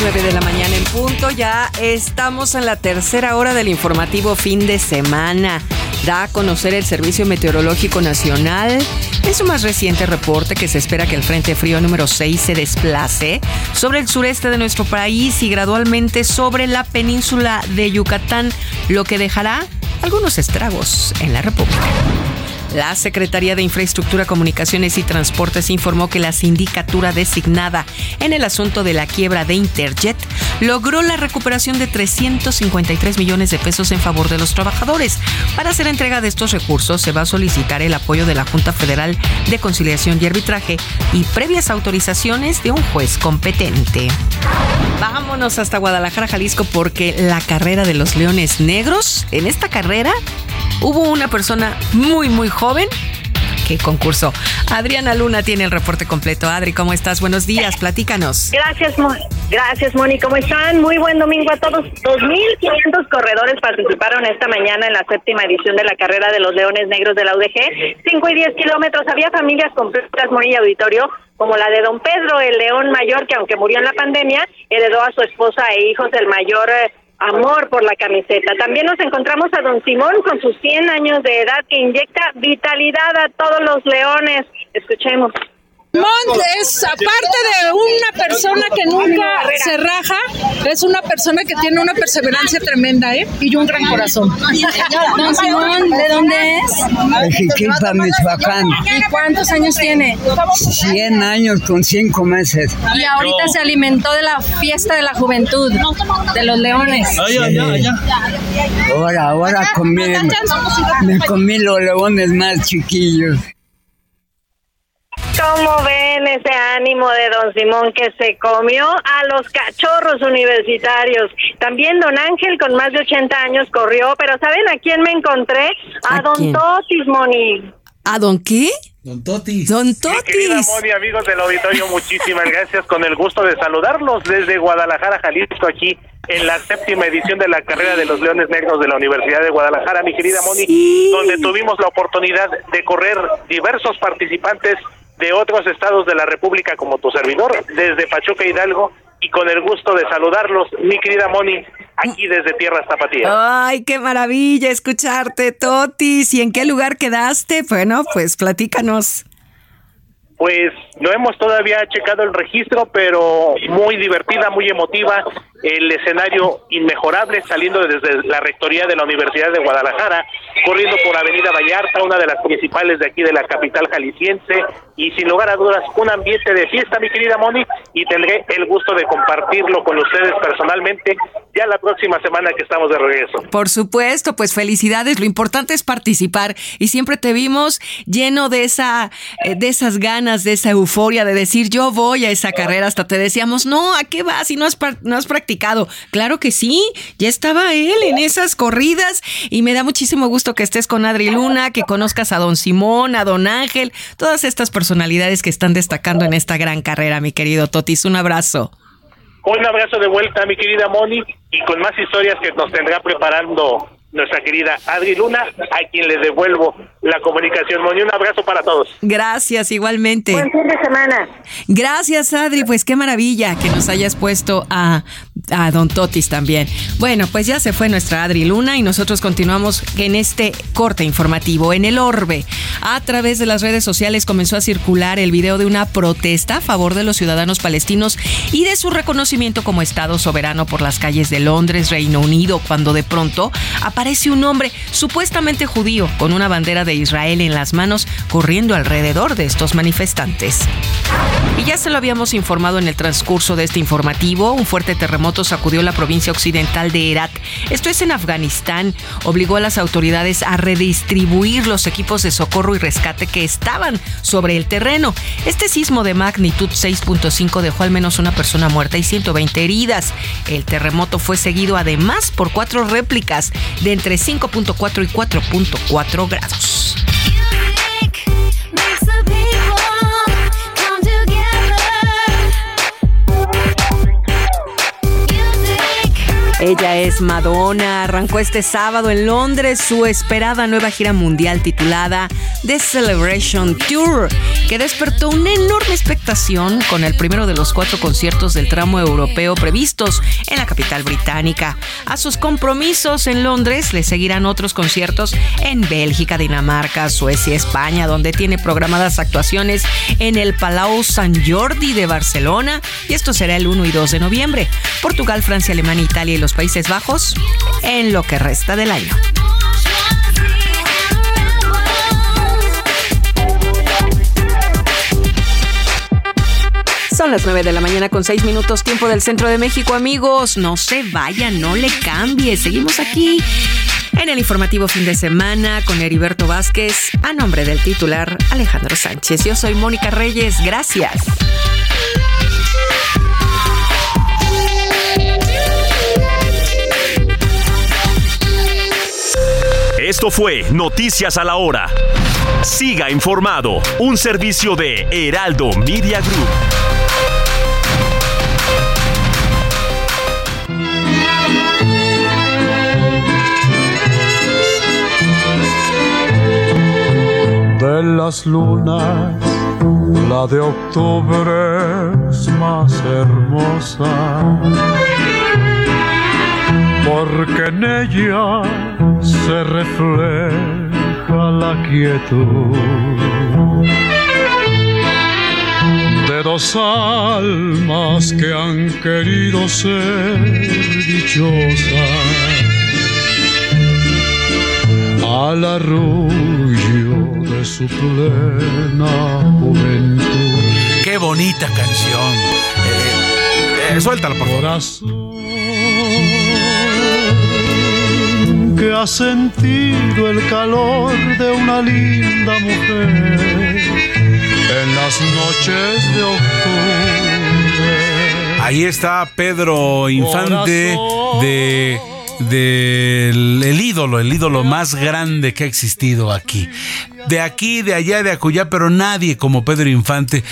Nueve de la mañana en punto, ya estamos en la tercera hora del informativo fin de semana. Da a conocer el Servicio Meteorológico Nacional en su más reciente reporte que se espera que el Frente Frío número 6 se desplace sobre el sureste de nuestro país y gradualmente sobre la península de Yucatán, lo que dejará algunos estragos en la República. La Secretaría de Infraestructura, Comunicaciones y Transportes informó que la sindicatura designada en el asunto de la quiebra de Interjet logró la recuperación de 353 millones de pesos en favor de los trabajadores. Para hacer entrega de estos recursos se va a solicitar el apoyo de la Junta Federal de Conciliación y Arbitraje y previas autorizaciones de un juez competente. Vámonos hasta Guadalajara, Jalisco, porque la carrera de los Leones Negros, en esta carrera hubo una persona muy, muy joven que concursó. Adriana Luna tiene el reporte completo. Adri, ¿cómo estás? Buenos días, platícanos. Gracias, Gracias, Moni. ¿Cómo están? Muy buen domingo a todos. 2.500 corredores participaron esta mañana en la séptima edición de la carrera de los Leones Negros de la UDG. 5 y 10 kilómetros. Había familias completas, Moni Auditorio, como la de don Pedro, el león mayor, que aunque murió en la pandemia, heredó a su esposa e hijos el mayor eh, amor por la camiseta. También nos encontramos a don Simón con sus 100 años de edad que inyecta vitalidad a todos los leones. Escuchemos. Mont es, aparte de una persona que nunca se raja, es una persona que tiene una perseverancia tremenda, ¿eh? Y un gran corazón. Don Simón, ¿de dónde es? Jiquilpa, Michoacán. ¿Y cuántos años tiene? 100 años con 5 meses. Y ahorita se alimentó de la fiesta de la juventud, de los leones. Ahora, ahora comí, me comí los leones más chiquillos. ¿Cómo ven ese ánimo de don Simón que se comió a los cachorros universitarios? También don Ángel con más de 80 años corrió, pero ¿saben a quién me encontré? A, don Totis, Moni. ¿A don qué? Don Totis. Don Totis. querida Moni, amigos del auditorio, muchísimas gracias. Con el gusto de saludarlos desde Guadalajara, Jalisco, aquí en la séptima edición de la carrera de los Leones Negros de la Universidad de Guadalajara, mi querida Moni, donde tuvimos la oportunidad de correr diversos participantes de otros estados de la República como tu servidor, desde Pachuca Hidalgo, y con el gusto de saludarlos, mi querida Moni, aquí desde Tierras Tapatías. Ay, qué maravilla escucharte, Totis. ¿Y en qué lugar quedaste? Bueno, pues platícanos. Pues no hemos todavía checado el registro, pero muy divertida, muy emotiva, el escenario inmejorable saliendo desde la rectoría de la Universidad de Guadalajara, corriendo por Avenida Vallarta, una de las principales de aquí de la capital jalisciense, y sin lugar a dudas un ambiente de fiesta, mi querida Moni, y tendré el gusto de compartirlo con ustedes personalmente ya la próxima semana que estamos de regreso. Por supuesto, pues felicidades, lo importante es participar y siempre te vimos lleno de esa eh, de esas ganas, de esa euforia de decir yo voy a esa carrera, hasta te decíamos, "No, ¿a qué vas si no has no has practicado?" Claro que sí, ya estaba él en esas corridas y me da muchísimo gusto que estés con Adri Luna, que conozcas a Don Simón, a Don Ángel, todas estas personalidades que están destacando en esta gran carrera, mi querido Totis. Un abrazo. Un abrazo de vuelta, mi querida Moni, y con más historias que nos tendrá preparando nuestra querida Adri Luna, a quien le devuelvo la comunicación. Moni, un abrazo para todos. Gracias, igualmente. Buen fin de semana. Gracias, Adri. Pues qué maravilla que nos hayas puesto a, a Don Totis también. Bueno, pues ya se fue nuestra Adri Luna y nosotros continuamos en este corte informativo. En el Orbe, a través de las redes sociales comenzó a circular el video de una protesta a favor de los ciudadanos palestinos y de su reconocimiento como Estado soberano por las calles de Londres, Reino Unido, cuando de pronto aparece un hombre supuestamente judío con una bandera de Israel en las manos corriendo alrededor de estos manifestantes. Y ya se lo habíamos informado en el transcurso de este informativo, un fuerte terremoto sacudió la provincia occidental de Herat. Esto es en Afganistán, obligó a las autoridades a redistribuir los equipos de socorro y rescate que estaban sobre el terreno. Este sismo de magnitud 6.5 dejó al menos una persona muerta y 120 heridas. El terremoto fue seguido además por cuatro réplicas de entre 5.4 y 4.4 grados. Ella es Madonna, arrancó este sábado en Londres su esperada nueva gira mundial titulada The Celebration Tour, que despertó una enorme expectación con el primero de los cuatro conciertos del tramo europeo previstos en la capital británica. A sus compromisos en Londres le seguirán otros conciertos en Bélgica, Dinamarca, Suecia, España, donde tiene programadas actuaciones en el Palau San Jordi de Barcelona, y esto será el 1 y 2 de noviembre. Portugal, Francia, Alemania, Italia y los los Países Bajos en lo que resta del año. Son las 9 de la mañana con 6 minutos tiempo del centro de México, amigos. No se vaya, no le cambie. Seguimos aquí en el informativo fin de semana con Heriberto Vázquez a nombre del titular Alejandro Sánchez. Yo soy Mónica Reyes. Gracias. Esto fue Noticias a la Hora. Siga informado, un servicio de Heraldo Media Group. De las lunas, la de octubre es más hermosa porque en ella se refleja la quietud de dos almas que han querido ser dichosas al arrullo de su plena juventud. Qué bonita canción. Eh, eh, suéltala por favor. Que ha sentido el calor de una linda mujer en las noches de octubre. Ahí está Pedro Infante de del el ídolo, el ídolo más grande que ha existido aquí. De aquí, de allá, de acullá, pero nadie como Pedro Infante.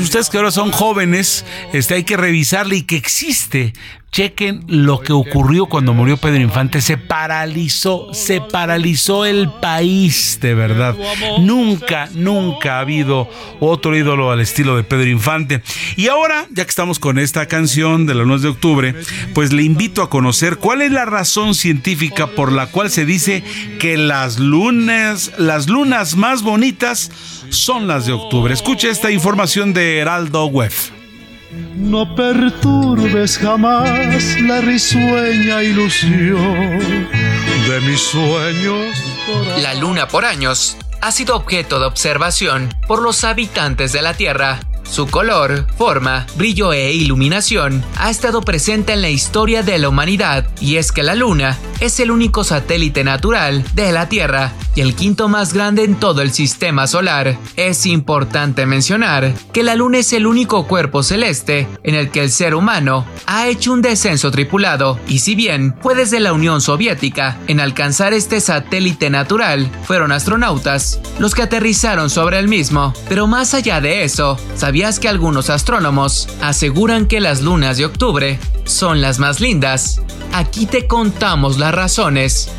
Ustedes que ahora son jóvenes, este, hay que revisarle y que existe Chequen lo que ocurrió cuando murió Pedro Infante. Se paralizó, se paralizó el país, de verdad. Nunca, nunca ha habido otro ídolo al estilo de Pedro Infante. Y ahora, ya que estamos con esta canción de la 9 de octubre, pues le invito a conocer cuál es la razón científica por la cual se dice que las lunas, las lunas más bonitas son las de octubre. Escuche esta información de Heraldo Web. No perturbes jamás la risueña ilusión de mis sueños. La luna por años ha sido objeto de observación por los habitantes de la Tierra su color, forma, brillo e iluminación ha estado presente en la historia de la humanidad y es que la Luna es el único satélite natural de la Tierra y el quinto más grande en todo el sistema solar. Es importante mencionar que la Luna es el único cuerpo celeste en el que el ser humano ha hecho un descenso tripulado y si bien fue desde la Unión Soviética en alcanzar este satélite natural fueron astronautas los que aterrizaron sobre el mismo, pero más allá de eso, sabía que algunos astrónomos aseguran que las lunas de octubre son las más lindas? Aquí te contamos las razones.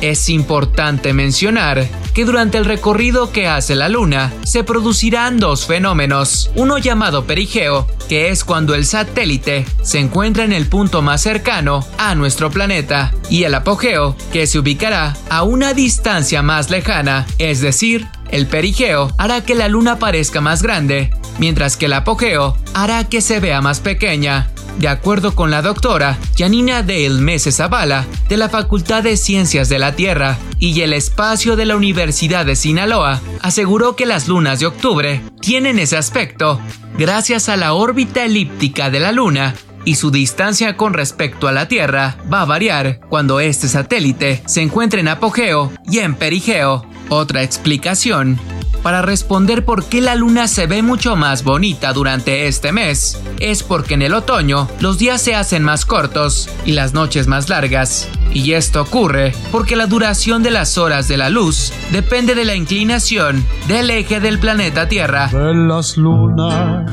Es importante mencionar que durante el recorrido que hace la Luna se producirán dos fenómenos, uno llamado perigeo, que es cuando el satélite se encuentra en el punto más cercano a nuestro planeta, y el apogeo, que se ubicará a una distancia más lejana, es decir, el perigeo hará que la luna parezca más grande, mientras que el apogeo hará que se vea más pequeña. De acuerdo con la doctora Janina Dale Mese Zavala, de la Facultad de Ciencias de la Tierra y el Espacio de la Universidad de Sinaloa, aseguró que las lunas de octubre tienen ese aspecto gracias a la órbita elíptica de la Luna y su distancia con respecto a la Tierra va a variar cuando este satélite se encuentre en apogeo y en perigeo. Otra explicación para responder por qué la luna se ve mucho más bonita durante este mes es porque en el otoño los días se hacen más cortos y las noches más largas. Y esto ocurre porque la duración de las horas de la luz depende de la inclinación del eje del planeta Tierra. Las lunas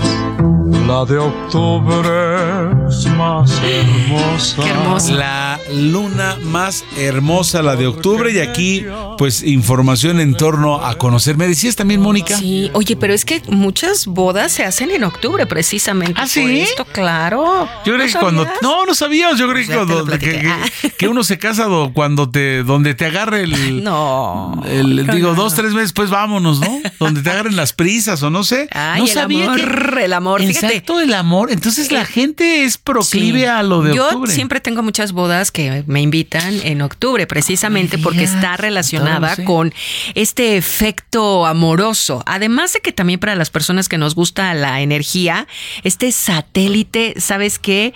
la de octubre es más hermosa. Qué hermosa. La luna más hermosa, la de octubre. Y aquí, pues, información en torno a conocer. ¿Me decías también, Mónica? Sí, oye, pero es que muchas bodas se hacen en octubre, precisamente. ¿Ah, sí? Esto, claro. Yo creo ¿No que cuando. sabías? No, no sabías. Yo creo que, cuando, que, que- que uno se casa do- cuando te. Donde te agarre el. No. el- digo, no, dos, tres meses, pues vámonos, ¿no? Donde te agarren las prisas o no sé. Ay, no el sabía amor, que. el amor. ¿En Fíjate Exacto, el amor. Entonces la gente es proclive a lo de Yo octubre. siempre tengo muchas bodas que me invitan en octubre, precisamente porque está relacionada con este efecto amoroso. Además de que también para las personas que nos gusta la energía, este satélite, ¿sabes qué?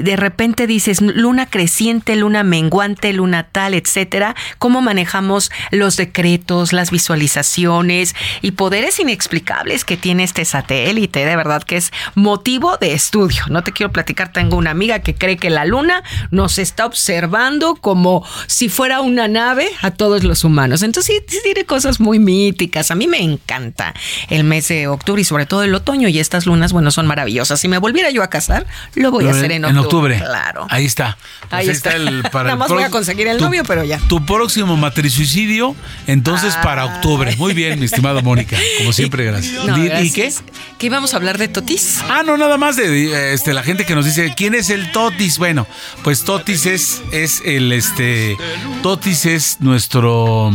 De repente dices luna creciente, luna menguante, luna tal, etcétera. ¿Cómo manejamos los decretos, las visualizaciones y poderes inexplicables que tiene este satélite? De verdad que es motivo de estudio. No te quiero platicar, tengo una amiga que cree que la luna nos está observando como si fuera una nave a todos los humanos. Entonces sí, sí tiene cosas muy míticas. A mí me encanta el mes de octubre y sobre todo el otoño y estas lunas, bueno, son maravillosas. Si me volviera yo a casar, lo voy a hacer en octubre. Claro. Ahí está. Pues Ahí está. el- para Nada el más voy a conseguir el tu- novio, pero ya. Tu próximo matrisuicidio, entonces para octubre. Muy bien, mi estimada Mónica. Como siempre, gracias. No, ¿Y qué? ¿Qué íbamos a hablar de Totis? Ah, no, nada más de este, la gente que nos dice, ¿quién es el Totis? Bueno, pues Totis es, es el este. Totis es nuestro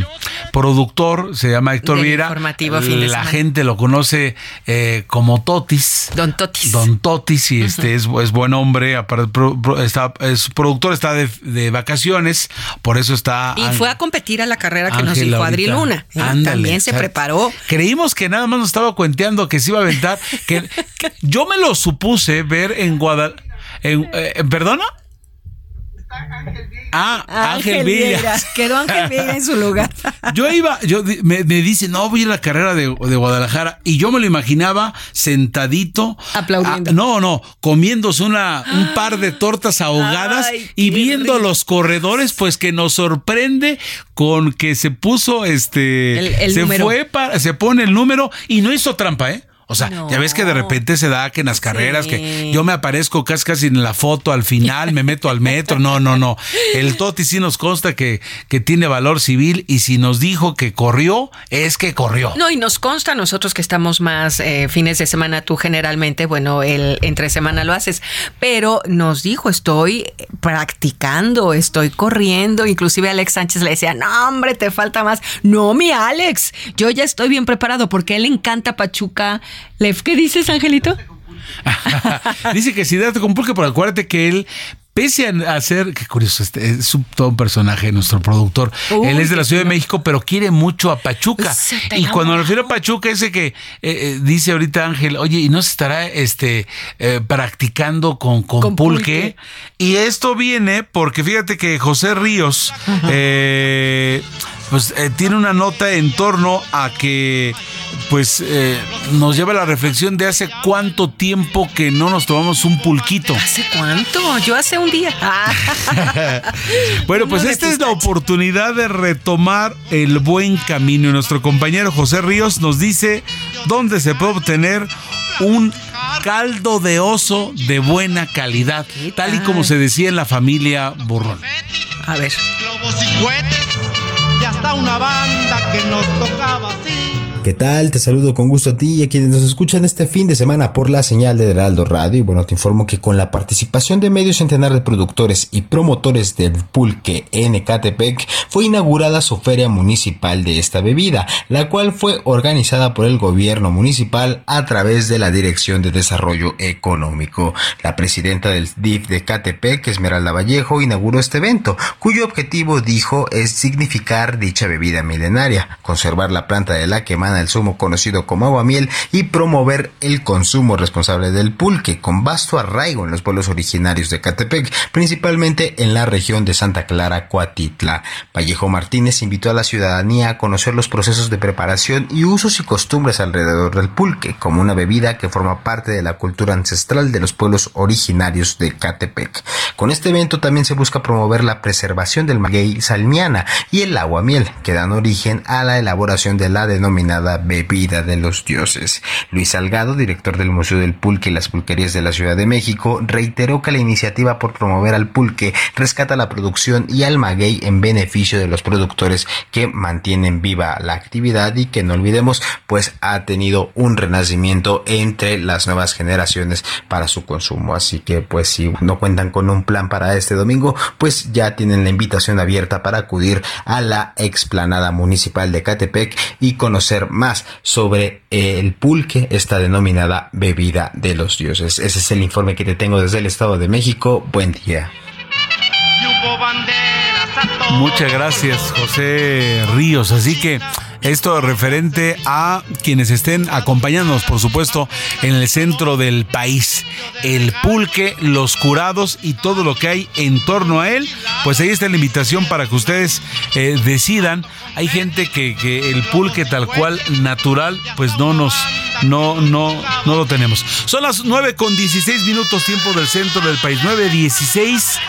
productor, se llama Héctor Viera. informativo fin de La semana. gente lo conoce eh, como Totis. Don Totis. Don Totis, y este es, es buen hombre. aparte, está, su productor está de, de vacaciones, por eso está. Y fue a competir a la carrera que nos dijo Adri. Luna. ¿eh? Ándale, También se o sea, preparó. Creímos que nada más nos estaba cuenteando que se iba a aventar. que, que yo me lo supuse ver en Guadalajara. En, eh, ¿Perdona? Ah, Ángel, Villa. Quedó Ángel Villa en su lugar. Yo iba, yo me, me dice, no, voy a la carrera de, de Guadalajara. Y yo me lo imaginaba sentadito. Aplaudiendo. no, no, comiéndose una, un par de tortas ahogadas Ay, y viendo rico. los corredores, pues que nos sorprende con que se puso este. El- el se número. fue para, se pone el número y no hizo trampa, ¿eh? O sea, ya ves que de repente se da que en las carreras que yo me aparezco casi casi en la foto al final, me meto al metro. No, no, no. El Toti sí nos consta que, que tiene valor civil y si nos dijo que corrió, es que corrió. No, y nos consta a nosotros que estamos más eh, fines de semana, tú generalmente, bueno, el entre semana lo haces, pero nos dijo, estoy practicando, estoy corriendo, inclusive Alex Sánchez le decía, no, hombre, te falta más. No, mi Alex, yo ya estoy bien preparado porque a él le encanta Pachuca. Le- ¿Qué dices, Angelito? Dice que si date con pulque, pero acuérdate que él, pese a ser, qué curioso, este, es un, todo un personaje, nuestro productor. Uy, él es de la Ciudad de. México, pero quiere mucho a Pachuca. Y cuando me refiero a Pachuca, ese que eh, eh, dice ahorita Ángel, oye, ¿y no se estará este, eh, practicando con, con, Con pulque? pulque. Y esto viene porque fíjate que José Ríos, eh, pues eh, tiene una nota en torno a que pues eh, nos lleva a la reflexión de hace cuánto tiempo que no nos tomamos un pulquito. ¿Hace cuánto? Yo hace un día. Ah. Bueno, pues esta es la oportunidad de retomar el buen camino. Y nuestro compañero José Ríos nos dice dónde se puede obtener un caldo de oso de buena calidad, tal y como se decía en la familia Borrón. A ver. Hasta una banda que nos tocaba así. ¿Qué tal? Te saludo con gusto a ti y a quienes nos escuchan este fin de semana por la señal de Heraldo Radio. Y bueno, te informo que con la participación de medio centenar de productores y promotores del pulque en Ecatepec, fue inaugurada su feria municipal de esta bebida, la cual fue organizada por el gobierno municipal a través de la Dirección de Desarrollo Económico. La presidenta del DIF de Ecatepec, Esmeralda Vallejo, inauguró este evento, cuyo objetivo, dijo, es significar dicha bebida milenaria, conservar la planta de la que el zumo conocido como aguamiel y promover el consumo responsable del pulque, con vasto arraigo en los pueblos originarios de Catepec, principalmente en la región de Santa Clara, Coatitla. Vallejo Martínez invitó a la ciudadanía a conocer los procesos de preparación y usos y costumbres alrededor del pulque, como una bebida que forma parte de la cultura ancestral de los pueblos originarios de Catepec. Con este evento también se busca promover la preservación del maguey salmiana y el aguamiel, que dan origen a la elaboración de la denominada bebida de los dioses. Luis Salgado, director del Museo del Pulque y las Pulquerías de la Ciudad de México, reiteró que la iniciativa por promover al pulque rescata la producción y al maguey en beneficio de los productores que mantienen viva la actividad y que no olvidemos pues ha tenido un renacimiento entre las nuevas generaciones para su consumo. Así que pues si no cuentan con un plan para este domingo, pues ya tienen la invitación abierta para acudir a la explanada municipal de Catepec y conocer más sobre el pulque, esta denominada bebida de los dioses. Ese es el informe que te tengo desde el Estado de México. Buen día. Muchas gracias, José Ríos. Así que esto referente a quienes estén acompañándonos, por supuesto, en el centro del país. El pulque, los curados y todo lo que hay en torno a él. Pues ahí está la invitación para que ustedes eh, decidan. Hay gente que, que el pulque tal cual natural, pues no nos no, no, no lo tenemos. Son las 9 con 16 minutos tiempo del centro del país. 9.16.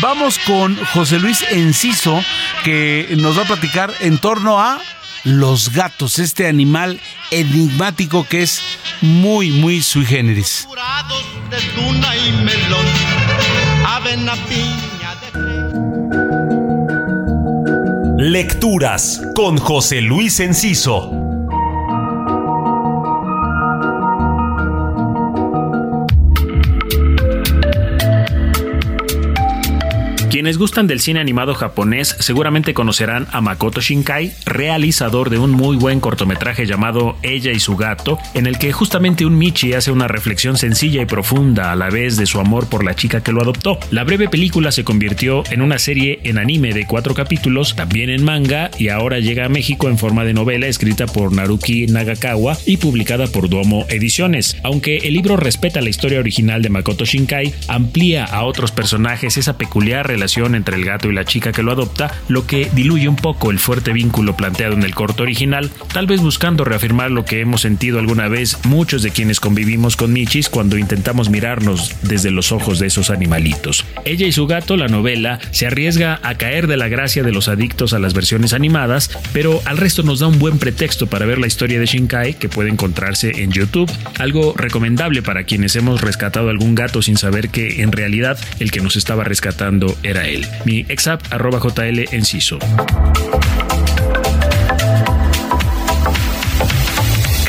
Vamos con José Luis Enciso, que nos va a platicar en torno a los gatos, este animal enigmático que es muy, muy sui generis. Lecturas con José Luis Enciso. Quienes gustan del cine animado japonés seguramente conocerán a Makoto Shinkai, realizador de un muy buen cortometraje llamado Ella y su gato, en el que justamente un Michi hace una reflexión sencilla y profunda a la vez de su amor por la chica que lo adoptó. La breve película se convirtió en una serie en anime de cuatro capítulos, también en manga, y ahora llega a México en forma de novela escrita por Naruki Nagakawa y publicada por Duomo Ediciones. Aunque el libro respeta la historia original de Makoto Shinkai, amplía a otros personajes esa peculiar relación entre el gato y la chica que lo adopta, lo que diluye un poco el fuerte vínculo planteado en el corto original, tal vez buscando reafirmar lo que hemos sentido alguna vez muchos de quienes convivimos con Michis cuando intentamos mirarnos desde los ojos de esos animalitos. Ella y su gato, la novela, se arriesga a caer de la gracia de los adictos a las versiones animadas, pero al resto nos da un buen pretexto para ver la historia de Shinkai que puede encontrarse en YouTube, algo recomendable para quienes hemos rescatado algún gato sin saber que en realidad el que nos estaba rescatando era él. Mi exap arroba JL Enciso.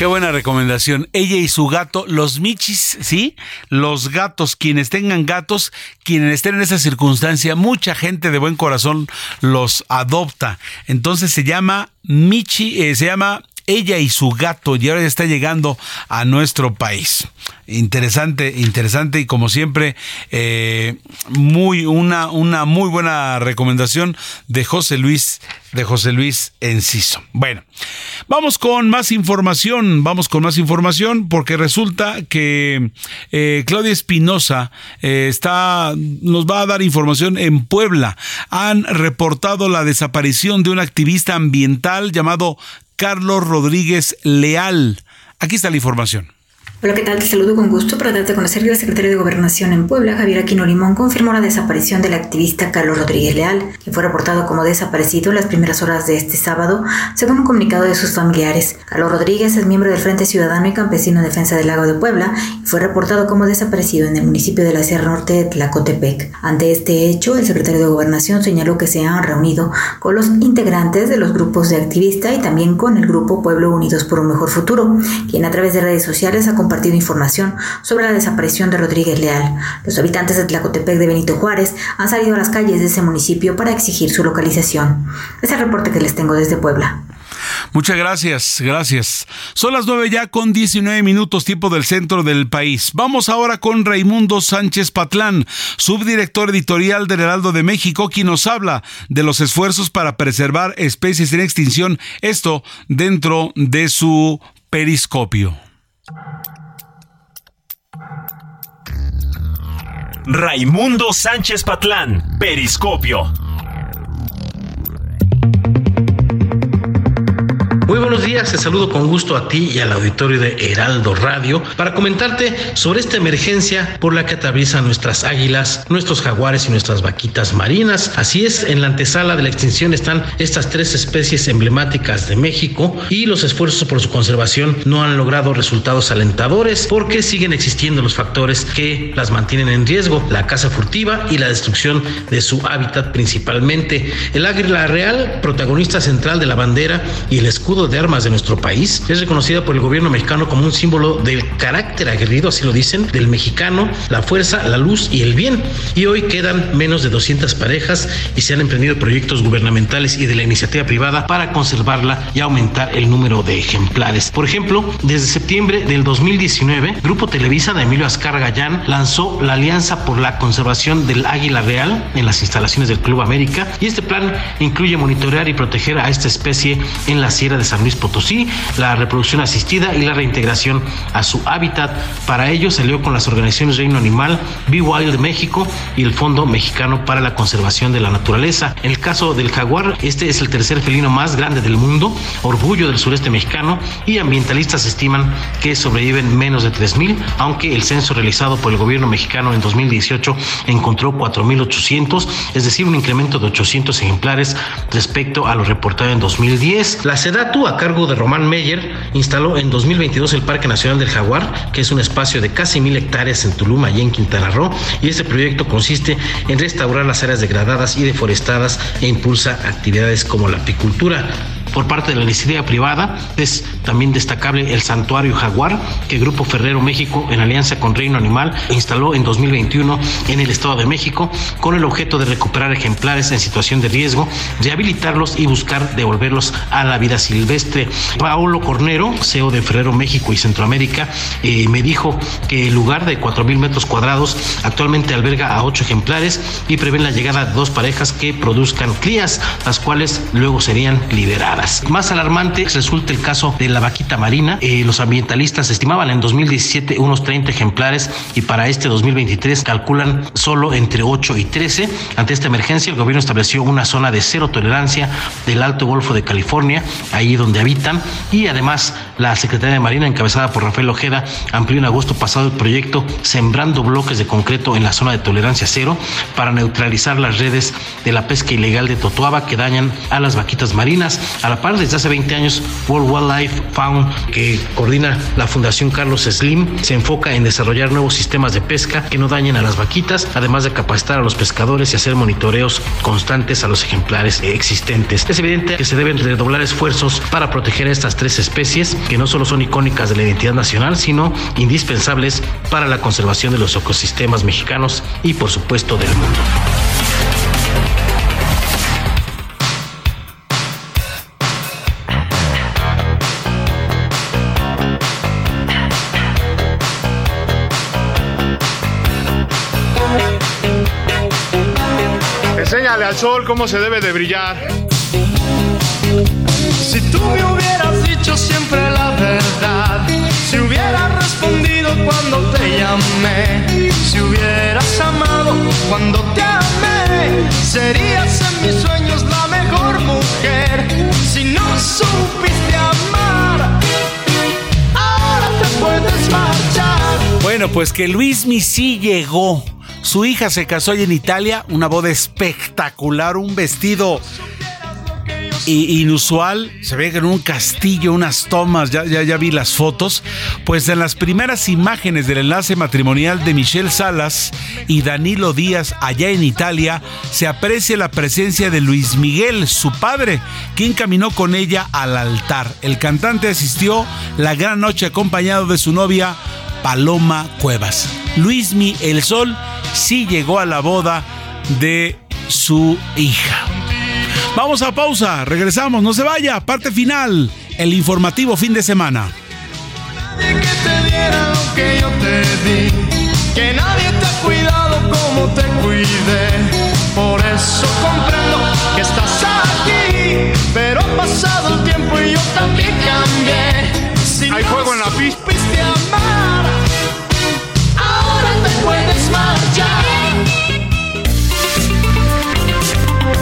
Qué buena recomendación. Ella y su gato, los michis, ¿sí? Los gatos, quienes tengan gatos, quienes estén en esa circunstancia, mucha gente de buen corazón los adopta. Entonces se llama Michi, eh, se llama ella y su gato y ahora ya está llegando a nuestro país. Interesante, interesante y como siempre, eh, muy, una, una muy buena recomendación de José Luis, de José Luis Enciso. Bueno, vamos con más información, vamos con más información porque resulta que eh, Claudia Espinosa eh, está, nos va a dar información en Puebla. Han reportado la desaparición de un activista ambiental llamado Carlos Rodríguez Leal. Aquí está la información. Hola, ¿qué tal? Te saludo con gusto para darte a conocer que el secretario de Gobernación en Puebla, Javier Aquino Limón, confirmó la desaparición del activista Carlos Rodríguez Leal, que fue reportado como desaparecido en las primeras horas de este sábado, según un comunicado de sus familiares. Carlos Rodríguez es miembro del Frente Ciudadano y Campesino en Defensa del Lago de Puebla y fue reportado como desaparecido en el municipio de la Sierra Norte de Tlacotepec. Ante este hecho, el secretario de Gobernación señaló que se han reunido con los integrantes de los grupos de activistas y también con el grupo Pueblo Unidos por un Mejor Futuro, quien a través de redes sociales ha compartido información sobre la desaparición de Rodríguez Leal. Los habitantes de Tlacotepec de Benito Juárez han salido a las calles de ese municipio para exigir su localización. Es el reporte que les tengo desde Puebla. Muchas gracias, gracias. Son las nueve ya con 19 minutos tiempo del centro del país. Vamos ahora con Raimundo Sánchez Patlán, subdirector editorial del Heraldo de México, quien nos habla de los esfuerzos para preservar especies en extinción, esto dentro de su periscopio. Raimundo Sánchez Patlán, Periscopio. Muy buenos días, te saludo con gusto a ti y al auditorio de Heraldo Radio para comentarte sobre esta emergencia por la que atraviesan nuestras águilas, nuestros jaguares y nuestras vaquitas marinas. Así es, en la antesala de la extinción están estas tres especies emblemáticas de México y los esfuerzos por su conservación no han logrado resultados alentadores porque siguen existiendo los factores que las mantienen en riesgo, la caza furtiva y la destrucción de su hábitat principalmente. El águila real, protagonista central de la bandera y el escudo de armas de nuestro país. Es reconocida por el gobierno mexicano como un símbolo del carácter aguerrido, así lo dicen, del mexicano, la fuerza, la luz y el bien. Y hoy quedan menos de 200 parejas y se han emprendido proyectos gubernamentales y de la iniciativa privada para conservarla y aumentar el número de ejemplares. Por ejemplo, desde septiembre del 2019, Grupo Televisa de Emilio Azcar Gallán lanzó la Alianza por la Conservación del Águila Real en las instalaciones del Club América y este plan incluye monitorear y proteger a esta especie en la Sierra de San Luis Potosí, la reproducción asistida y la reintegración a su hábitat. Para ello salió con las organizaciones Reino Animal, Be Wild México y el Fondo Mexicano para la Conservación de la Naturaleza. En el caso del jaguar, este es el tercer felino más grande del mundo, orgullo del sureste mexicano y ambientalistas estiman que sobreviven menos de 3.000, aunque el censo realizado por el gobierno mexicano en 2018 encontró 4.800, es decir, un incremento de 800 ejemplares respecto a lo reportado en 2010. La SEDATU, a cargo de Román Meyer, instaló en 2022 el Parque Nacional del Jaguar, que es un espacio de casi mil hectáreas en Tuluma y en Quintana Roo, y este proyecto consiste en restaurar las áreas degradadas y deforestadas e impulsa actividades como la apicultura por parte de la iniciativa privada. Es también destacable el Santuario Jaguar, que Grupo Ferrero México, en alianza con Reino Animal, instaló en 2021 en el Estado de México, con el objeto de recuperar ejemplares en situación de riesgo, rehabilitarlos y buscar devolverlos a la vida silvestre. Paolo Cornero, CEO de Ferrero México y Centroamérica, eh, me dijo que el lugar de 4.000 metros cuadrados actualmente alberga a ocho ejemplares y prevén la llegada de dos parejas que produzcan crías, las cuales luego serían liberadas. Más alarmante resulta el caso de la vaquita marina. Eh, los ambientalistas estimaban en 2017 unos 30 ejemplares y para este 2023 calculan solo entre 8 y 13. Ante esta emergencia, el gobierno estableció una zona de cero tolerancia del Alto Golfo de California, ahí donde habitan, y además la Secretaría de Marina, encabezada por Rafael Ojeda, amplió en agosto pasado el proyecto Sembrando Bloques de Concreto en la zona de tolerancia cero para neutralizar las redes de la pesca ilegal de Totoaba que dañan a las vaquitas marinas. La par, desde hace 20 años, World Wildlife Fund, que coordina la Fundación Carlos Slim, se enfoca en desarrollar nuevos sistemas de pesca que no dañen a las vaquitas, además de capacitar a los pescadores y hacer monitoreos constantes a los ejemplares existentes. Es evidente que se deben redoblar esfuerzos para proteger a estas tres especies, que no solo son icónicas de la identidad nacional, sino indispensables para la conservación de los ecosistemas mexicanos y, por supuesto, del mundo. Sol cómo se debe de brillar. Si tú me hubieras dicho siempre la verdad, si hubieras respondido cuando te llamé, si hubieras amado cuando te amé, serías en mis sueños la mejor mujer. Si no supiste amar, ahora te puedes marchar. Bueno, pues que Luis sí llegó. Su hija se casó hoy en Italia, una boda espectacular, un vestido inusual. Se ve en un castillo, unas tomas, ya, ya, ya vi las fotos. Pues en las primeras imágenes del enlace matrimonial de Michelle Salas y Danilo Díaz allá en Italia, se aprecia la presencia de Luis Miguel, su padre, quien caminó con ella al altar. El cantante asistió la gran noche acompañado de su novia Paloma Cuevas. Luismi El Sol sí llegó a la boda de su hija. Vamos a pausa, regresamos, no se vaya, parte final, el informativo fin de semana. Que te diera lo que yo te di, que nadie te ha cuidado como te cuidé. Por eso comprendo que estás aquí, pero ha pasado el tiempo y yo también cambié. Si Hay fuego en la pista.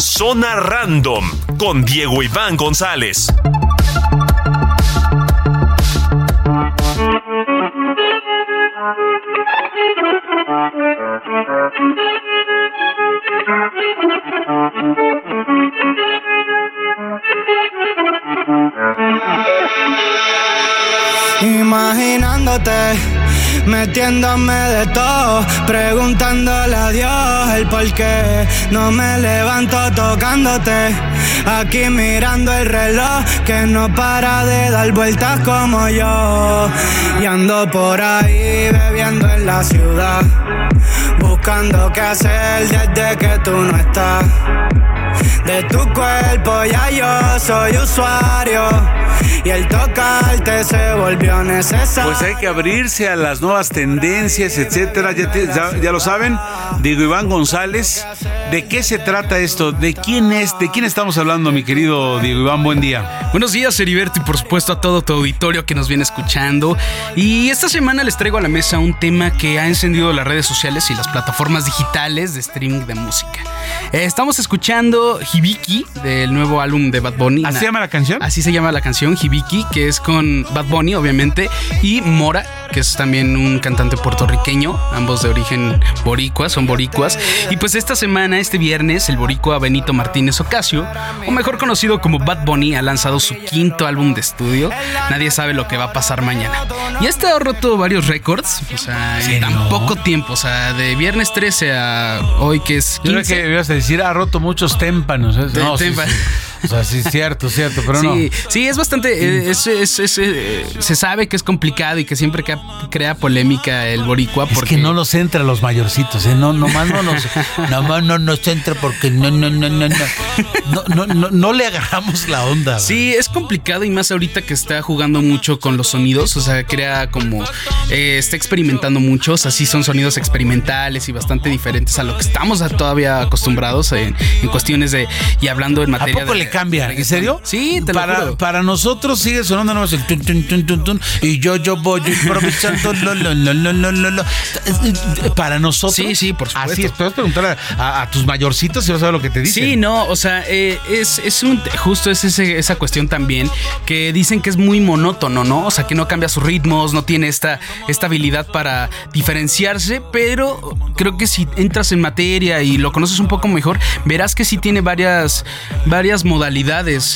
Zona Random con Diego Iván González. Imaginándote, metiéndome de todo, preguntándole a Dios el por qué. No me levanto tocándote, aquí mirando el reloj que no para de dar vueltas como yo. Y ando por ahí bebiendo en la ciudad, buscando qué hacer desde que tú no estás. De tu cuerpo ya yo soy usuario y el tocarte se volvió necesario. Pues hay que abrirse a las nuevas tendencias, etcétera. Ya, te- ya- ya lo saben, digo Iván González. ¿De qué se trata esto? ¿De quién es? ¿De quién estamos hablando, mi querido Diego Iván? Buen día. Buenos días, Heriberto, y por supuesto a todo tu auditorio que nos viene escuchando. Y esta semana les traigo a la mesa un tema que ha encendido las redes sociales y las plataformas digitales de streaming de música. Eh, estamos escuchando Hibiki del nuevo álbum de Bad Bunny. ¿Así se llama la canción? Así se llama la canción, Hibiki, que es con Bad Bunny, obviamente, y Mora, que es también un cantante puertorriqueño, ambos de origen boricua, son boricuas. Y pues esta semana, este viernes, el boricua Benito Martínez Ocasio, o mejor conocido como Bad Bunny, ha lanzado su quinto álbum de estudio. Nadie sabe lo que va a pasar mañana. Y este ha roto varios récords, o sea, en tan poco tiempo, o sea, de viernes 13 a hoy que es Yo creo 15. que ibas a decir, ha roto muchos témpanos. ¿eh? No, sí. O sea, sí, cierto, cierto, pero no. Sí, es bastante. Eh, es, es, es, eh, se sabe que es complicado y que siempre crea, crea polémica el boricua. Porque... Es que no nos entra los mayorcitos, ¿eh? No, nomás no nos, nomás no nos entra porque no, no, no, no, no. No, no, no le agarramos la onda. Sí, es complicado y más ahorita que está jugando mucho con los sonidos. O sea, crea como. Eh, está experimentando mucho. O sea, sí son sonidos experimentales y bastante diferentes a lo que estamos todavía acostumbrados en, en cuestiones de. Y hablando en materia de cambia? ¿En serio? Sí, te lo para, juro. Para nosotros sigue sonando nomás el tun, tun, tun, tun, y yo, yo voy improvisando. lo, lo, lo, lo, lo, lo, lo. Para nosotros. Sí, sí, por supuesto. Así es, puedes preguntar a, a- a tus mayorcitos y vas a ver lo que te dicen. Sí, no, o sea, eh, es, es un justo es ese- esa cuestión también que dicen que es muy monótono, ¿no? O sea, que no cambia sus ritmos, no tiene esta, esta habilidad para diferenciarse, pero creo que si entras en materia y lo conoces un poco mejor, verás que sí tiene varias, varias modalidades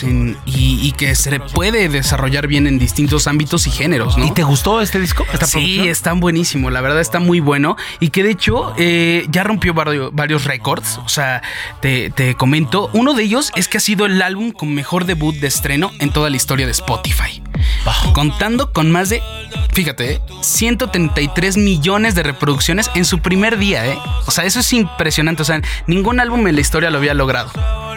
en- y, y que se puede desarrollar bien en distintos ámbitos y géneros, ¿no? ¿Y te gustó este disco? ¿Esta sí, está buenísimo, la verdad está muy bueno y que de hecho eh, ya rompió varios, varios récords, o sea, te, te comento, uno de ellos es que ha sido el álbum con mejor debut de estreno en toda la historia de Spotify, contando con más de, fíjate, eh, 133 millones de reproducciones en su primer día, ¿eh? o sea, eso es impresionante, o sea, ningún álbum en la historia lo había logrado.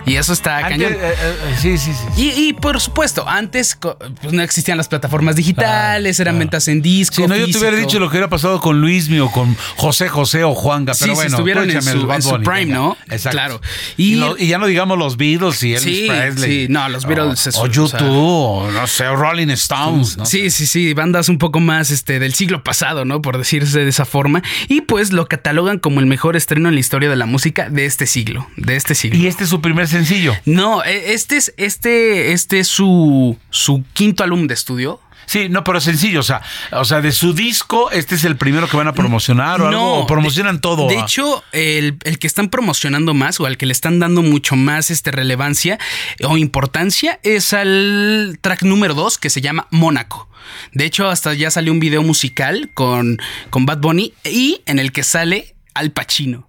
Y eso está Antes, cañón. eh, eh, sí, sí, sí. Y, y, por supuesto, antes pues, no existían las plataformas digitales, eran ventas en disco. Si no, yo te hubiera dicho lo que hubiera pasado con Luismi o con José José o Juanga, pero si bueno, estuvieran tú en su- en su prime. ¿no? Exacto. Claro. Y, Y- lo- y ya no digamos los Beatles y Elvis Sí, Presley. sí, no, los Beatles O, es- o YouTube, o no sé, o Rolling Stones, ¿no? Sí, sí, sí, bandas un poco más este, del siglo pasado, ¿no? Por decirse de esa forma. Y pues lo catalogan como el mejor estreno en la historia de la música de este siglo. De este siglo. Y este es su primer sencillo. No, e- este es, este, este es su, su quinto álbum de estudio. Sí, no, pero sencillo, o sea, o sea, de su disco, este es el primero que van a promocionar o algo, o promocionan todo. De ah. hecho, el, el que están promocionando más o al que le están dando mucho más este, relevancia o importancia es al track número 2 que se llama Mónaco. De hecho, hasta ya salió un video musical con, con Bad Bunny y en el que sale Al Pacino.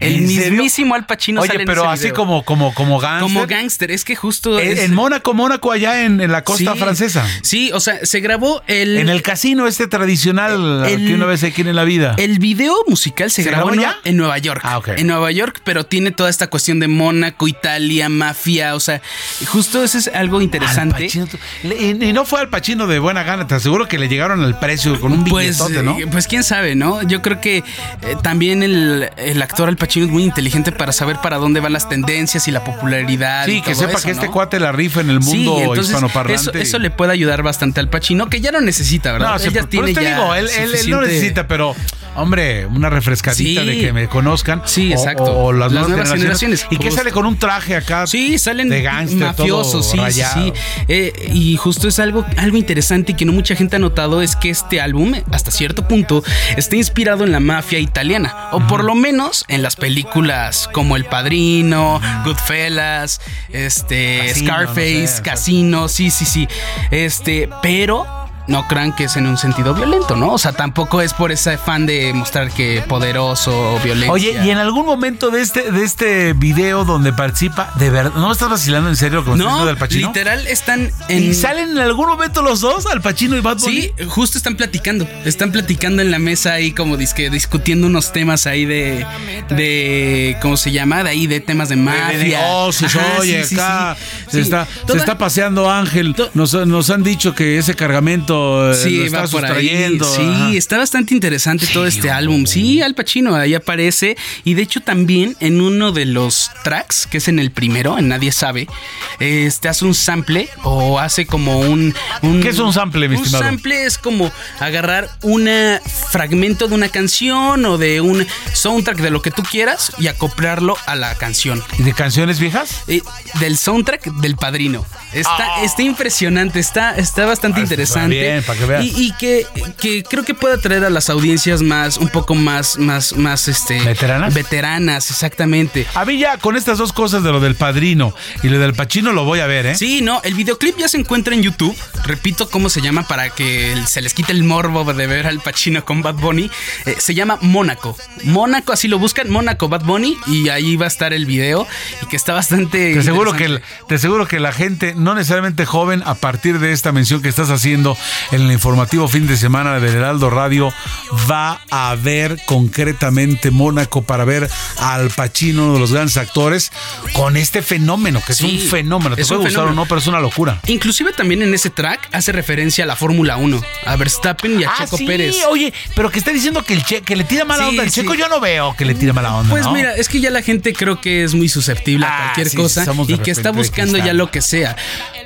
El mismísimo Al Pacino Oye, sale en pero ese así video. como, como, como gangster. Como gangster, es que justo. En, es- en Mónaco, Mónaco, allá en, en la costa Sí, francesa. Sí, o sea, se grabó el. En el casino este tradicional El- que una vez se quiere en la vida. El video musical se, ¿Se grabó, grabó en, ya? en Nueva York. Ah, ok. En Nueva York, pero tiene toda esta cuestión de Mónaco, Italia, mafia. O sea, justo eso es algo interesante. Pacino, Y, y no fue al Pachino de buena gana, te aseguro que le llegaron al precio con un Pues, billetote, ¿no? pues quién sabe, ¿no? Yo creo que eh, también el, el actor Al Pacino es muy inteligente para saber para dónde van las tendencias y la popularidad. Sí, y que sepa eso, que este cuate la rifa en el Sí, mundo entonces, hispanoparlante. Eso, eso le puede ayudar bastante al Pacino, que ya no necesita, ¿verdad? No, Él sí, ya tiene te ya digo, él, no necesita, pero hombre, una refrescadita Sí. de que me conozcan. Sí, exacto. O, las, Las nuevas, generaciones. generaciones. Y que sale con un traje acá. Sí, salen de gángster, mafiosos, todo sí, sí, sí. Eh, y justo es algo, algo interesante y que no mucha gente ha notado es que este álbum, hasta cierto punto, está inspirado en la mafia italiana. O por lo menos en las películas como El Padrino, Goodfellas, este, Casino, Scarface, no sé, Casino, sí, sí, sí. Este, pero no crean que es en un sentido violento, ¿no? O sea, tampoco es por ese afán de mostrar que poderoso o violencia. Oye, y en algún momento de este, de este video donde participa, de verdad, ¿no me estás vacilando en serio con No, del Pacino? literal están en. ¿Y salen en algún momento los dos, Al Pacino y Bad Bunny? Sí, justo están platicando. Están platicando en la mesa ahí, como disque, discutiendo unos temas ahí de. de ¿Cómo se llama? De ahí, de temas de mafia. negocios, oye, acá. Se, está, Toda- se está paseando Ángel. Nos, nos han dicho que ese cargamento eh, Sí, lo está va por ahí. sustrayendo. Sí, está bastante interesante todo este álbum. Sí, Al Pacino ahí aparece. Y de hecho, también en uno de los tracks, que es en el primero, en Nadie Sabe, este hace un sample o hace como un. un ¿Qué es un sample, mi Un estimado? sample es como agarrar un fragmento de una canción o de un soundtrack de lo que tú quieras y acoplarlo a la canción. ¿Y de canciones viejas? Eh, del soundtrack del padrino. Está, Ah. está impresionante, está, está bastante Ah, interesante. Bien, para que veas. Y, y que, que creo que puede atraer a las audiencias más, un poco más, más, más, este. ¿Veteranas? Veteranas, exactamente. A mí ya con estas dos cosas de lo del padrino y lo del Pachino lo voy a ver, ¿eh? Sí, no, el videoclip ya se encuentra en YouTube. Repito cómo se llama para que se les quite el morbo de ver al Pacino con Bad Bunny. Eh, se llama Mónaco. Mónaco, así lo buscan, Mónaco Bad Bunny, y ahí va a estar el video. Y que está bastante. Te aseguro, que te aseguro que la gente, no necesariamente joven, a partir de esta mención que estás haciendo en el informativo fin de semana del Heraldo Radio, va a ver concretamente Mónaco para ver al Pacino, uno de los grandes actores, con este fenómeno, que Sí, es un fenómeno. Te es puede gustar o no, pero es una locura. Inclusive también en ese track hace referencia a la Fórmula 1, a Verstappen y a Checo Ah, sí, Pérez. oye, pero que está diciendo que, el che, que le tira mala Sí, onda al sí. Checo, yo no veo que le tire mala onda. Pues ¿no? mira, es que ya la gente creo que es muy susceptible a Ah, cualquier sí, cosa y que está buscando ya lo que sea.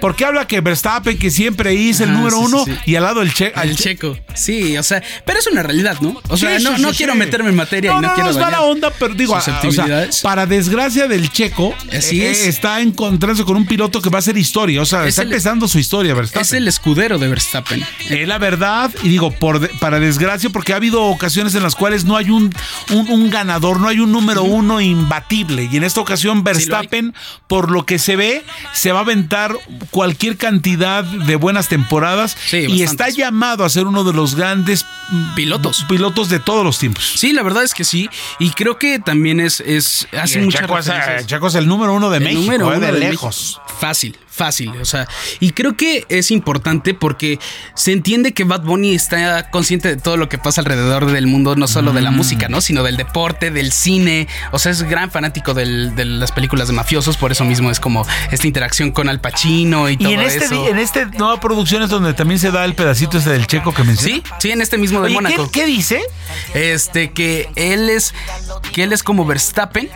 Porque habla que Verstappen, que siempre hizo el número sí, sí, uno, sí. Y al lado el, che, al El che- checo. Sí, o sea, pero es una realidad, ¿no? O sea, Sí, no, sí, no sí, quiero sí. meterme en materia no, y no, no, quiero no, es mala onda, pero digo, o sea, susceptibilidades. para desgracia del checo, Así eh, es. está encontrándose con un piloto que va a hacer historia. O sea, Es está el- empezando su historia, Verstappen. es el escudero de Verstappen. Es la verdad, y digo, por de- para desgracia, porque ha habido ocasiones en las cuales no hay un, un, un ganador, no hay un número uno imbatible. Y en esta ocasión, Verstappen, por lo que se ve, se va a aventar cualquier cantidad de buenas temporadas y bastantes. está llamado a ser uno de los grandes Pilotos. pilotos de todos los tiempos. Sí, la verdad es que sí. Y creo que también es, es hace muchas Chaco es, eh, Chaco es el número uno de El México, número eh, uno de, de lejos. México. Fácil, fácil. O sea, y creo que es importante porque se entiende que Bad Bunny está consciente de todo lo que pasa alrededor del mundo, no solo Mm. de la música, ¿no? Sino del deporte, del cine. O sea, es gran fanático del- de las películas de mafiosos, por eso mismo es como esta interacción con Al Pacino y todo Y en este, eso. en este nueva producción es donde también se da el pedacito ese del checo que mencioné. Sí, sí, en este mismo de Oye, Mónaco. ¿qué, qué dice? Este, que él es. Que él es como Verstappen.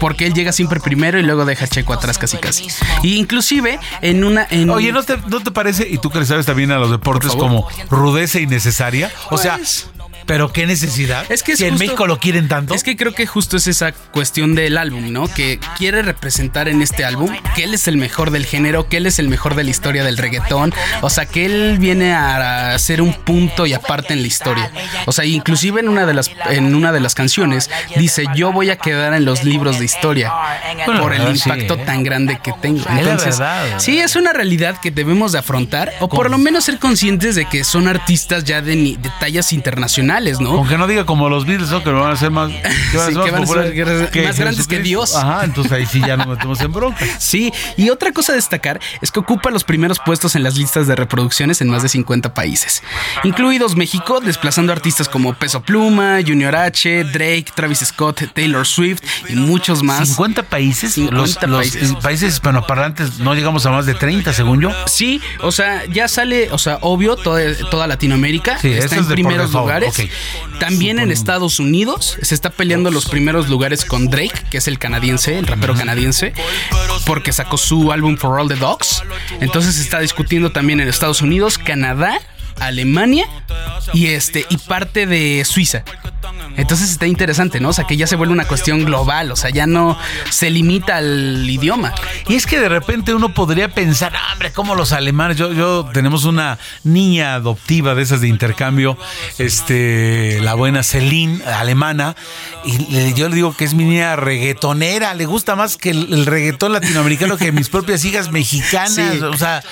Porque él llega siempre primero y luego deja a Checo atrás casi casi. Y inclusive en una. En, Oye, ¿no te, ¿no te parece, y tú que le sabes también a los deportes, Por como rudeza innecesaria? O sea, Pues- pero qué necesidad. Es que es si en justo- México lo quieren tanto. Es que creo que justo es esa cuestión del álbum, ¿no? Que quiere representar en este álbum que él es el mejor del género, que él es el mejor de la historia del reggaetón. O sea, que él viene a hacer un punto y aparte en la historia. O sea, inclusive en una de las, en una de las canciones dice, yo voy a quedar en los libros de historia Bueno, por el verdad, sí, impacto ¿eh? tan grande que tengo. Entonces, verdad. sí, es una realidad que debemos de afrontar o por lo menos ser conscientes de que son artistas ya de, de tallas internacionales, ¿no? Aunque no diga como los Beatles, ¿no? Que van a ser más, que van a Sí, ser que van a ser populares más grandes que Jesucristo. Dios. Ajá, entonces ahí sí ya nos metemos en bronca. Sí, y otra cosa a destacar es que ocupa los primeros puestos en las listas de reproducciones en más de 50 países, incluidos México, desplazando artistas como Peso Pluma, Junior H, Drake, Travis Scott, Taylor Swift y muchos más. 50 países, 50 los, los países. países hispanoparlantes no llegamos a más de 30, según yo. Sí, o sea, ya sale, o sea, obvio, toda, toda Latinoamérica Sí, está en es primeros lugares. También en Estados Unidos se está peleando los primeros lugares con Drake, que es el canadiense, el rapero canadiense, porque sacó su álbum For All the Dogs. Entonces se está discutiendo también en Estados Unidos, Canadá, Alemania y este y parte de Suiza. Entonces está interesante, ¿no? O sea, que ya se vuelve una cuestión global, o sea, ya no se limita al idioma. Y es que de repente uno podría pensar, "Ah, hombre, como los alemanes, yo, yo tenemos una niña adoptiva de esas de intercambio, este, la buena Celine, alemana, y le- yo le digo que es mi niña reggaetonera, le gusta más que el, el reggaetón latinoamericano que mis propias hijas mexicanas, Sí. o sea,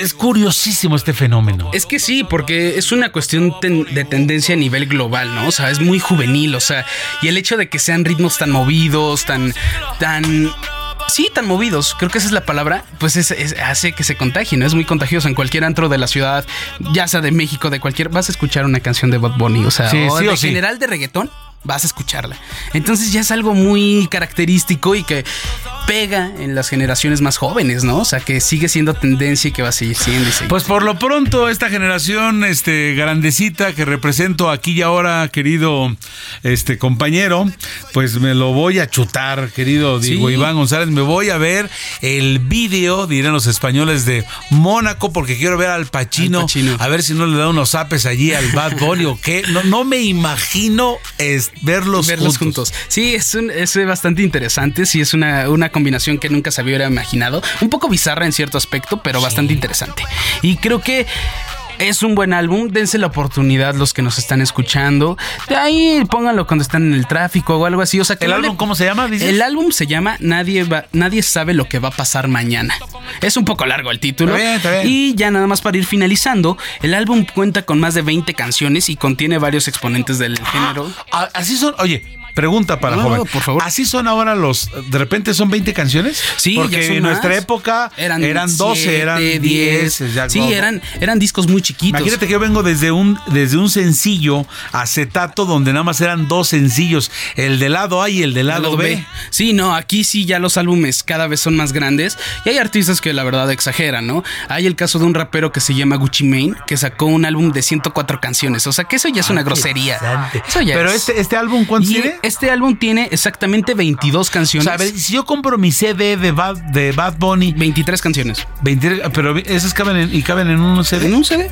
es curiosísimo este fenómeno. Es que sí, porque es una cuestión ten- de tendencia a nivel global, ¿no? O sea, es muy juvenil, o sea, y el hecho de que sean ritmos tan movidos, tan, tan... Sí, tan movidos, creo que esa es la palabra, pues es, es- hace que se contagie, ¿no? Es muy contagioso en cualquier antro de la ciudad, ya sea de México, de cualquier... Vas a escuchar una canción de Bad Bunny, o sea, Sí, o sí de o sí. general de reggaetón, vas a escucharla. Entonces ya es algo muy característico y que pega en las generaciones más jóvenes, ¿no? O sea, que sigue siendo tendencia y que va a seguir siendo y seguir. Pues por lo pronto, esta generación este, grandecita que represento aquí y ahora, querido este, compañero, pues me lo voy a chutar, querido Diego Sí. Iván González. Me voy a ver el vídeo, dirán los españoles, de Mónaco, porque quiero ver al Pachino, a ver si no le da unos zapes allí al Bad Bunny o qué. No, no me imagino es, verlos, verlos juntos. juntos. Sí, es, un- es bastante interesante. Sí, es una, una combinación que nunca se hubiera imaginado. Un poco bizarra en cierto aspecto, pero bastante interesante. Y creo que. Es un buen álbum, dense la oportunidad los que nos están escuchando. De ahí pónganlo cuando están en el tráfico o algo así. O sea, que ¿El no álbum cómo se llama, dices? El álbum se llama Nadie, va- Nadie sabe lo que va a pasar mañana. Es un poco largo el título. Está bien, está bien. Y ya nada más para ir finalizando, el álbum cuenta con más de 20 canciones y contiene varios exponentes del género. Ah, Así son, oye, pregunta para No, joven. no, por favor. ¿Así son ahora los, de repente son 20 canciones? Sí, porque en nuestra más. época eran, 12, siete, eran 10. ya, Sí, eran, eran discos muy chiquitos. Imagínate que yo vengo desde un, desde un sencillo acetato donde nada más eran dos sencillos, el del lado A y el del lado, B. Sí, no, aquí sí ya los álbumes cada vez son más grandes y hay artistas que la verdad exageran, ¿no? Hay el caso de un rapero que se llama Gucci Mane que sacó un álbum de 104 canciones, o sea que eso ya es una grosería. Eso ya Pero es. este, este álbum, ¿cuántos Y tiene? Este álbum tiene exactamente 22 O canciones. sea, a ver, si yo compro mi CD de Bad, de Bad Bunny. 23 canciones. 23, pero esas caben en, y caben en un CD. ¿En un CD?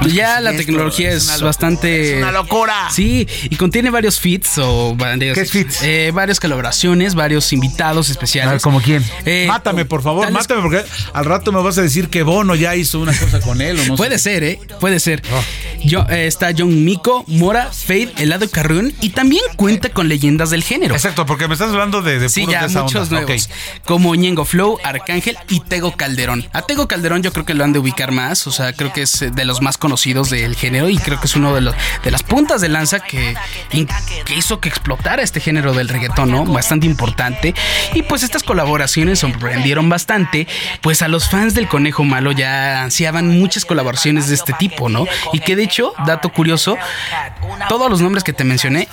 Pues ya sí, la esto tecnología es bastante. es una locura. Sí, y contiene varios feats o varios, ¿Qué es feats? eh, varias colaboraciones, varios invitados especiales. A ver, ¿como quién? Eh, mátame, por favor, mátame, porque al rato me vas a decir que Bono ya hizo una cosa con él o no Puede sé. ser, ¿eh? Puede ser. Oh. Yo, eh, está John Miko, Mora, Fade, Helado Carrión y también cuenta con leyendas del género. Exacto, porque me estás hablando de, de Sí, puros ya de esa muchos onda. nuevos. Como Ñengo Flow, Arcángel y Tego Calderón. A Tego Calderón yo creo que lo han de ubicar más. O sea, creo que es eh, de los más conocidos del género y creo que es uno de los de las puntas de lanza que, que hizo que explotara este género del reggaetón, ¿no? Bastante importante. Y pues estas colaboraciones sorprendieron bastante. Pues a los fans del Conejo Malo ya ansiaban muchas colaboraciones de este tipo, ¿no? Y que de hecho, dato curioso, todos los nombres que te mencioné,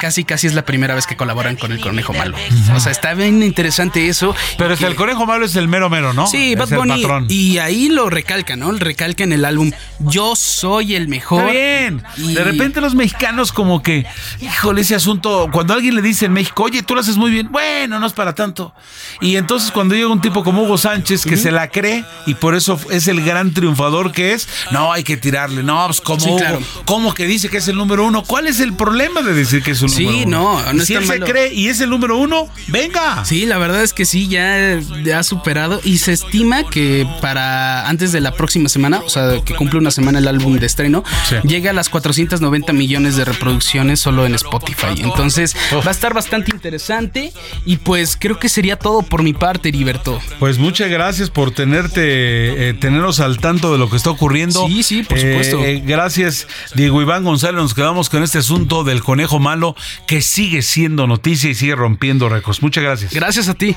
casi casi es la primera vez que colaboran con el Conejo Malo. O sea, está bien interesante eso. Pero es que- el conejo malo es el mero mero, ¿no? Sí, es Bad Bunny. Y ahí lo recalca, ¿no? Recalca en el álbum. Yo soy el mejor. Está bien. Y- De repente los mexicanos como que, híjole, ese asunto, cuando alguien le dice en México, oye, tú lo haces muy bien, bueno, no es para tanto. Y entonces cuando llega un tipo como Hugo Sánchez que se la cree y por eso es el gran triunfador que es, no, hay que tirarle, no, pues como Sí, Hugo, claro. ¿cómo que dice que es el número uno? ¿Cuál es el problema de decir que es un Sí, número uno? no, no si está él malo. se cree y es el número uno, venga. Sí, la verdad es que sí, ya, ya ha superado y se estima que para antes de la próxima semana, o sea, que cumple una semana el álbum de estreno, Sí. llega a las 490 millones de reproducciones solo en Spotify. Entonces va a estar bastante interesante y pues creo que sería todo por mi parte, Heriberto. Pues muchas gracias por tenerte, eh, tenernos al tanto de lo que está ocurriendo. Sí, sí, por Eh, supuesto. eh, gracias, Diego Iván González. Nos quedamos con este asunto del conejo malo que sigue siendo noticia y sigue rompiendo récords. Muchas gracias. Gracias a ti.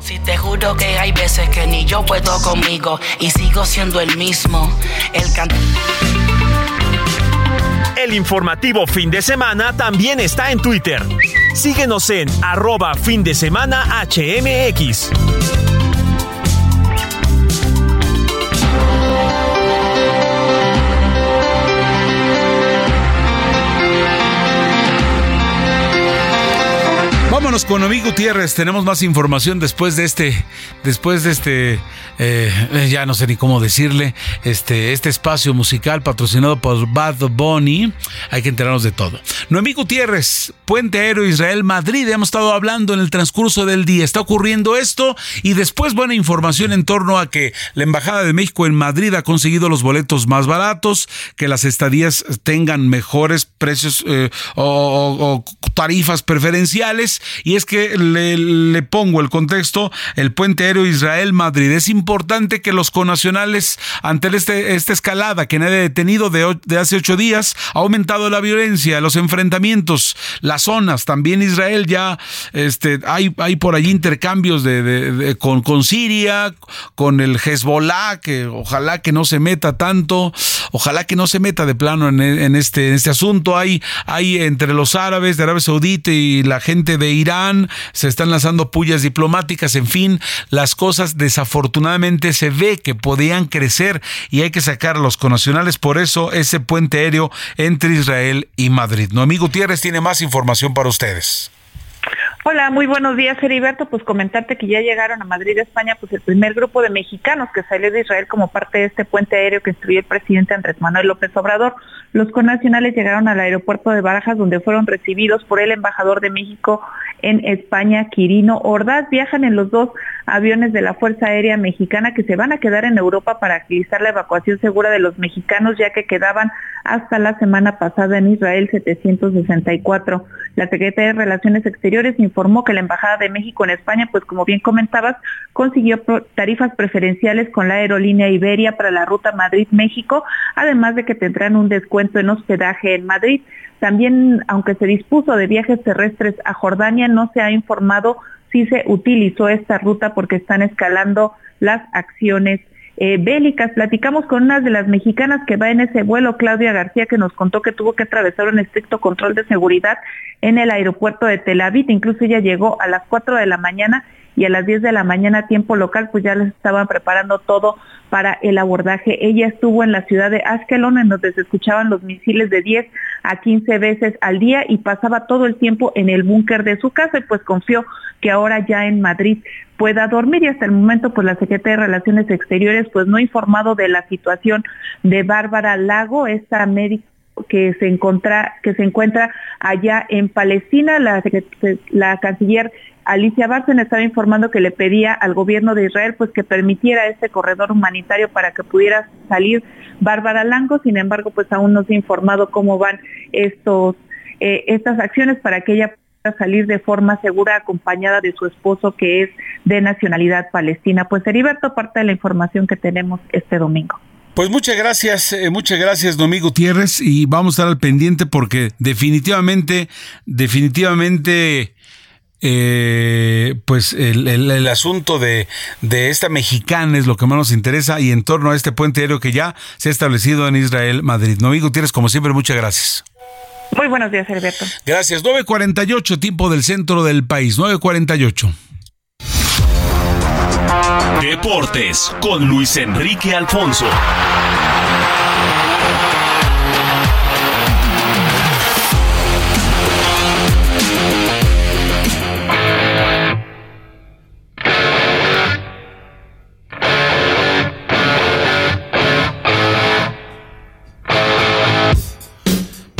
Si te juro que hay veces que ni yo puedo conmigo y sigo siendo el mismo. El El informativo fin de semana también está en Twitter. Síguenos en arroba fin de semana HMX. Con Amigo Gutiérrez. Tenemos más información después de este, después de este, eh, ya no sé ni cómo decirle, este, este espacio musical patrocinado por Bad Bunny. Hay que enterarnos de todo. Noemí Gutiérrez, Puente Aéreo Israel Madrid. Hemos estado hablando en el transcurso del día. Está ocurriendo esto y después buena información en torno a que la Embajada de México en Madrid ha conseguido los boletos más baratos, que las estadías tengan mejores precios eh, o tarifas preferenciales y es que le, pongo el contexto, el puente aéreo Israel-Madrid. Es importante que los conacionales, ante este, esta escalada que nadie detenido de, de, hace ocho días, ha aumentado la violencia, los enfrentamientos, las zonas, también Israel ya, este, hay, hay por allí intercambios de, con, con Siria, con el Hezbollah, que ojalá que no se meta tanto, ojalá que no se meta de plano en, este, este asunto. Hay, hay entre los árabes de Arabia Saudita y la gente de Irán, se están lanzando pullas diplomáticas, en fin, las cosas desafortunadamente se ve que podían crecer y hay que sacar a los conacionales, por eso ese puente aéreo entre Israel y Madrid. Noemí Gutiérrez tiene más información para ustedes. Hola, muy buenos días, Heriberto. Pues comentarte que ya llegaron a Madrid, España, pues el primer grupo de mexicanos que salió de Israel como parte de este puente aéreo que instruyó el presidente Andrés Manuel López Obrador. Los connacionales llegaron al aeropuerto de Barajas, donde fueron recibidos por el embajador de México en España, Quirino Ordaz. Viajan en los dos aviones de la Fuerza Aérea Mexicana que se van a quedar en Europa para agilizar la evacuación segura de los mexicanos, ya que quedaban hasta la semana pasada en Israel 764. La Secretaría de Relaciones Exteriores informó que la Embajada de México en España, pues como bien comentabas, consiguió tarifas preferenciales con la aerolínea Iberia para la ruta Madrid-México, además de que tendrán un descuento en hospedaje en Madrid. También, aunque se dispuso de viajes terrestres a Jordania, no se ha informado si se utilizó esta ruta porque están escalando las acciones eh, bélicas. Platicamos con una de las mexicanas que va en ese vuelo, Claudia García, que nos contó que tuvo que atravesar un estricto control de seguridad en el aeropuerto de Tel Aviv. Incluso ella llegó a las 4 de la mañana y a las 10 de la mañana tiempo local, pues ya les estaban preparando todo para el abordaje. Ella estuvo en la ciudad de Ashkelon, en donde se escuchaban los misiles de 10 a 15 veces al día y pasaba todo el tiempo en el búnker de su casa y pues confió que ahora ya en Madrid pueda dormir y hasta el momento pues la Secretaría de Relaciones Exteriores pues no ha informado de la situación de Bárbara Lago, esta médica que se encuentra que se encuentra allá en Palestina. La, la canciller Alicia Barcen estaba informando que le pedía al gobierno de Israel pues que permitiera este corredor humanitario para que pudiera salir Bárbara Lango, sin embargo pues aún no se ha informado cómo van estos eh, estas acciones para que ella pueda salir de forma segura acompañada de su esposo que es de nacionalidad palestina. Pues Heriberto, parte de la información que tenemos este domingo. Pues muchas gracias, eh, muchas gracias, Domingo Gutiérrez, y vamos a estar al pendiente porque definitivamente, definitivamente eh, pues el, asunto de, de, esta mexicana es lo que más nos interesa y en torno a este puente aéreo que ya se ha establecido en Israel, Madrid. Novigo tienes como siempre, muchas gracias. Muy buenos días, Alberto. Gracias. 9.48, tiempo del centro del país. 9.48. Deportes con Luis Enrique Alfonso.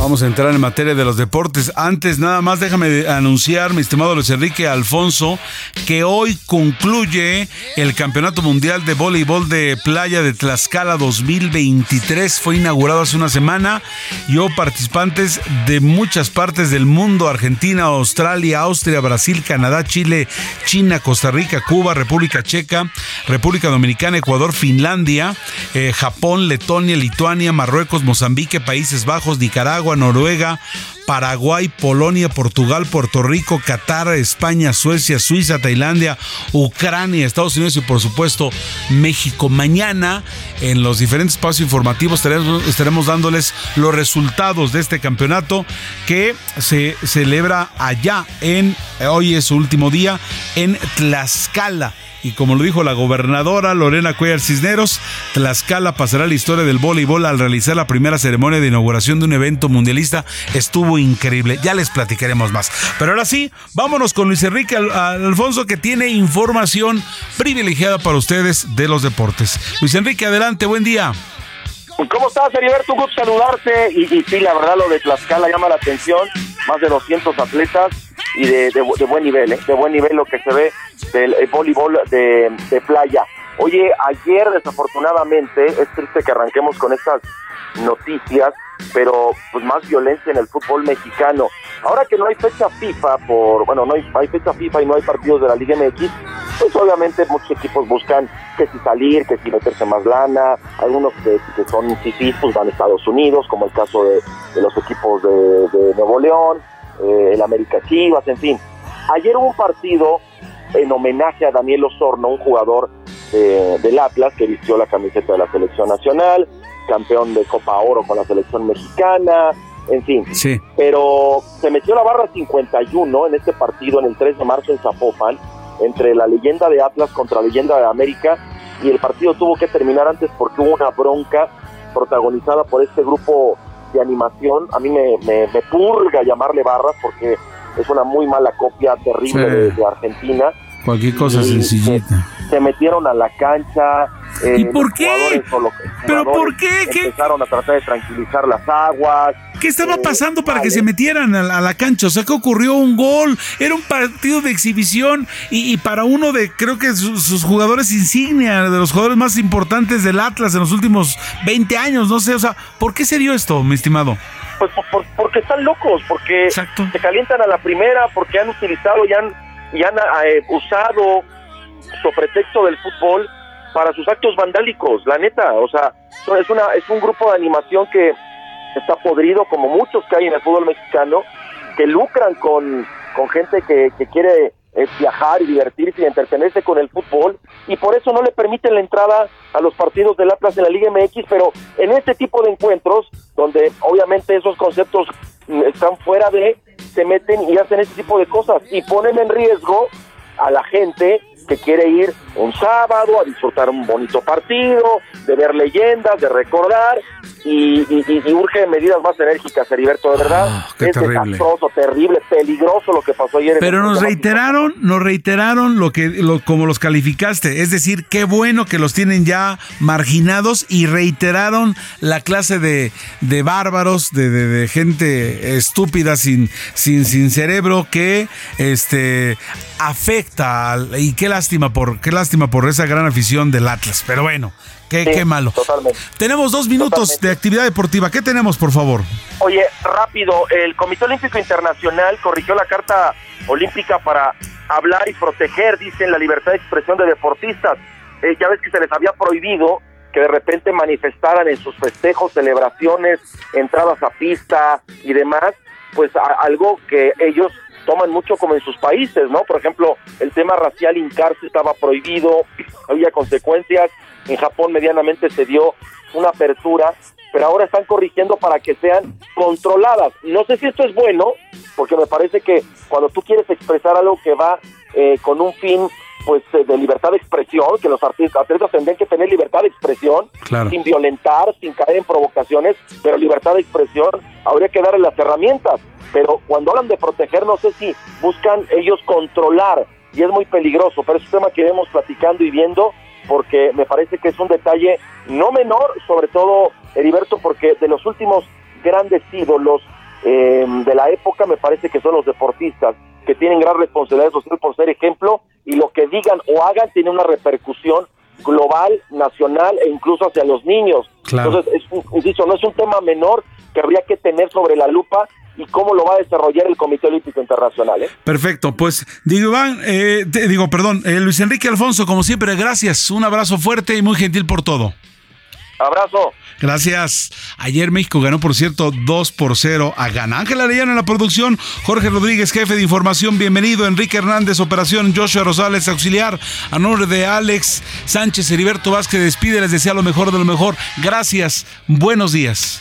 Vamos a entrar en materia de los deportes. Antes, nada más déjame anunciar, mi estimado Luis Enrique Alfonso, que hoy concluye el Campeonato Mundial de Voleibol de Playa de Tlaxcala 2023. Fue inaugurado hace una semana y hubo participantes de muchas partes del mundo: Argentina, Australia, Austria, Brasil, Canadá, Chile, China, Costa Rica, Cuba, República Checa, República Dominicana, Ecuador, Finlandia, eh, Japón, Letonia, Lituania, Marruecos, Mozambique, Países Bajos, Nicaragua. Noruega, Paraguay, Polonia, Portugal, Puerto Rico, Qatar, España, Suecia, Suiza, Tailandia, Ucrania, Estados Unidos y por supuesto México. Mañana en los diferentes espacios informativos estaremos, dándoles los resultados de este campeonato que se celebra allá en, hoy es su último día, en Tlaxcala y como lo dijo la gobernadora Lorena Cuellar Cisneros, Tlaxcala pasará la historia del voleibol al realizar la primera ceremonia de inauguración de un evento mundialista. Estuvo increíble. Ya les platicaremos más. Pero ahora sí, vámonos con Luis Enrique Alfonso que tiene información privilegiada para ustedes de los deportes. Luis Enrique, adelante, buen día. ¿Cómo estás, Heriberto? Un gusto saludarte. Y, sí, la verdad, lo de Tlaxcala llama la atención. Más de 200 atletas y de, buen nivel, ¿eh? De buen nivel lo que se ve del voleibol de, de playa. Oye, ayer desafortunadamente, es triste que arranquemos con estas noticias, pero pues más violencia en el fútbol mexicano. Ahora que no hay fecha FIFA por, bueno, no hay, fecha FIFA y no hay partidos de la Liga MX, pues obviamente muchos equipos buscan que si salir, que si meterse más lana, algunos que, son fifís pues van a Estados Unidos, como el caso de, los equipos de, Nuevo León, eh, el América Chivas, en fin. Ayer hubo un partido en homenaje a Daniel Osorno, un jugador del Atlas que vistió la camiseta de la selección nacional, campeón de Copa Oro con la selección mexicana, en fin. Sí. Pero se metió la barra 51 en este partido en el 3 de marzo en Zapopan, entre la leyenda de Atlas contra la leyenda de América, y el partido tuvo que terminar antes porque hubo una bronca protagonizada por este grupo de animación. A mí me, me, purga llamarle barras porque es una muy mala copia terrible de, Argentina. Cualquier cosa sencillita. Se, metieron a la cancha. Eh, ¿Y por qué? ¿Pero por qué? Empezaron a tratar de tranquilizar las aguas. ¿Qué estaba pasando para que se metieran a la, cancha? O sea, que ocurrió un gol, era un partido de exhibición y, para uno de, creo que sus, jugadores insignia, de los jugadores más importantes del Atlas en los últimos 20 años, no sé, o sea, ¿por qué se dio esto, mi estimado? Pues porque están locos, porque se calientan a la primera, porque han utilizado y han, y han eh, usado su pretexto del fútbol para sus actos vandálicos, la neta, o sea, es una es un grupo de animación que está podrido como muchos que hay en el fútbol mexicano, que lucran con, con gente que, que quiere eh, viajar y divertirse y entretenerse con el fútbol y por eso no le permiten la entrada a los partidos del Atlas en la Liga MX, pero en este tipo de encuentros, donde obviamente esos conceptos mm, están fuera de, se meten y hacen ese tipo de cosas y ponen en riesgo a la gente que quiere ir un sábado a disfrutar un bonito partido, de ver leyendas, de recordar y, urge medidas más enérgicas, Heriberto, de verdad. Ah, es terrible. desastroso, terrible, peligroso lo que pasó ayer. Pero nos reiteraron, nos reiteraron lo que, lo, como los calificaste, es decir, qué bueno que los tienen ya marginados y reiteraron la clase de, de bárbaros, de, de, gente estúpida sin, sin, sin cerebro que este afecta y qué lástima por qué lástima por esa gran afición del Atlas, pero bueno, qué, qué malo. Totalmente. Tenemos dos minutos de actividad deportiva. ¿Qué tenemos, por favor? Oye, rápido, el Comité Olímpico Internacional corrigió la Carta Olímpica para hablar y proteger, dicen, la libertad de expresión de deportistas. Eh, ya ves que se les había prohibido que de repente manifestaran en sus festejos, celebraciones, entradas a pista y demás, pues algo que ellos toman mucho como en sus países, ¿no? Por ejemplo, el tema racial incarce estaba prohibido, había consecuencias, en Japón medianamente se dio una apertura, pero ahora están corrigiendo para que sean controladas. No sé si esto es bueno, porque me parece que cuando tú quieres expresar algo que va eh, con un fin pues eh, de libertad de expresión, que los artistas, atletas tendrían que tener libertad de expresión, sin violentar, sin caer en provocaciones, pero libertad de expresión, habría que darle las herramientas. Pero cuando hablan de proteger, no sé si buscan ellos controlar, y es muy peligroso, pero es un tema que iremos platicando y viendo, porque me parece que es un detalle no menor, sobre todo, Heriberto, porque de los últimos grandes ídolos eh, de la época me parece que son los deportistas que tienen gran responsabilidad social por ser ejemplo y lo que digan o hagan tiene una repercusión global, nacional e incluso hacia los niños. Entonces, es, insisto, no es un tema menor que habría que tener sobre la lupa y cómo lo va a desarrollar el Comité Olímpico Internacional. ¿eh? Perfecto, pues digo, Iván, eh, digo, perdón, eh, Luis Enrique Alfonso, como siempre, gracias, un abrazo fuerte y muy gentil por todo. Abrazo. Gracias. Ayer México ganó, por cierto, 2 por 0 a Ghana. Ángel Arellano en la producción, Jorge Rodríguez, jefe de información, bienvenido. Enrique Hernández, operación, Joshua Rosales, auxiliar. A nombre de Alex Sánchez, Heriberto Vázquez, despide, les desea lo mejor de lo mejor. Gracias, buenos días.